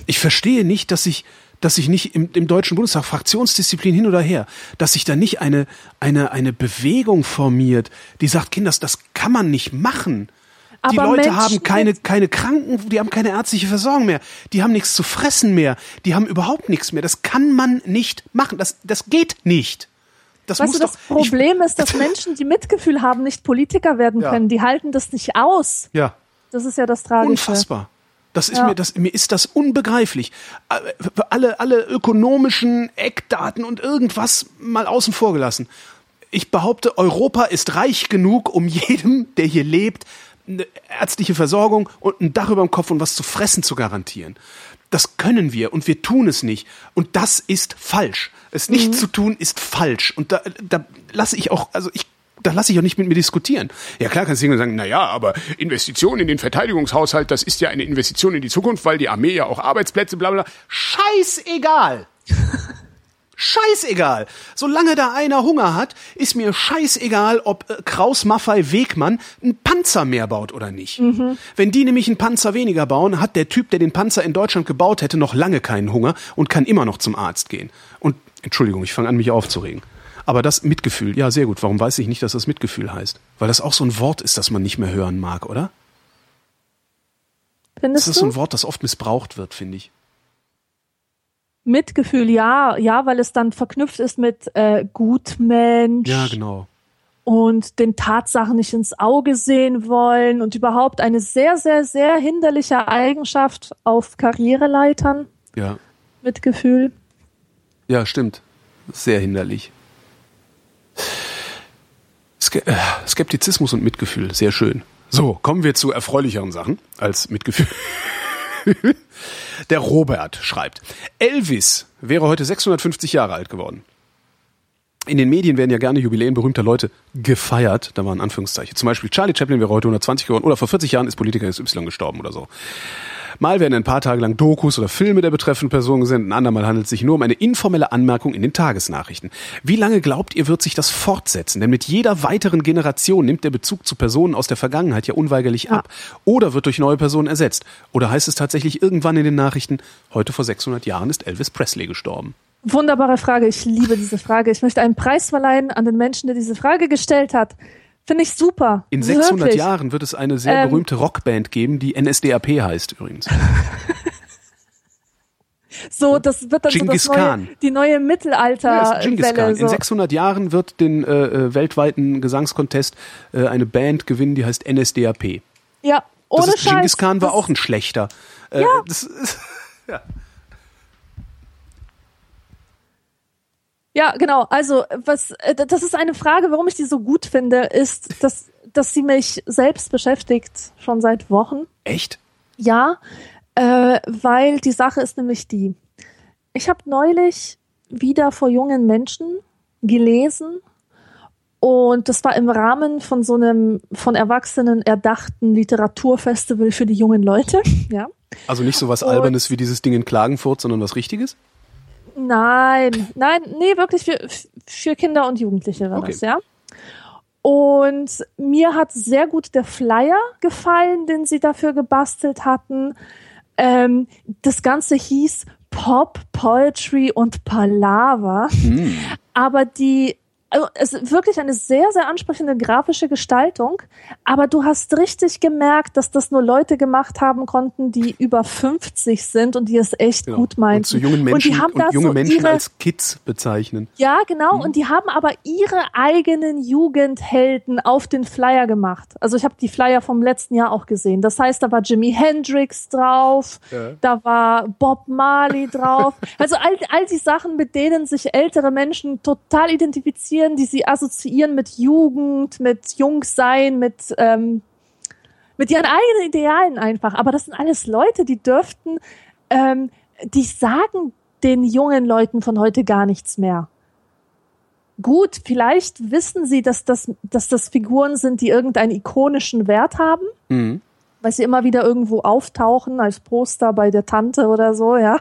Ich verstehe nicht, dass sich dass sich nicht im, im Deutschen Bundestag Fraktionsdisziplin hin oder her, dass sich da nicht eine, eine, eine Bewegung formiert, die sagt, Kinders, das kann man nicht machen. Die Aber Leute Menschen haben keine, keine Kranken, die haben keine ärztliche Versorgung mehr. Die haben nichts zu fressen mehr. Die haben überhaupt nichts mehr. Das kann man nicht machen. Das, das geht nicht. Das Weißt du, das doch, Problem ist, dass Menschen, die Mitgefühl haben, nicht Politiker werden Ja. können. Die halten das nicht aus. ja. Das ist ja das Tragische. Unfassbar. Das ist Ja. mir, das, mir ist das unbegreiflich. Alle, alle ökonomischen Eckdaten und irgendwas mal außen vor gelassen. Ich behaupte, Europa ist reich genug, um jedem, der hier lebt, eine ärztliche Versorgung und ein Dach über dem Kopf und was zu fressen zu garantieren. Das können wir und wir tun es nicht. Und das ist falsch. Es nicht zu tun ist falsch. Und da, da lasse ich auch, also ich da lasse ich auch nicht mit mir diskutieren. Ja klar kannst du und sagen, na ja, aber Investition in den Verteidigungshaushalt, das ist ja eine Investition in die Zukunft, weil die Armee ja auch Arbeitsplätze, bla bla. bla. Scheißegal. Scheißegal. Solange da einer Hunger hat, ist mir scheißegal, ob äh, Kraus Maffei Wegmann einen Panzer mehr baut oder nicht. Wenn die nämlich einen Panzer weniger bauen, hat der Typ, der den Panzer in Deutschland gebaut hätte, noch lange keinen Hunger und kann immer noch zum Arzt gehen. Und Entschuldigung, ich fange an, mich aufzuregen. Aber das Mitgefühl, ja, sehr gut. Warum weiß ich nicht, dass das Mitgefühl heißt? Weil das auch so ein Wort ist, das man nicht mehr hören mag, oder? Das Findest ist so du? ein Wort, das oft missbraucht wird, finde ich. Mitgefühl, ja, ja, weil es dann verknüpft ist mit äh, Gutmensch Ja, genau. und den Tatsachen nicht ins Auge sehen wollen und überhaupt eine sehr, sehr, sehr hinderliche Eigenschaft auf Karriereleitern. Ja. Mitgefühl. Ja, stimmt. Sehr hinderlich. Ske äh, Skeptizismus und Mitgefühl, sehr schön. So, kommen wir zu erfreulicheren Sachen als Mitgefühl. Der Robert schreibt, Elvis wäre heute 650 Jahre alt geworden. In den Medien werden ja gerne Jubiläen berühmter Leute gefeiert. Da waren Anführungszeichen. Zum Beispiel Charlie Chaplin wäre heute 120 geworden oder vor 40 Jahren ist Politiker XY gestorben oder so. Mal werden ein paar Tage lang Dokus oder Filme der betreffenden Person gesendet, ein andermal handelt es sich nur um eine informelle Anmerkung in den Tagesnachrichten. Wie lange glaubt ihr, wird sich das fortsetzen? Denn mit jeder weiteren Generation nimmt der Bezug zu Personen aus der Vergangenheit ja unweigerlich ab. Oder wird durch neue Personen ersetzt. Oder heißt es tatsächlich irgendwann in den Nachrichten, heute vor 600 Jahren ist Elvis Presley gestorben? Wunderbare Frage. Ich liebe diese Frage. Ich möchte einen Preis verleihen an den Menschen, der diese Frage gestellt hat. Finde ich super. In 600 Wirklich. Jahren wird es eine sehr Ähm, berühmte Rockband geben, die NSDAP heißt übrigens. So, das wird dann Genghis so das neue, die neue Ja, ist Genghis Khan. Mittelalterwelle. In So. 600 Jahren wird den äh, äh, weltweiten Gesangskontest äh, eine Band gewinnen, die heißt NSDAP. Ja, ohne das ist, Scheiß. Genghis Khan war das, auch ein schlechter. Äh, Ja. Das ist, Ja, genau. Also, was, äh, das ist eine Frage, warum ich die so gut finde, ist, dass, dass sie mich selbst beschäftigt, schon seit Wochen. echt? Ja, äh, weil die Sache ist nämlich die. Ich habe neulich wieder vor jungen Menschen gelesen und das war im Rahmen von so einem von Erwachsenen erdachten Literaturfestival für die jungen Leute. Ja. Also nicht so was Albernes wie dieses Ding in Klagenfurt, sondern was Richtiges? Nein, nein, nee, wirklich für, für Kinder und Jugendliche war Okay. das, ja. Und mir hat sehr gut der Flyer gefallen, den sie dafür gebastelt hatten. Ähm, das Ganze hieß Pop, Poetry und Palaver. Aber die, also es ist wirklich eine sehr, sehr ansprechende grafische Gestaltung. Aber du hast richtig gemerkt, dass das nur Leute gemacht haben konnten, die über 50 sind und die es echt Genau. gut meinten. Und zu jungen Menschen, und die haben und da junge so Menschen ihre, als Kids bezeichnen. ja, genau. Und die haben aber ihre eigenen Jugendhelden auf den Flyer gemacht. Also ich habe die Flyer vom letzten Jahr auch gesehen. Das heißt, da war Jimi Hendrix drauf, Ja. da war Bob Marley drauf. Also all, all die Sachen, mit denen sich ältere Menschen total identifizieren, die sie assoziieren mit Jugend, mit Jungsein, mit ähm, mit ihren eigenen Idealen einfach. Aber das sind alles Leute, die dürften, ähm, die sagen den jungen Leuten von heute gar nichts mehr. Gut, vielleicht wissen sie, dass das, dass das Figuren sind, die irgendeinen ikonischen Wert haben, Mhm. weil sie immer wieder irgendwo auftauchen als Poster bei der Tante oder so, ja.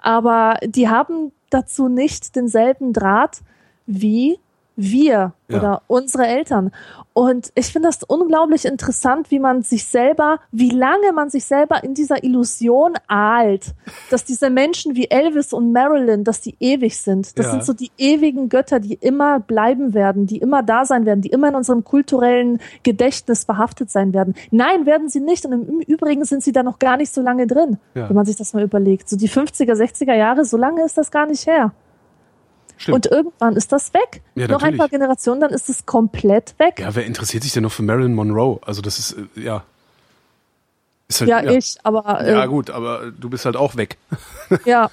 Aber die haben dazu nicht denselben Draht wie wir Ja. oder unsere Eltern. Und ich finde das unglaublich interessant, wie man sich selber, wie lange man sich selber in dieser Illusion ahlt, dass diese Menschen wie Elvis und Marilyn, dass die ewig sind. Das Ja. sind so die ewigen Götter, die immer bleiben werden, die immer da sein werden, die immer in unserem kulturellen Gedächtnis verhaftet sein werden. Nein, werden sie nicht. Und im Übrigen sind sie da noch gar nicht so lange drin, Ja. wenn man sich das mal überlegt. So die 50er, 60er Jahre, so lange ist das gar nicht her. Stimmt. Und irgendwann ist das weg. Ja, Noch ein paar Generationen, dann ist es komplett weg. ja, wer interessiert sich denn noch für Marilyn Monroe? Also das ist, äh, ja. Ist halt, Ja, ich, aber äh, Ja, gut, aber du bist halt auch weg. ja,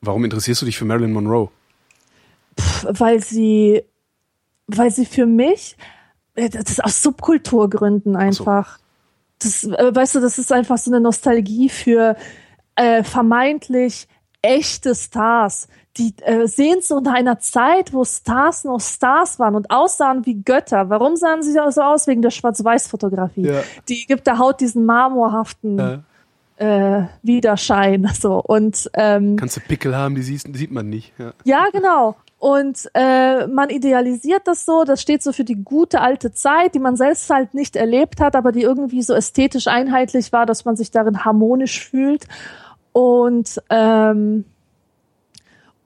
Warum interessierst du dich für Marilyn Monroe? weil sie, weil sie für mich, äh, das ist aus Subkulturgründen einfach. Das, äh, weißt du, das ist einfach so eine Nostalgie für äh, vermeintlich echte Stars, die äh, Sehnsucht nach einer Zeit, wo Stars noch Stars waren und aussahen wie Götter. Warum sahen sie so aus? Wegen der Schwarz-Weiß-Fotografie. Ja. Die gibt der Haut diesen marmorhaften äh, Widerschein. So. Und ähm, Kannst du Pickel haben, die siehst, die sieht man nicht. Ja. ja, genau. Und äh, man idealisiert das so, das steht so für die gute alte Zeit, die man selbst halt nicht erlebt hat, aber die irgendwie so ästhetisch einheitlich war, dass man sich darin harmonisch fühlt. Und ähm,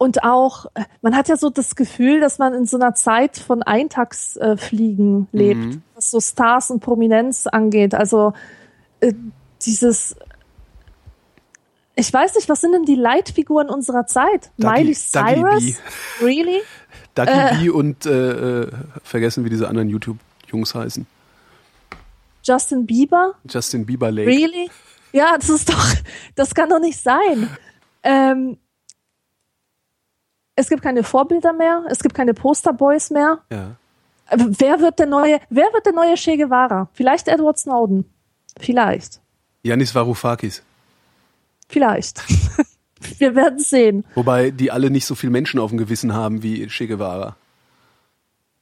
und auch, äh, man hat ja so das Gefühl, dass man in so einer Zeit von Eintagsfliegen äh, lebt, was so Stars und Prominenz angeht. Also äh, dieses, ich weiß nicht, was sind denn die Leitfiguren unserer Zeit? Dougie- Miley Dougie Cyrus? B. Really? Ducky B und äh, äh, vergessen, wie diese anderen YouTube-Jungs heißen. Justin Bieber? Justin Bieber Lake. Really? Ja, das ist doch, das kann doch nicht sein. Ähm, es gibt keine Vorbilder mehr, es gibt keine Posterboys mehr. Ja. Wer wird der neue, wer wird der neue Che Guevara? Vielleicht Edward Snowden. Vielleicht. Yanis Varoufakis. Vielleicht. Wir werden sehen. Wobei die alle nicht so viel Menschen auf dem Gewissen haben wie Che Guevara.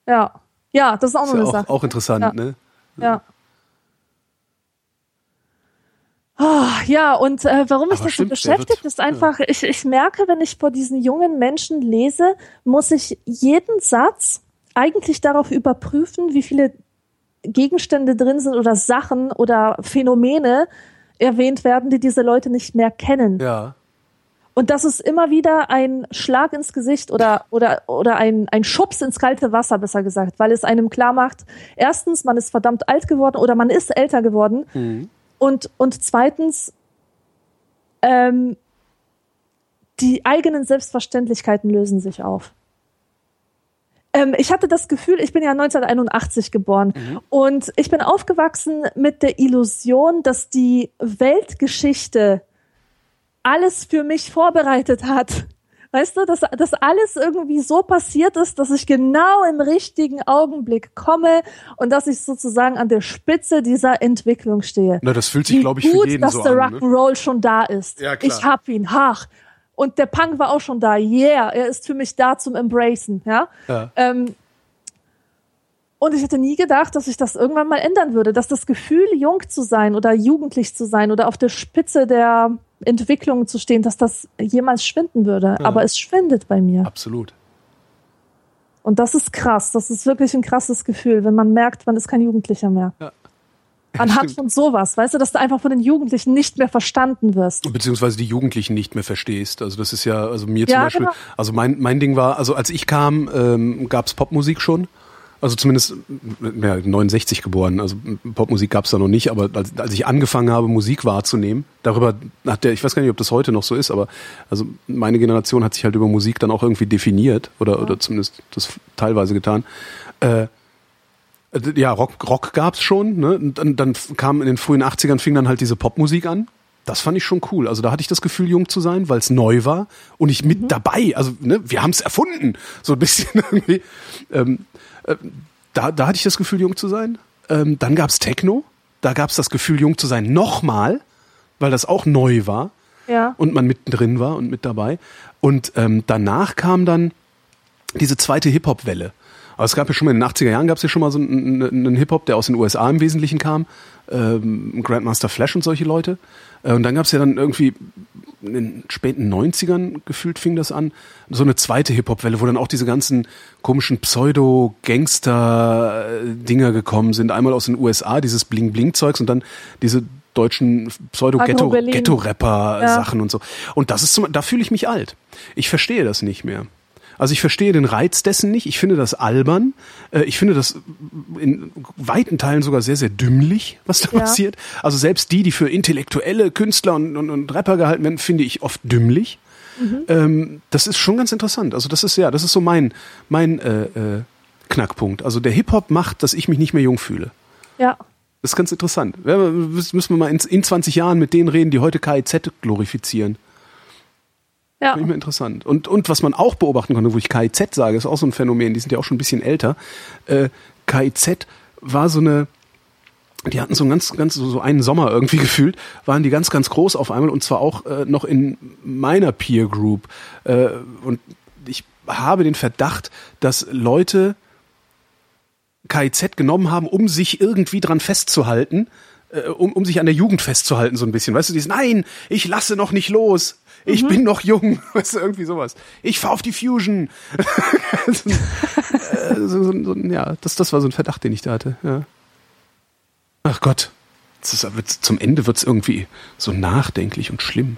Ja. Ja, das ist auch Ist noch ja eine auch, Sache. auch interessant, Ja. ne? Ja. Ah, ja, und äh, warum mich Aber das so stimmt, der beschäftigt, ist einfach, ich, ich merke, wenn ich vor diesen jungen Menschen lese, muss ich jeden Satz eigentlich darauf überprüfen, wie viele Gegenstände drin sind oder Sachen oder Phänomene erwähnt werden, die diese Leute nicht mehr kennen. Ja. Und das ist immer wieder ein Schlag ins Gesicht oder, oder, oder ein, ein Schubs ins kalte Wasser, besser gesagt, weil es einem klar macht, erstens, man ist verdammt alt geworden oder man ist älter geworden. Und, und zweitens, ähm, die eigenen Selbstverständlichkeiten lösen sich auf. Ähm, ich hatte das Gefühl, ich bin ja 1981 geboren und ich bin aufgewachsen mit der Illusion, dass die Weltgeschichte alles für mich vorbereitet hat. Weißt du, dass, dass alles irgendwie so passiert ist, dass ich genau im richtigen Augenblick komme und dass ich sozusagen an der Spitze dieser Entwicklung stehe. Na, das fühlt sich, glaube ich, für gut, jeden dass so der an. Ne? Rock'n'Roll schon da ist. Ja, klar. Ich hab ihn, hach. Und der Punk war auch schon da. Yeah, er ist für mich da zum Embracen. Ja. Ja. Ähm, und ich hätte nie gedacht, dass sich das irgendwann mal ändern würde, dass das Gefühl, jung zu sein oder jugendlich zu sein oder auf der Spitze der Entwicklung zu stehen, dass das jemals schwinden würde. Aber es schwindet bei mir. Absolut. Und das ist krass. Das ist wirklich ein krasses Gefühl, wenn man merkt, man ist kein Jugendlicher mehr. Ja. Anhand von sowas, weißt du, dass du einfach von den Jugendlichen nicht mehr verstanden wirst. Beziehungsweise die Jugendlichen nicht mehr verstehst. Also das ist ja, also mir zum Ja, Beispiel, genau. also mein, mein Ding war, also als ich kam, ähm, gab's Popmusik schon. Also zumindest ja, 69 geboren, also Popmusik gab's da noch nicht, aber als, als ich angefangen habe, Musik wahrzunehmen, darüber hat der, ich weiß gar nicht, ob das heute noch so ist, aber also meine Generation hat sich halt über Musik dann auch irgendwie definiert oder, oder zumindest das teilweise getan. Äh, ja, Rock, Rock gab's schon, ne? Und dann, dann kam in den frühen 80ern fing dann halt diese Popmusik an. Das fand ich schon cool. Also da hatte ich das Gefühl, jung zu sein, weil es neu war und ich mit dabei. Also ne, wir haben es erfunden, so ein bisschen irgendwie. Ähm, äh, da, da hatte ich das Gefühl, jung zu sein. Ähm, dann gab's Techno. Da gab's das Gefühl, jung zu sein, nochmal, weil das auch neu war Ja. und man mittendrin war und mit dabei. Und ähm, danach kam dann diese zweite Hip-Hop-Welle. Aber es gab ja schon mal in den 80er Jahren gab es ja schon mal so einen, einen einen Hip-Hop, der aus den USA im Wesentlichen kam. Ähm, Grandmaster Flash und solche Leute. Äh, und dann gab es ja dann irgendwie in den späten 90ern gefühlt fing das an, so eine zweite Hip-Hop-Welle, wo dann auch diese ganzen komischen Pseudo-Gangster-Dinger gekommen sind. Einmal aus den USA, dieses Bling-Bling-Zeugs und dann diese deutschen Pseudo-Ghetto-Rapper-Sachen ja. und so. Und das ist zum, da fühle ich mich alt. Ich verstehe das nicht mehr. Also ich verstehe den Reiz dessen nicht. Ich finde das albern. Äh, ich finde das in weiten Teilen sogar sehr, sehr dümmlich, was da ja. passiert. Also selbst die, die für intellektuelle Künstler und, und, und Rapper gehalten werden, finde ich oft dümmlich. Mhm. Ähm, das ist schon ganz interessant. Also das ist ja, das ist so mein, mein äh, äh, Knackpunkt. Also der Hip-Hop macht, dass ich mich nicht mehr jung fühle. Ja. Das ist ganz interessant. Müssen wir mal in, in 20 Jahren mit denen reden, die heute KIZ glorifizieren. Ja. Finde ich mir interessant. Und, und was man auch beobachten konnte, wo ich KIZ sage, ist auch so ein Phänomen, die sind ja auch schon ein bisschen älter. Äh, KIZ war so eine, die hatten so einen ganz, ganz, so einen Sommer irgendwie gefühlt, waren die ganz, ganz groß auf einmal und zwar auch äh, noch in meiner Peer Group. Äh, und ich habe den Verdacht, dass Leute KIZ genommen haben, um sich irgendwie dran festzuhalten, äh, um, um sich an der Jugend festzuhalten, so ein bisschen. Weißt du, dieses Nein, ich lasse noch nicht los. Ich mhm. bin noch jung, weißt du, irgendwie sowas. Ich fahr auf die Fusion. so, äh, so, so, ja, das, das war so ein Verdacht, den ich da hatte. Ja. Ach Gott, ist, zum Ende wird's irgendwie so nachdenklich und schlimm.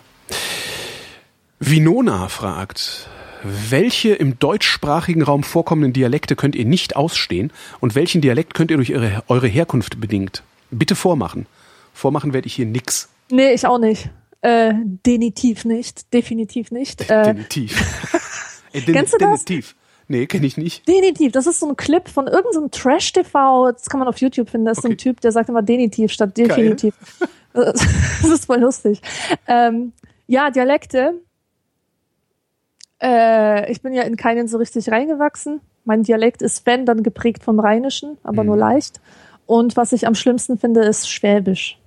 Vinona fragt, welche im deutschsprachigen Raum vorkommenden Dialekte könnt ihr nicht ausstehen und welchen Dialekt könnt ihr durch eure, eure Herkunft bedingt? Bitte vormachen. Vormachen werde ich hier nix. Nee, ich auch nicht. Äh, definitiv nicht. Definitiv nicht. Äh, definitiv. äh, den, Kennst du das? Definitiv. Nee, kenne ich nicht. Denitiv, das ist so ein Clip von irgendeinem so Trash-TV, das kann man auf YouTube finden, das ist okay. so ein Typ, der sagt immer Denitiv statt Definitiv. das ist voll lustig. Ähm, ja, Dialekte. Äh, ich bin ja in keinen so richtig reingewachsen. Mein Dialekt ist, wenn, dann geprägt vom Rheinischen, aber mhm. nur leicht. Und was ich am schlimmsten finde, ist Schwäbisch.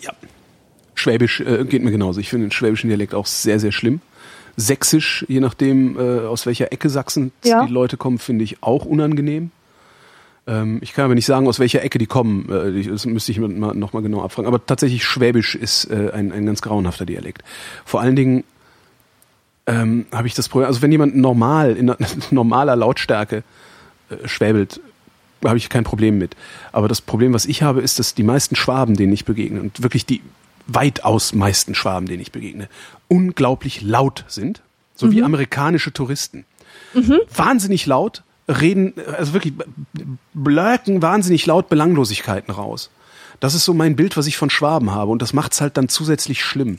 Ja. Schwäbisch äh, geht mir genauso. Ich finde den schwäbischen Dialekt auch sehr, sehr schlimm. Sächsisch, je nachdem, äh, aus welcher Ecke Sachsen ja. die Leute kommen, finde ich auch unangenehm. Ähm, ich kann aber nicht sagen, aus welcher Ecke die kommen. Äh, das müsste ich mal, noch mal genau abfragen. Aber tatsächlich Schwäbisch ist äh, ein, ein ganz grauenhafter Dialekt. Vor allen Dingen ähm, habe ich das Problem, also wenn jemand normal, in normaler Lautstärke äh, schwäbelt, habe ich kein Problem mit. Aber das Problem, was ich habe, ist, dass die meisten Schwaben, denen ich begegne, und wirklich die weitaus meisten Schwaben, denen ich begegne, unglaublich laut sind, so mhm. wie amerikanische Touristen. Mhm. Wahnsinnig laut, reden, also wirklich blöken wahnsinnig laut Belanglosigkeiten raus. Das ist so mein Bild, was ich von Schwaben habe. Und das macht's halt dann zusätzlich schlimm.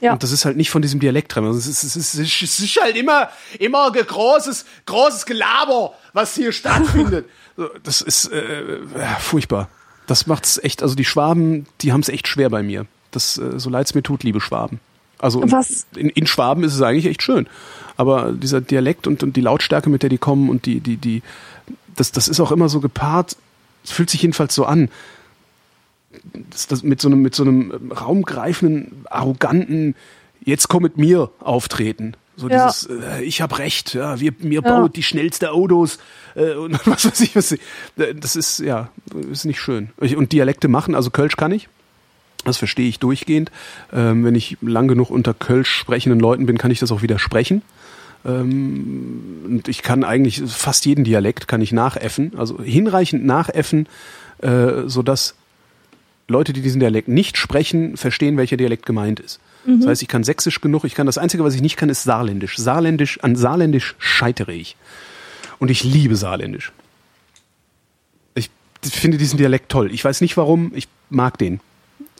Ja. Und das ist halt nicht von diesem Dialekt drin. Also es, ist, es, ist, es ist halt immer, immer großes, großes Gelaber, was hier stattfindet. Das ist äh, furchtbar. Das macht's echt, also die Schwaben, die haben's echt schwer bei mir. Das, äh, so leid's mir tut, liebe Schwaben. Also Was? In, in Schwaben ist es eigentlich echt schön. Aber dieser Dialekt und, und die Lautstärke, mit der die kommen und die, die, die, das, das ist auch immer so gepaart, es fühlt sich jedenfalls so an. Das, das mit so einem, mit so einem raumgreifenden, arroganten, jetzt komm mit mir auftreten. So ja. dieses, äh, ich habe recht, ja, wir, mir ja. baut die schnellste Autos äh, und was weiß ich was. Das ist, ja, ist nicht schön. Und Dialekte machen, also Kölsch kann ich. Das verstehe ich durchgehend. Ähm, wenn ich lang genug unter Kölsch sprechenden Leuten bin, kann ich das auch widersprechen. Ähm, und ich kann eigentlich fast jeden Dialekt kann ich nachäffen, also hinreichend nachäffen, äh, sodass Leute, die diesen Dialekt nicht sprechen, verstehen, welcher Dialekt gemeint ist. Mhm. Das heißt, ich kann Sächsisch genug, ich kann das Einzige, was ich nicht kann, ist Saarländisch. Saarländisch, an Saarländisch scheitere ich. Und ich liebe Saarländisch. Ich finde diesen Dialekt toll. Ich weiß nicht warum, ich mag den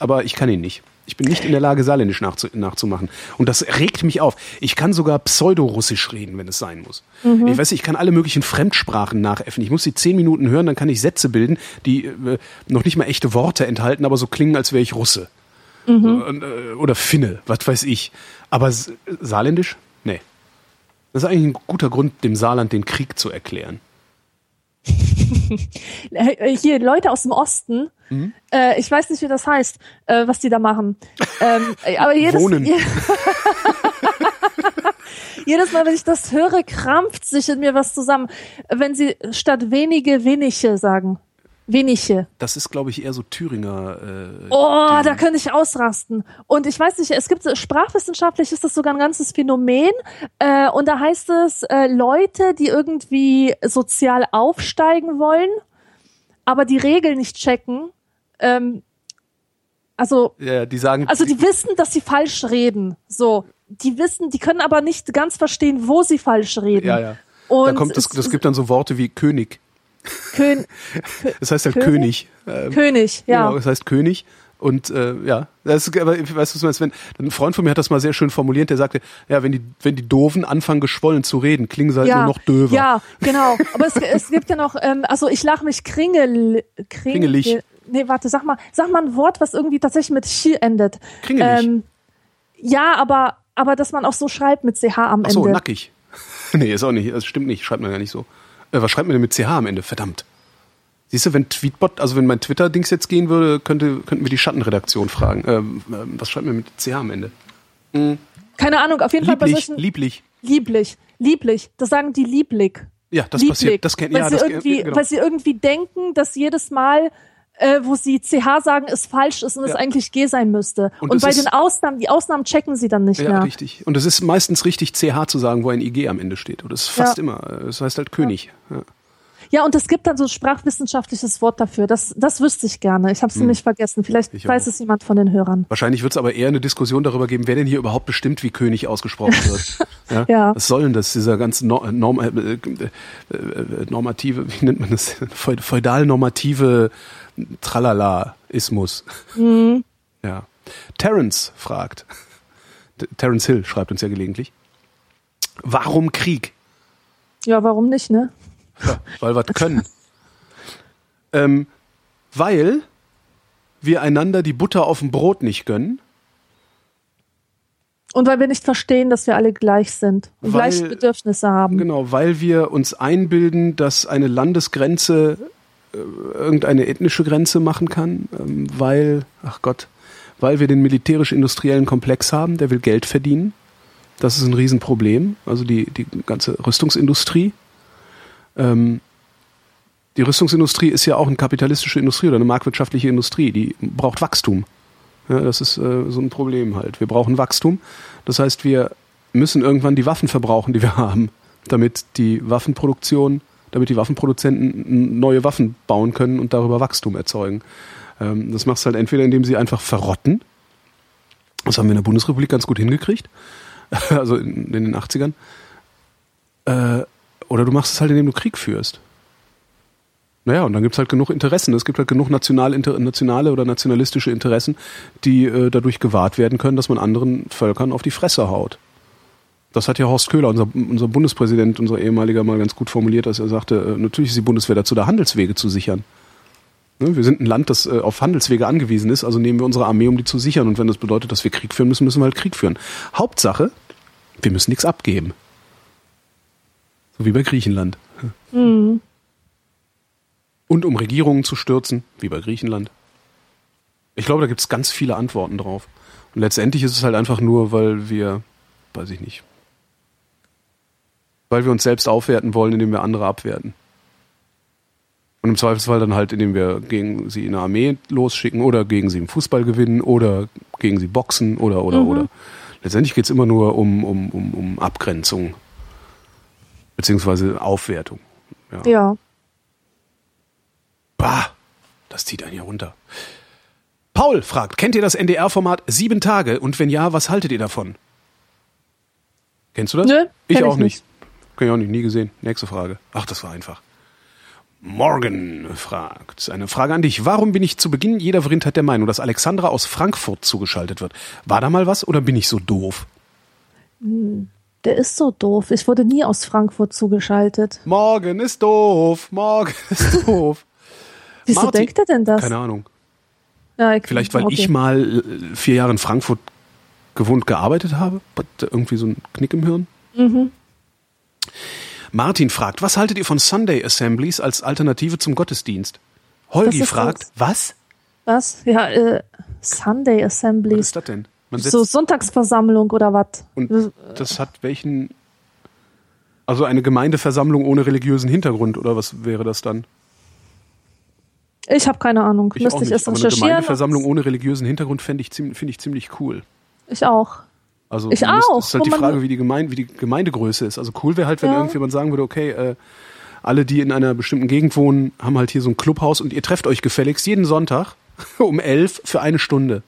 aber ich kann ihn nicht. Ich bin nicht in der Lage, Saarländisch nachzu nachzumachen. Und das regt mich auf. Ich kann sogar Pseudorussisch reden, wenn es sein muss. Mhm. Ich weiß, ich kann alle möglichen Fremdsprachen nachäffen. Ich muss sie zehn Minuten hören, dann kann ich Sätze bilden, die äh, noch nicht mal echte Worte enthalten, aber so klingen, als wäre ich Russe. Mhm. Äh, oder Finne, was weiß ich. Aber Saarländisch? Nee. Das ist eigentlich ein guter Grund, dem Saarland den Krieg zu erklären. Hier Leute aus dem Osten, mhm. äh, ich weiß nicht, wie das heißt, äh, was die da machen. ähm, aber jedes, Wohnen. jedes Mal, wenn ich das höre, krampft sich in mir was zusammen. Wenn sie statt wenige wenige sagen. Wenige. Das ist, glaube ich, eher so Thüringer. Äh, oh, Ding. da könnte ich ausrasten. Und ich weiß nicht, es gibt sprachwissenschaftlich ist das sogar ein ganzes Phänomen. Äh, und da heißt es äh, Leute, die irgendwie sozial aufsteigen wollen, aber die Regeln nicht checken. Ähm, also, ja, die sagen, also die wissen, dass sie falsch reden. So, die wissen, die können aber nicht ganz verstehen, wo sie falsch reden. Ja, ja. Und da kommt das, das gibt dann so Worte wie König. Kön das heißt halt König. König, ähm, König ja. Genau, das heißt König. Und äh, ja, das ist, aber ich weiß, was du meinst. Wenn, ein Freund von mir hat das mal sehr schön formuliert, der sagte, ja, wenn die, wenn die Doofen anfangen, geschwollen zu reden, klingen sie halt ja, nur noch döver. Ja, genau. Aber es, es gibt ja noch, ähm, also ich lach mich kringel, kringel, kringelig. Nee, warte, sag mal, sag mal ein Wort, was irgendwie tatsächlich mit Ch endet. Kringelig. Ähm, ja, aber, aber dass man auch so schreibt mit CH am Ende. Ach so, nackig. nee, ist auch nicht, das stimmt nicht, schreibt man ja nicht so. Äh, was schreibt man denn mit CH am Ende? Verdammt. Siehst du, wenn Tweetbot, also wenn mein Twitter-Dings jetzt gehen würde, könnte, könnten wir die Schattenredaktion fragen. Ähm, äh, was schreibt man mit CH am Ende? Mhm. Keine Ahnung, auf jeden lieblich, Fall bei. Lieblich. Lieblich. Lieblich. Das sagen die lieblich. Ja, das lieblich. passiert. Das kennt weil ja, sie das irgendwie, genau. Weil sie irgendwie denken, dass jedes Mal äh, wo sie CH sagen, es falsch ist und ja. es eigentlich G sein müsste. Und, und bei den Ausnahmen, die Ausnahmen checken sie dann nicht ja, mehr. Ja, richtig. Und es ist meistens richtig CH zu sagen, wo ein IG am Ende steht. Oder es ist fast ja. immer. Das heißt halt König. Ja. Ja, und es gibt dann so sprachwissenschaftliches Wort dafür. Das, das wüsste ich gerne. Ich habe es hm. nämlich vergessen. Vielleicht ich weiß auch. es jemand von den Hörern. Wahrscheinlich wird es aber eher eine Diskussion darüber geben, wer denn hier überhaupt bestimmt, wie König ausgesprochen wird. ja? ja. Was soll denn das, dieser ganze Norm, äh, äh, äh, normative, wie nennt man das, feudal-normative Tralala-Ismus. Mhm. Ja. Terence fragt, Terence Hill schreibt uns ja gelegentlich, warum Krieg? Ja, warum nicht, ne? Ja, weil wir können. ähm, weil wir einander die Butter auf dem Brot nicht gönnen. Und weil wir nicht verstehen, dass wir alle gleich sind und weil, gleiche Bedürfnisse haben. Genau, weil wir uns einbilden, dass eine Landesgrenze irgendeine ethnische Grenze machen kann, ähm, weil, ach Gott, weil wir den militärisch-industriellen Komplex haben, der will Geld verdienen. Das ist ein Riesenproblem. Also die, die ganze Rüstungsindustrie ähm, die Rüstungsindustrie ist ja auch eine kapitalistische Industrie oder eine marktwirtschaftliche Industrie, die braucht Wachstum. Ja, das ist äh, so ein Problem halt. Wir brauchen Wachstum. Das heißt, wir müssen irgendwann die Waffen verbrauchen, die wir haben, damit die Waffenproduktion, damit die Waffenproduzenten neue Waffen bauen können und darüber Wachstum erzeugen. Ähm, das machst du halt entweder, indem sie einfach verrotten. Das haben wir in der Bundesrepublik ganz gut hingekriegt. also in, in den 80ern. Äh, oder du machst es halt, indem du Krieg führst. Naja, und dann gibt's halt genug Interessen. Es gibt halt genug national, nationale oder nationalistische Interessen, die äh, dadurch gewahrt werden können, dass man anderen Völkern auf die Fresse haut. Das hat ja Horst Köhler, unser, unser Bundespräsident, unser ehemaliger, mal ganz gut formuliert, dass er sagte, äh, natürlich ist die Bundeswehr dazu da, Handelswege zu sichern. Ne, wir sind ein Land, das äh, auf Handelswege angewiesen ist, also nehmen wir unsere Armee, um die zu sichern. Und wenn das bedeutet, dass wir Krieg führen müssen, müssen wir halt Krieg führen. Hauptsache, wir müssen nichts abgeben. So wie bei Griechenland. Mhm. Und um Regierungen zu stürzen, wie bei Griechenland. Ich glaube, da gibt es ganz viele Antworten drauf. Und letztendlich ist es halt einfach nur, weil wir, weiß ich nicht, weil wir uns selbst aufwerten wollen, indem wir andere abwerten. Und im Zweifelsfall dann halt, indem wir gegen sie in der Armee losschicken oder gegen sie im Fußball gewinnen oder gegen sie boxen oder oder mhm. oder. Letztendlich geht es immer nur um, um, um, um Abgrenzung beziehungsweise Aufwertung. Ja. ja. Bah, das zieht einen ja runter. Paul fragt, kennt ihr das NDR-Format Sieben Tage? Und wenn ja, was haltet ihr davon? Kennst du das? Nö, ich auch ich nicht. nicht. Kenn ich auch nicht, nie gesehen. Nächste Frage. Ach, das war einfach. Morgen fragt eine Frage an dich. Warum bin ich zu Beginn jeder Vrindheit der Meinung, dass Alexandra aus Frankfurt zugeschaltet wird? War da mal was oder bin ich so doof? Der ist so doof. Ich wurde nie aus Frankfurt zugeschaltet. Morgen ist doof. Morgen ist doof. Wieso Martin, denkt er denn das? Keine Ahnung. Ja, Vielleicht, weil okay. ich mal äh, vier Jahre in Frankfurt gewohnt gearbeitet habe. Irgendwie so ein Knick im Hirn. Mhm. Martin fragt, was haltet ihr von Sunday Assemblies als Alternative zum Gottesdienst? Holgi fragt, was? Was? Ja, äh, Sunday Assemblies. Was ist das denn? so Sonntagsversammlung oder was? Und das hat welchen? Also eine Gemeindeversammlung ohne religiösen Hintergrund oder was wäre das dann? Ich habe keine Ahnung. Ich Müsste ich es Aber eine recherchieren. Gemeindeversammlung ohne religiösen Hintergrund finde ich, ziemlich- finde ich ziemlich cool. Ich auch. Also Ich auch, Es ist halt die Frage, wie die, Gemeinde, wie die Gemeindegröße ist. Also cool wäre halt, wenn Ja. irgendjemand sagen würde, okay, äh, alle, die in einer bestimmten Gegend wohnen, haben halt hier so ein Clubhaus und ihr trefft euch gefälligst jeden Sonntag um elf für eine Stunde.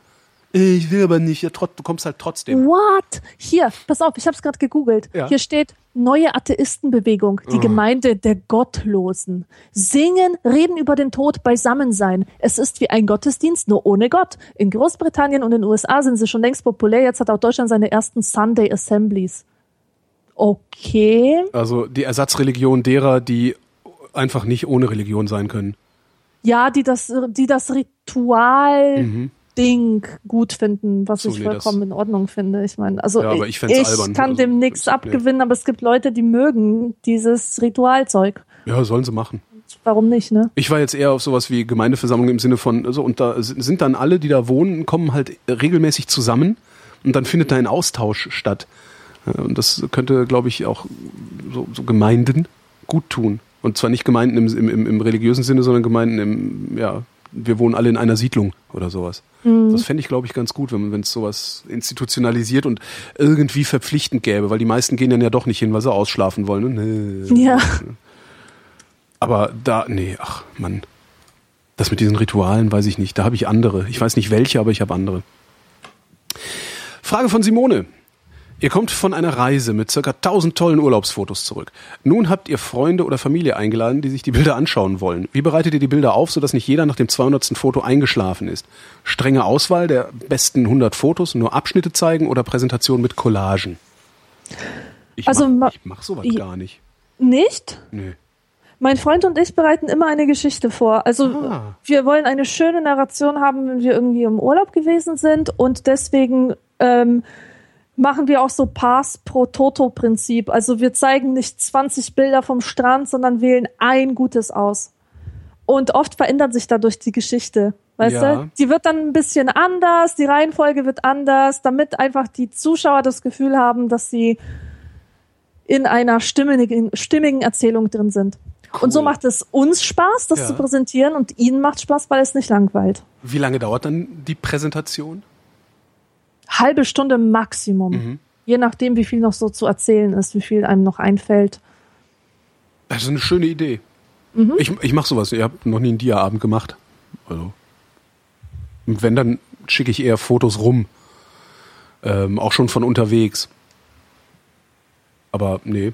Ich will aber nicht, ja, trot- du kommst halt trotzdem. What? Hier, pass auf, ich habe es gerade gegoogelt. Ja. Hier steht neue Atheistenbewegung, die Gemeinde der Gottlosen. Singen, reden über den Tod, beisammen sein. Es ist wie ein Gottesdienst, nur ohne Gott. In Großbritannien und in den USA sind sie schon längst populär. Jetzt hat auch Deutschland seine ersten Sunday Assemblies. Okay. Also die Ersatzreligion derer, die einfach nicht ohne Religion sein können. Ja, die das, die das Ritual Ding gut finden, was. So, ich nee, vollkommen in Ordnung finde. Ich meine, also Ja, aber ich fänd's albern. kann Also, dem nichts das- nee. abgewinnen, aber es gibt Leute, die mögen dieses Ritualzeug. Ja, sollen sie machen. Warum nicht, ne? Ich war jetzt eher auf sowas wie Gemeindeversammlung im Sinne von, also, und da sind dann alle, die da wohnen, kommen halt regelmäßig zusammen und dann findet da ein Austausch statt. Ja, Und das könnte, glaube ich, auch so, so Gemeinden gut tun. Und zwar nicht Gemeinden im, im, im religiösen Sinne, sondern Gemeinden im, ja, wir wohnen alle in einer Siedlung oder sowas. Das fände ich, glaube ich, ganz gut, wenn es sowas institutionalisiert und irgendwie verpflichtend gäbe, weil die meisten gehen dann ja doch nicht hin, weil sie ausschlafen wollen. Ne? Ja. Aber da, nee, ach Mann. Das mit diesen Ritualen weiß ich nicht. Da habe ich andere. Ich weiß nicht welche, aber ich habe andere. Frage von Simone. Ihr kommt von einer Reise mit circa 1000 tollen Urlaubsfotos zurück. Nun habt ihr Freunde oder Familie eingeladen, die sich die Bilder anschauen wollen. Wie bereitet ihr die Bilder auf, sodass nicht jeder nach dem 200. Foto eingeschlafen ist? Strenge Auswahl der besten 100 Fotos, nur Abschnitte zeigen oder Präsentation mit Collagen? Ich Also ma- mach, ich mach sowas gar nicht. Nicht? Nö. Mein Freund und ich bereiten immer eine Geschichte vor. Also Ah. wir wollen eine schöne Narration haben, wenn wir irgendwie im Urlaub gewesen sind und deswegen ähm, machen wir auch so Pass pro Toto-Prinzip. Also wir zeigen nicht 20 Bilder vom Strand, sondern wählen ein gutes aus. Und oft verändert sich dadurch die Geschichte. Weißt Ja. du? Die wird dann ein bisschen anders, die Reihenfolge wird anders, damit einfach die Zuschauer das Gefühl haben, dass sie in einer stimmigen, stimmigen Erzählung drin sind. Und so Cool. macht es uns Spaß, das Ja. zu präsentieren und ihnen macht Spaß, weil es nicht langweilt. Wie lange dauert dann die Präsentation? Halbe Stunde Maximum. Mhm. Je nachdem, wie viel noch so zu erzählen ist, wie viel einem noch einfällt. Das ist eine schöne Idee. Mhm. Ich, ich mache sowas. Ich habe noch nie einen Dia-Abend gemacht. Also. Und wenn, dann schicke ich eher Fotos rum. Ähm, auch schon von unterwegs. Aber nee.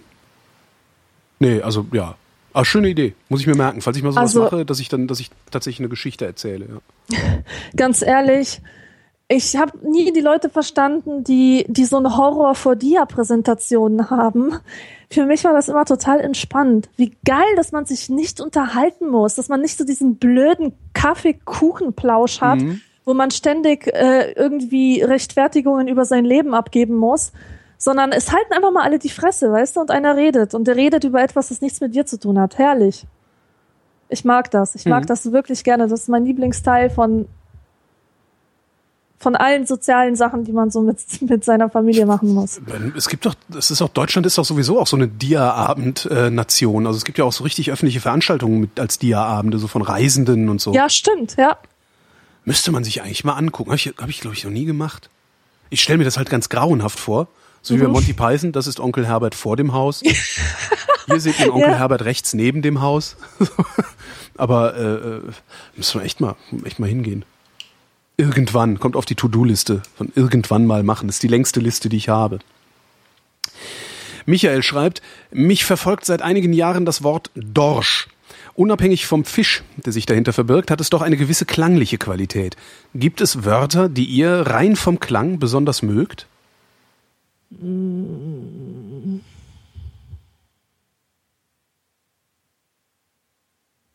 Nee, also ja. Aber schöne Idee. Muss ich mir merken, falls ich mal sowas Also- mache, dass ich dann, dass ich tatsächlich eine Geschichte erzähle. Ja. Ganz ehrlich, ich habe nie die Leute verstanden, die, die so einen Horror vor Dia-Präsentationen haben. Für mich war das immer total entspannt. Wie geil, dass man sich nicht unterhalten muss, dass man nicht so diesen blöden Kaffeekuchenplausch hat, wo man ständig äh, irgendwie Rechtfertigungen über sein Leben abgeben muss, sondern es halten einfach mal alle die Fresse, weißt du, und einer redet und der redet über etwas, das nichts mit dir zu tun hat. Herrlich. Ich mag das. Ich mag das wirklich gerne. Das ist mein Lieblingsteil von von allen sozialen Sachen, die man so mit, mit seiner Familie machen muss. Es gibt doch, es ist auch, Deutschland ist doch sowieso auch so eine Dia-Abend-Nation. Also es gibt ja auch so richtig öffentliche Veranstaltungen mit, als Dia-Abende, so von Reisenden und so. Ja, stimmt, ja. Müsste man sich eigentlich mal angucken. Habe ich, hab ich glaube ich, noch nie gemacht. Ich stelle mir das halt ganz grauenhaft vor. So Mhm. wie bei Monty Python, das ist Onkel Herbert vor dem Haus. Hier seht ihr den Onkel Ja. Herbert rechts neben dem Haus. Aber äh, äh, müssen wir echt mal, echt mal hingehen. Irgendwann, kommt auf die To-Do-Liste von irgendwann mal machen. Das ist die längste Liste, die ich habe. Michael schreibt, mich verfolgt seit einigen Jahren das Wort Dorsch. Unabhängig vom Fisch, der sich dahinter verbirgt, hat es doch eine gewisse klangliche Qualität. Gibt es Wörter, die ihr rein vom Klang besonders mögt?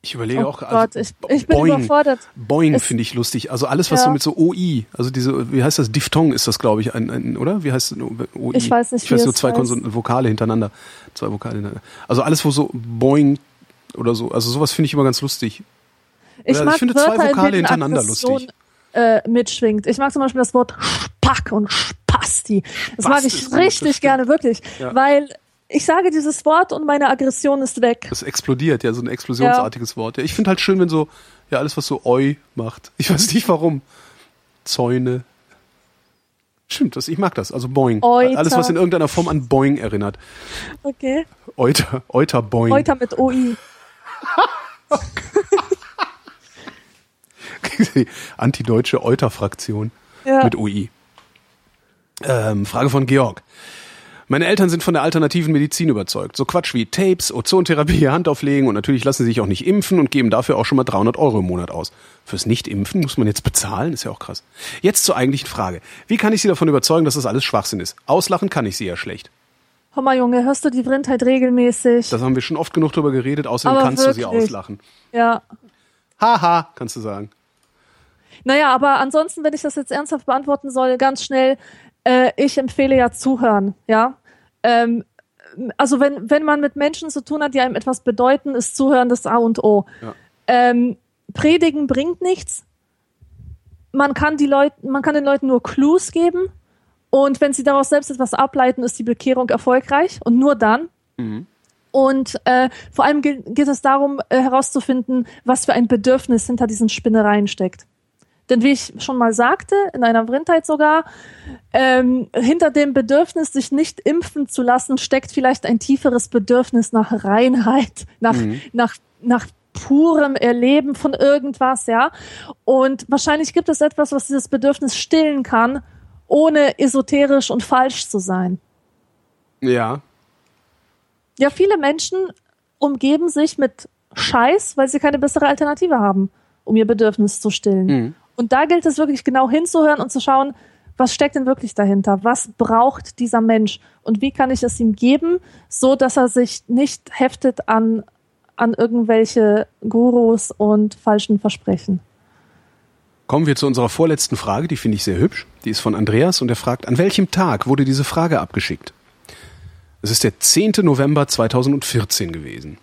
Ich überlege Oh auch Gott, ich, ich bin Boing. überfordert. Boing finde ich lustig. Also alles, was Ja. so mit so OI, also diese, wie heißt das? Diphthong ist das, glaube ich, ein, ein, oder? Wie heißt es? OI? Ich weiß nicht, Ich weiß nur es zwei. Konsonanten, Vokale hintereinander. Zwei Vokale hintereinander. Also alles, wo so Boing oder so, also sowas finde ich immer ganz lustig. Ich ich mag finde zwei Wörter, in Vokale hintereinander Aggression, lustig. Äh, mitschwingt. Ich mag zum Beispiel das Wort Spack und Spasti. Das mag Spast ich gut, das richtig gerne, wirklich. Ja. Weil ich sage dieses Wort und meine Aggression ist weg. Das explodiert, ja, so ein explosionsartiges Wort. Ja, ich finde halt schön, wenn so, Ja, alles, was so Oi macht. Ich weiß nicht warum. Zäune. Stimmt, das, ich mag das. Also Boing. Euter. Alles, was in irgendeiner Form an Boing erinnert. Okay. Euter, Euter Boing. Euter mit OI. Antideutsche Euter-Fraktion Ja. mit UI. Ähm, Frage von Georg. Meine Eltern sind von der alternativen Medizin überzeugt. So Quatsch wie Tapes, Ozontherapie, Hand auflegen und natürlich lassen sie sich auch nicht impfen und geben dafür auch schon mal 300 Euro im Monat aus. Fürs Nicht-Impfen muss man jetzt bezahlen? Ist ja auch krass. Jetzt zur eigentlichen Frage. Wie kann ich Sie davon überzeugen, dass das alles Schwachsinn ist? Auslachen kann ich Sie ja schlecht. Hör mal, Junge, hörst du die Vrindheit regelmäßig? Das haben wir schon oft genug drüber geredet. Außerdem Aber kannst du sie wirklich. auslachen. ja. Haha, kannst du sagen. Naja, aber ansonsten, wenn ich das jetzt ernsthaft beantworten soll, ganz schnell, äh, ich empfehle ja zuhören, ja. Ähm, also wenn, wenn man mit Menschen zu tun hat, die einem etwas bedeuten, ist Zuhören das A und O. Ja. Ähm, Predigen bringt nichts. Man kann die Leute, man kann den Leuten nur Clues geben. Und wenn sie daraus selbst etwas ableiten, ist die Bekehrung erfolgreich. Und nur dann. Und äh, vor allem ge- geht es darum, äh, herauszufinden, was für ein Bedürfnis hinter diesen Spinnereien steckt. Denn wie ich schon mal sagte, in einer Vrindheit sogar, ähm, hinter dem Bedürfnis, sich nicht impfen zu lassen, steckt vielleicht ein tieferes Bedürfnis nach Reinheit, nach, nach, nach purem Erleben von irgendwas, ja. Und wahrscheinlich gibt es etwas, was dieses Bedürfnis stillen kann, ohne esoterisch und falsch zu sein. Ja. Ja, viele Menschen umgeben sich mit Scheiß, weil sie keine bessere Alternative haben, um ihr Bedürfnis zu stillen. Und da gilt es wirklich genau hinzuhören und zu schauen, was steckt denn wirklich dahinter? Was braucht dieser Mensch? Und wie kann ich es ihm geben, so dass er sich nicht heftet an, an irgendwelche Gurus und falschen Versprechen? Kommen wir zu unserer vorletzten Frage, die finde ich sehr hübsch. Die ist von Andreas und er fragt, an welchem Tag wurde diese Frage abgeschickt? Es ist der 10. November 2014 gewesen.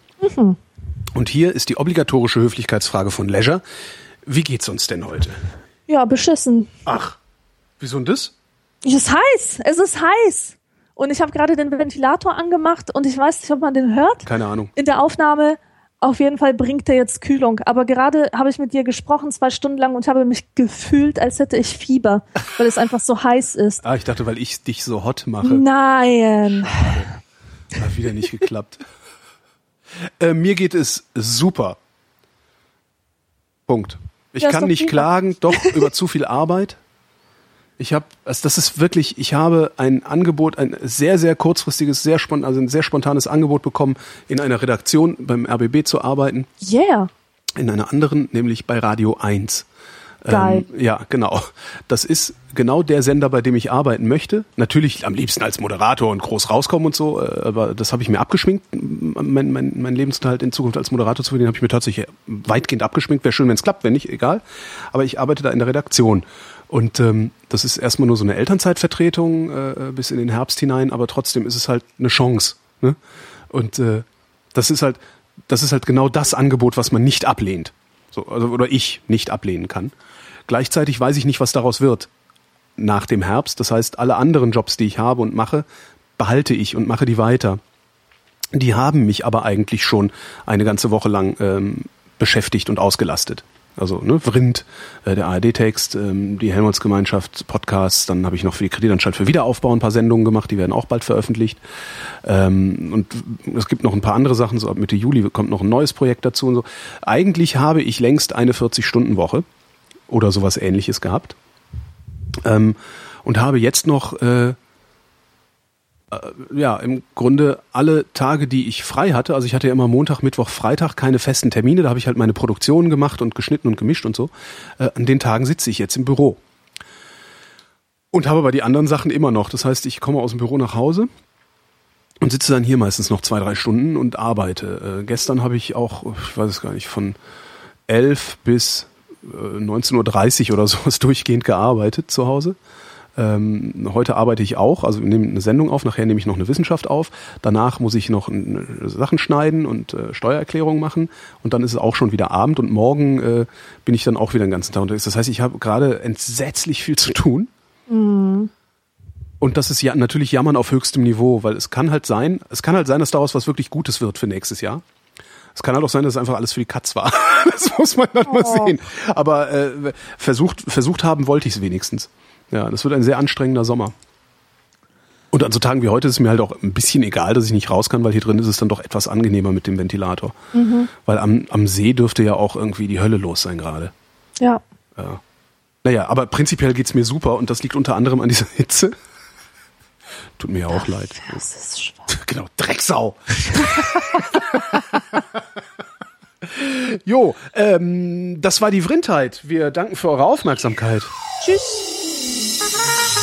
Und hier ist die obligatorische Höflichkeitsfrage von Leisure. Wie geht's uns denn heute? Ja, beschissen. Ach, wieso denn das? Es ist heiß. Es ist heiß. Und ich habe gerade den Ventilator angemacht und ich weiß nicht, ob man den hört. Keine Ahnung. in der Aufnahme auf jeden Fall bringt er jetzt Kühlung. Aber gerade habe ich mit dir gesprochen, zwei Stunden lang, und ich habe mich gefühlt, als hätte ich Fieber, weil es einfach so heiß ist. Ah, ich dachte, weil ich dich so hot mache. Nein. Hat wieder nicht geklappt. äh, mir geht es super. Punkt. Ich Ja, kann nicht prima. klagen, doch über zu viel Arbeit. Ich habe, also das ist wirklich, ich habe ein Angebot, ein sehr, sehr kurzfristiges, sehr spontan, also ein sehr spontanes Angebot bekommen, in einer Redaktion beim RBB zu arbeiten, Yeah. in einer anderen, nämlich bei Radio 1. Geil. Ähm, ja, genau. Das ist genau der Sender, bei dem ich arbeiten möchte. Natürlich am liebsten als Moderator und groß rauskommen und so, äh, aber das habe ich mir abgeschminkt. Mein, mein, mein Lebensunterhalt in Zukunft als Moderator zu verdienen, habe ich mir tatsächlich weitgehend abgeschminkt. Wäre schön, wenn es klappt, wenn nicht, egal. Aber ich arbeite da in der Redaktion. Und ähm, das ist erstmal nur so eine Elternzeitvertretung äh, bis in den Herbst hinein, aber trotzdem ist es halt eine Chance. Ne? Und äh, das ist halt, das ist halt genau das Angebot, was man nicht ablehnt. So, also, oder ich nicht ablehnen kann. Gleichzeitig weiß ich nicht, was daraus wird nach dem Herbst. Das heißt, alle anderen Jobs, die ich habe und mache, behalte ich und mache die weiter. Die haben mich aber eigentlich schon eine ganze Woche lang ähm, beschäftigt und ausgelastet. Also ne, Vrind, äh, der ARD-Text, ähm, die Helmholtz-Gemeinschaft, Podcasts, dann habe ich noch für die Kreditanstalt für Wiederaufbau ein paar Sendungen gemacht, die werden auch bald veröffentlicht. Ähm, und es gibt noch ein paar andere Sachen, so ab Mitte Juli kommt noch ein neues Projekt dazu und so. Eigentlich habe ich längst eine 40-Stunden-Woche oder sowas ähnliches gehabt. Ähm, und habe jetzt noch äh, ja, im Grunde alle Tage, die ich frei hatte, also ich hatte ja immer Montag, Mittwoch, Freitag keine festen Termine, da habe ich halt meine Produktionen gemacht und geschnitten und gemischt und so. Äh, an den Tagen sitze ich jetzt im Büro. Und habe aber die anderen Sachen immer noch. Das heißt, ich komme aus dem Büro nach Hause und sitze dann hier meistens noch zwei, drei Stunden und arbeite. Äh, gestern habe ich auch, ich weiß es gar nicht, von elf bis äh, 19.30 Uhr oder sowas durchgehend gearbeitet zu Hause. Ähm, heute arbeite ich auch, also wir nehmen eine Sendung auf, nachher nehme ich noch eine Wissenschaft auf. Danach muss ich noch Sachen schneiden und äh, Steuererklärungen machen und dann ist es auch schon wieder Abend und morgen äh, bin ich dann auch wieder den ganzen Tag unterwegs. Das heißt, ich habe gerade entsetzlich viel zu tun. Und das ist ja natürlich Jammern auf höchstem Niveau, weil es kann halt sein, es kann halt sein, dass daraus was wirklich Gutes wird für nächstes Jahr. Es kann halt auch sein, dass es einfach alles für die Katz war. das muss man dann mal sehen. Aber äh, versucht, versucht haben wollte ich es wenigstens. Ja, das wird ein sehr anstrengender Sommer. Und an so Tagen wie heute ist es mir halt auch ein bisschen egal, dass ich nicht raus kann, weil hier drin ist es dann doch etwas angenehmer mit dem Ventilator. Weil am, am See dürfte ja auch irgendwie die Hölle los sein gerade. Ja. Ja. Naja, aber prinzipiell geht's mir super und das liegt unter anderem an dieser Hitze. Tut mir ja auch leid. Das ist schwach. Genau, Drecksau. jo, ähm, das war die Vrindheit. Wir danken für eure Aufmerksamkeit. Tschüss. Thank you.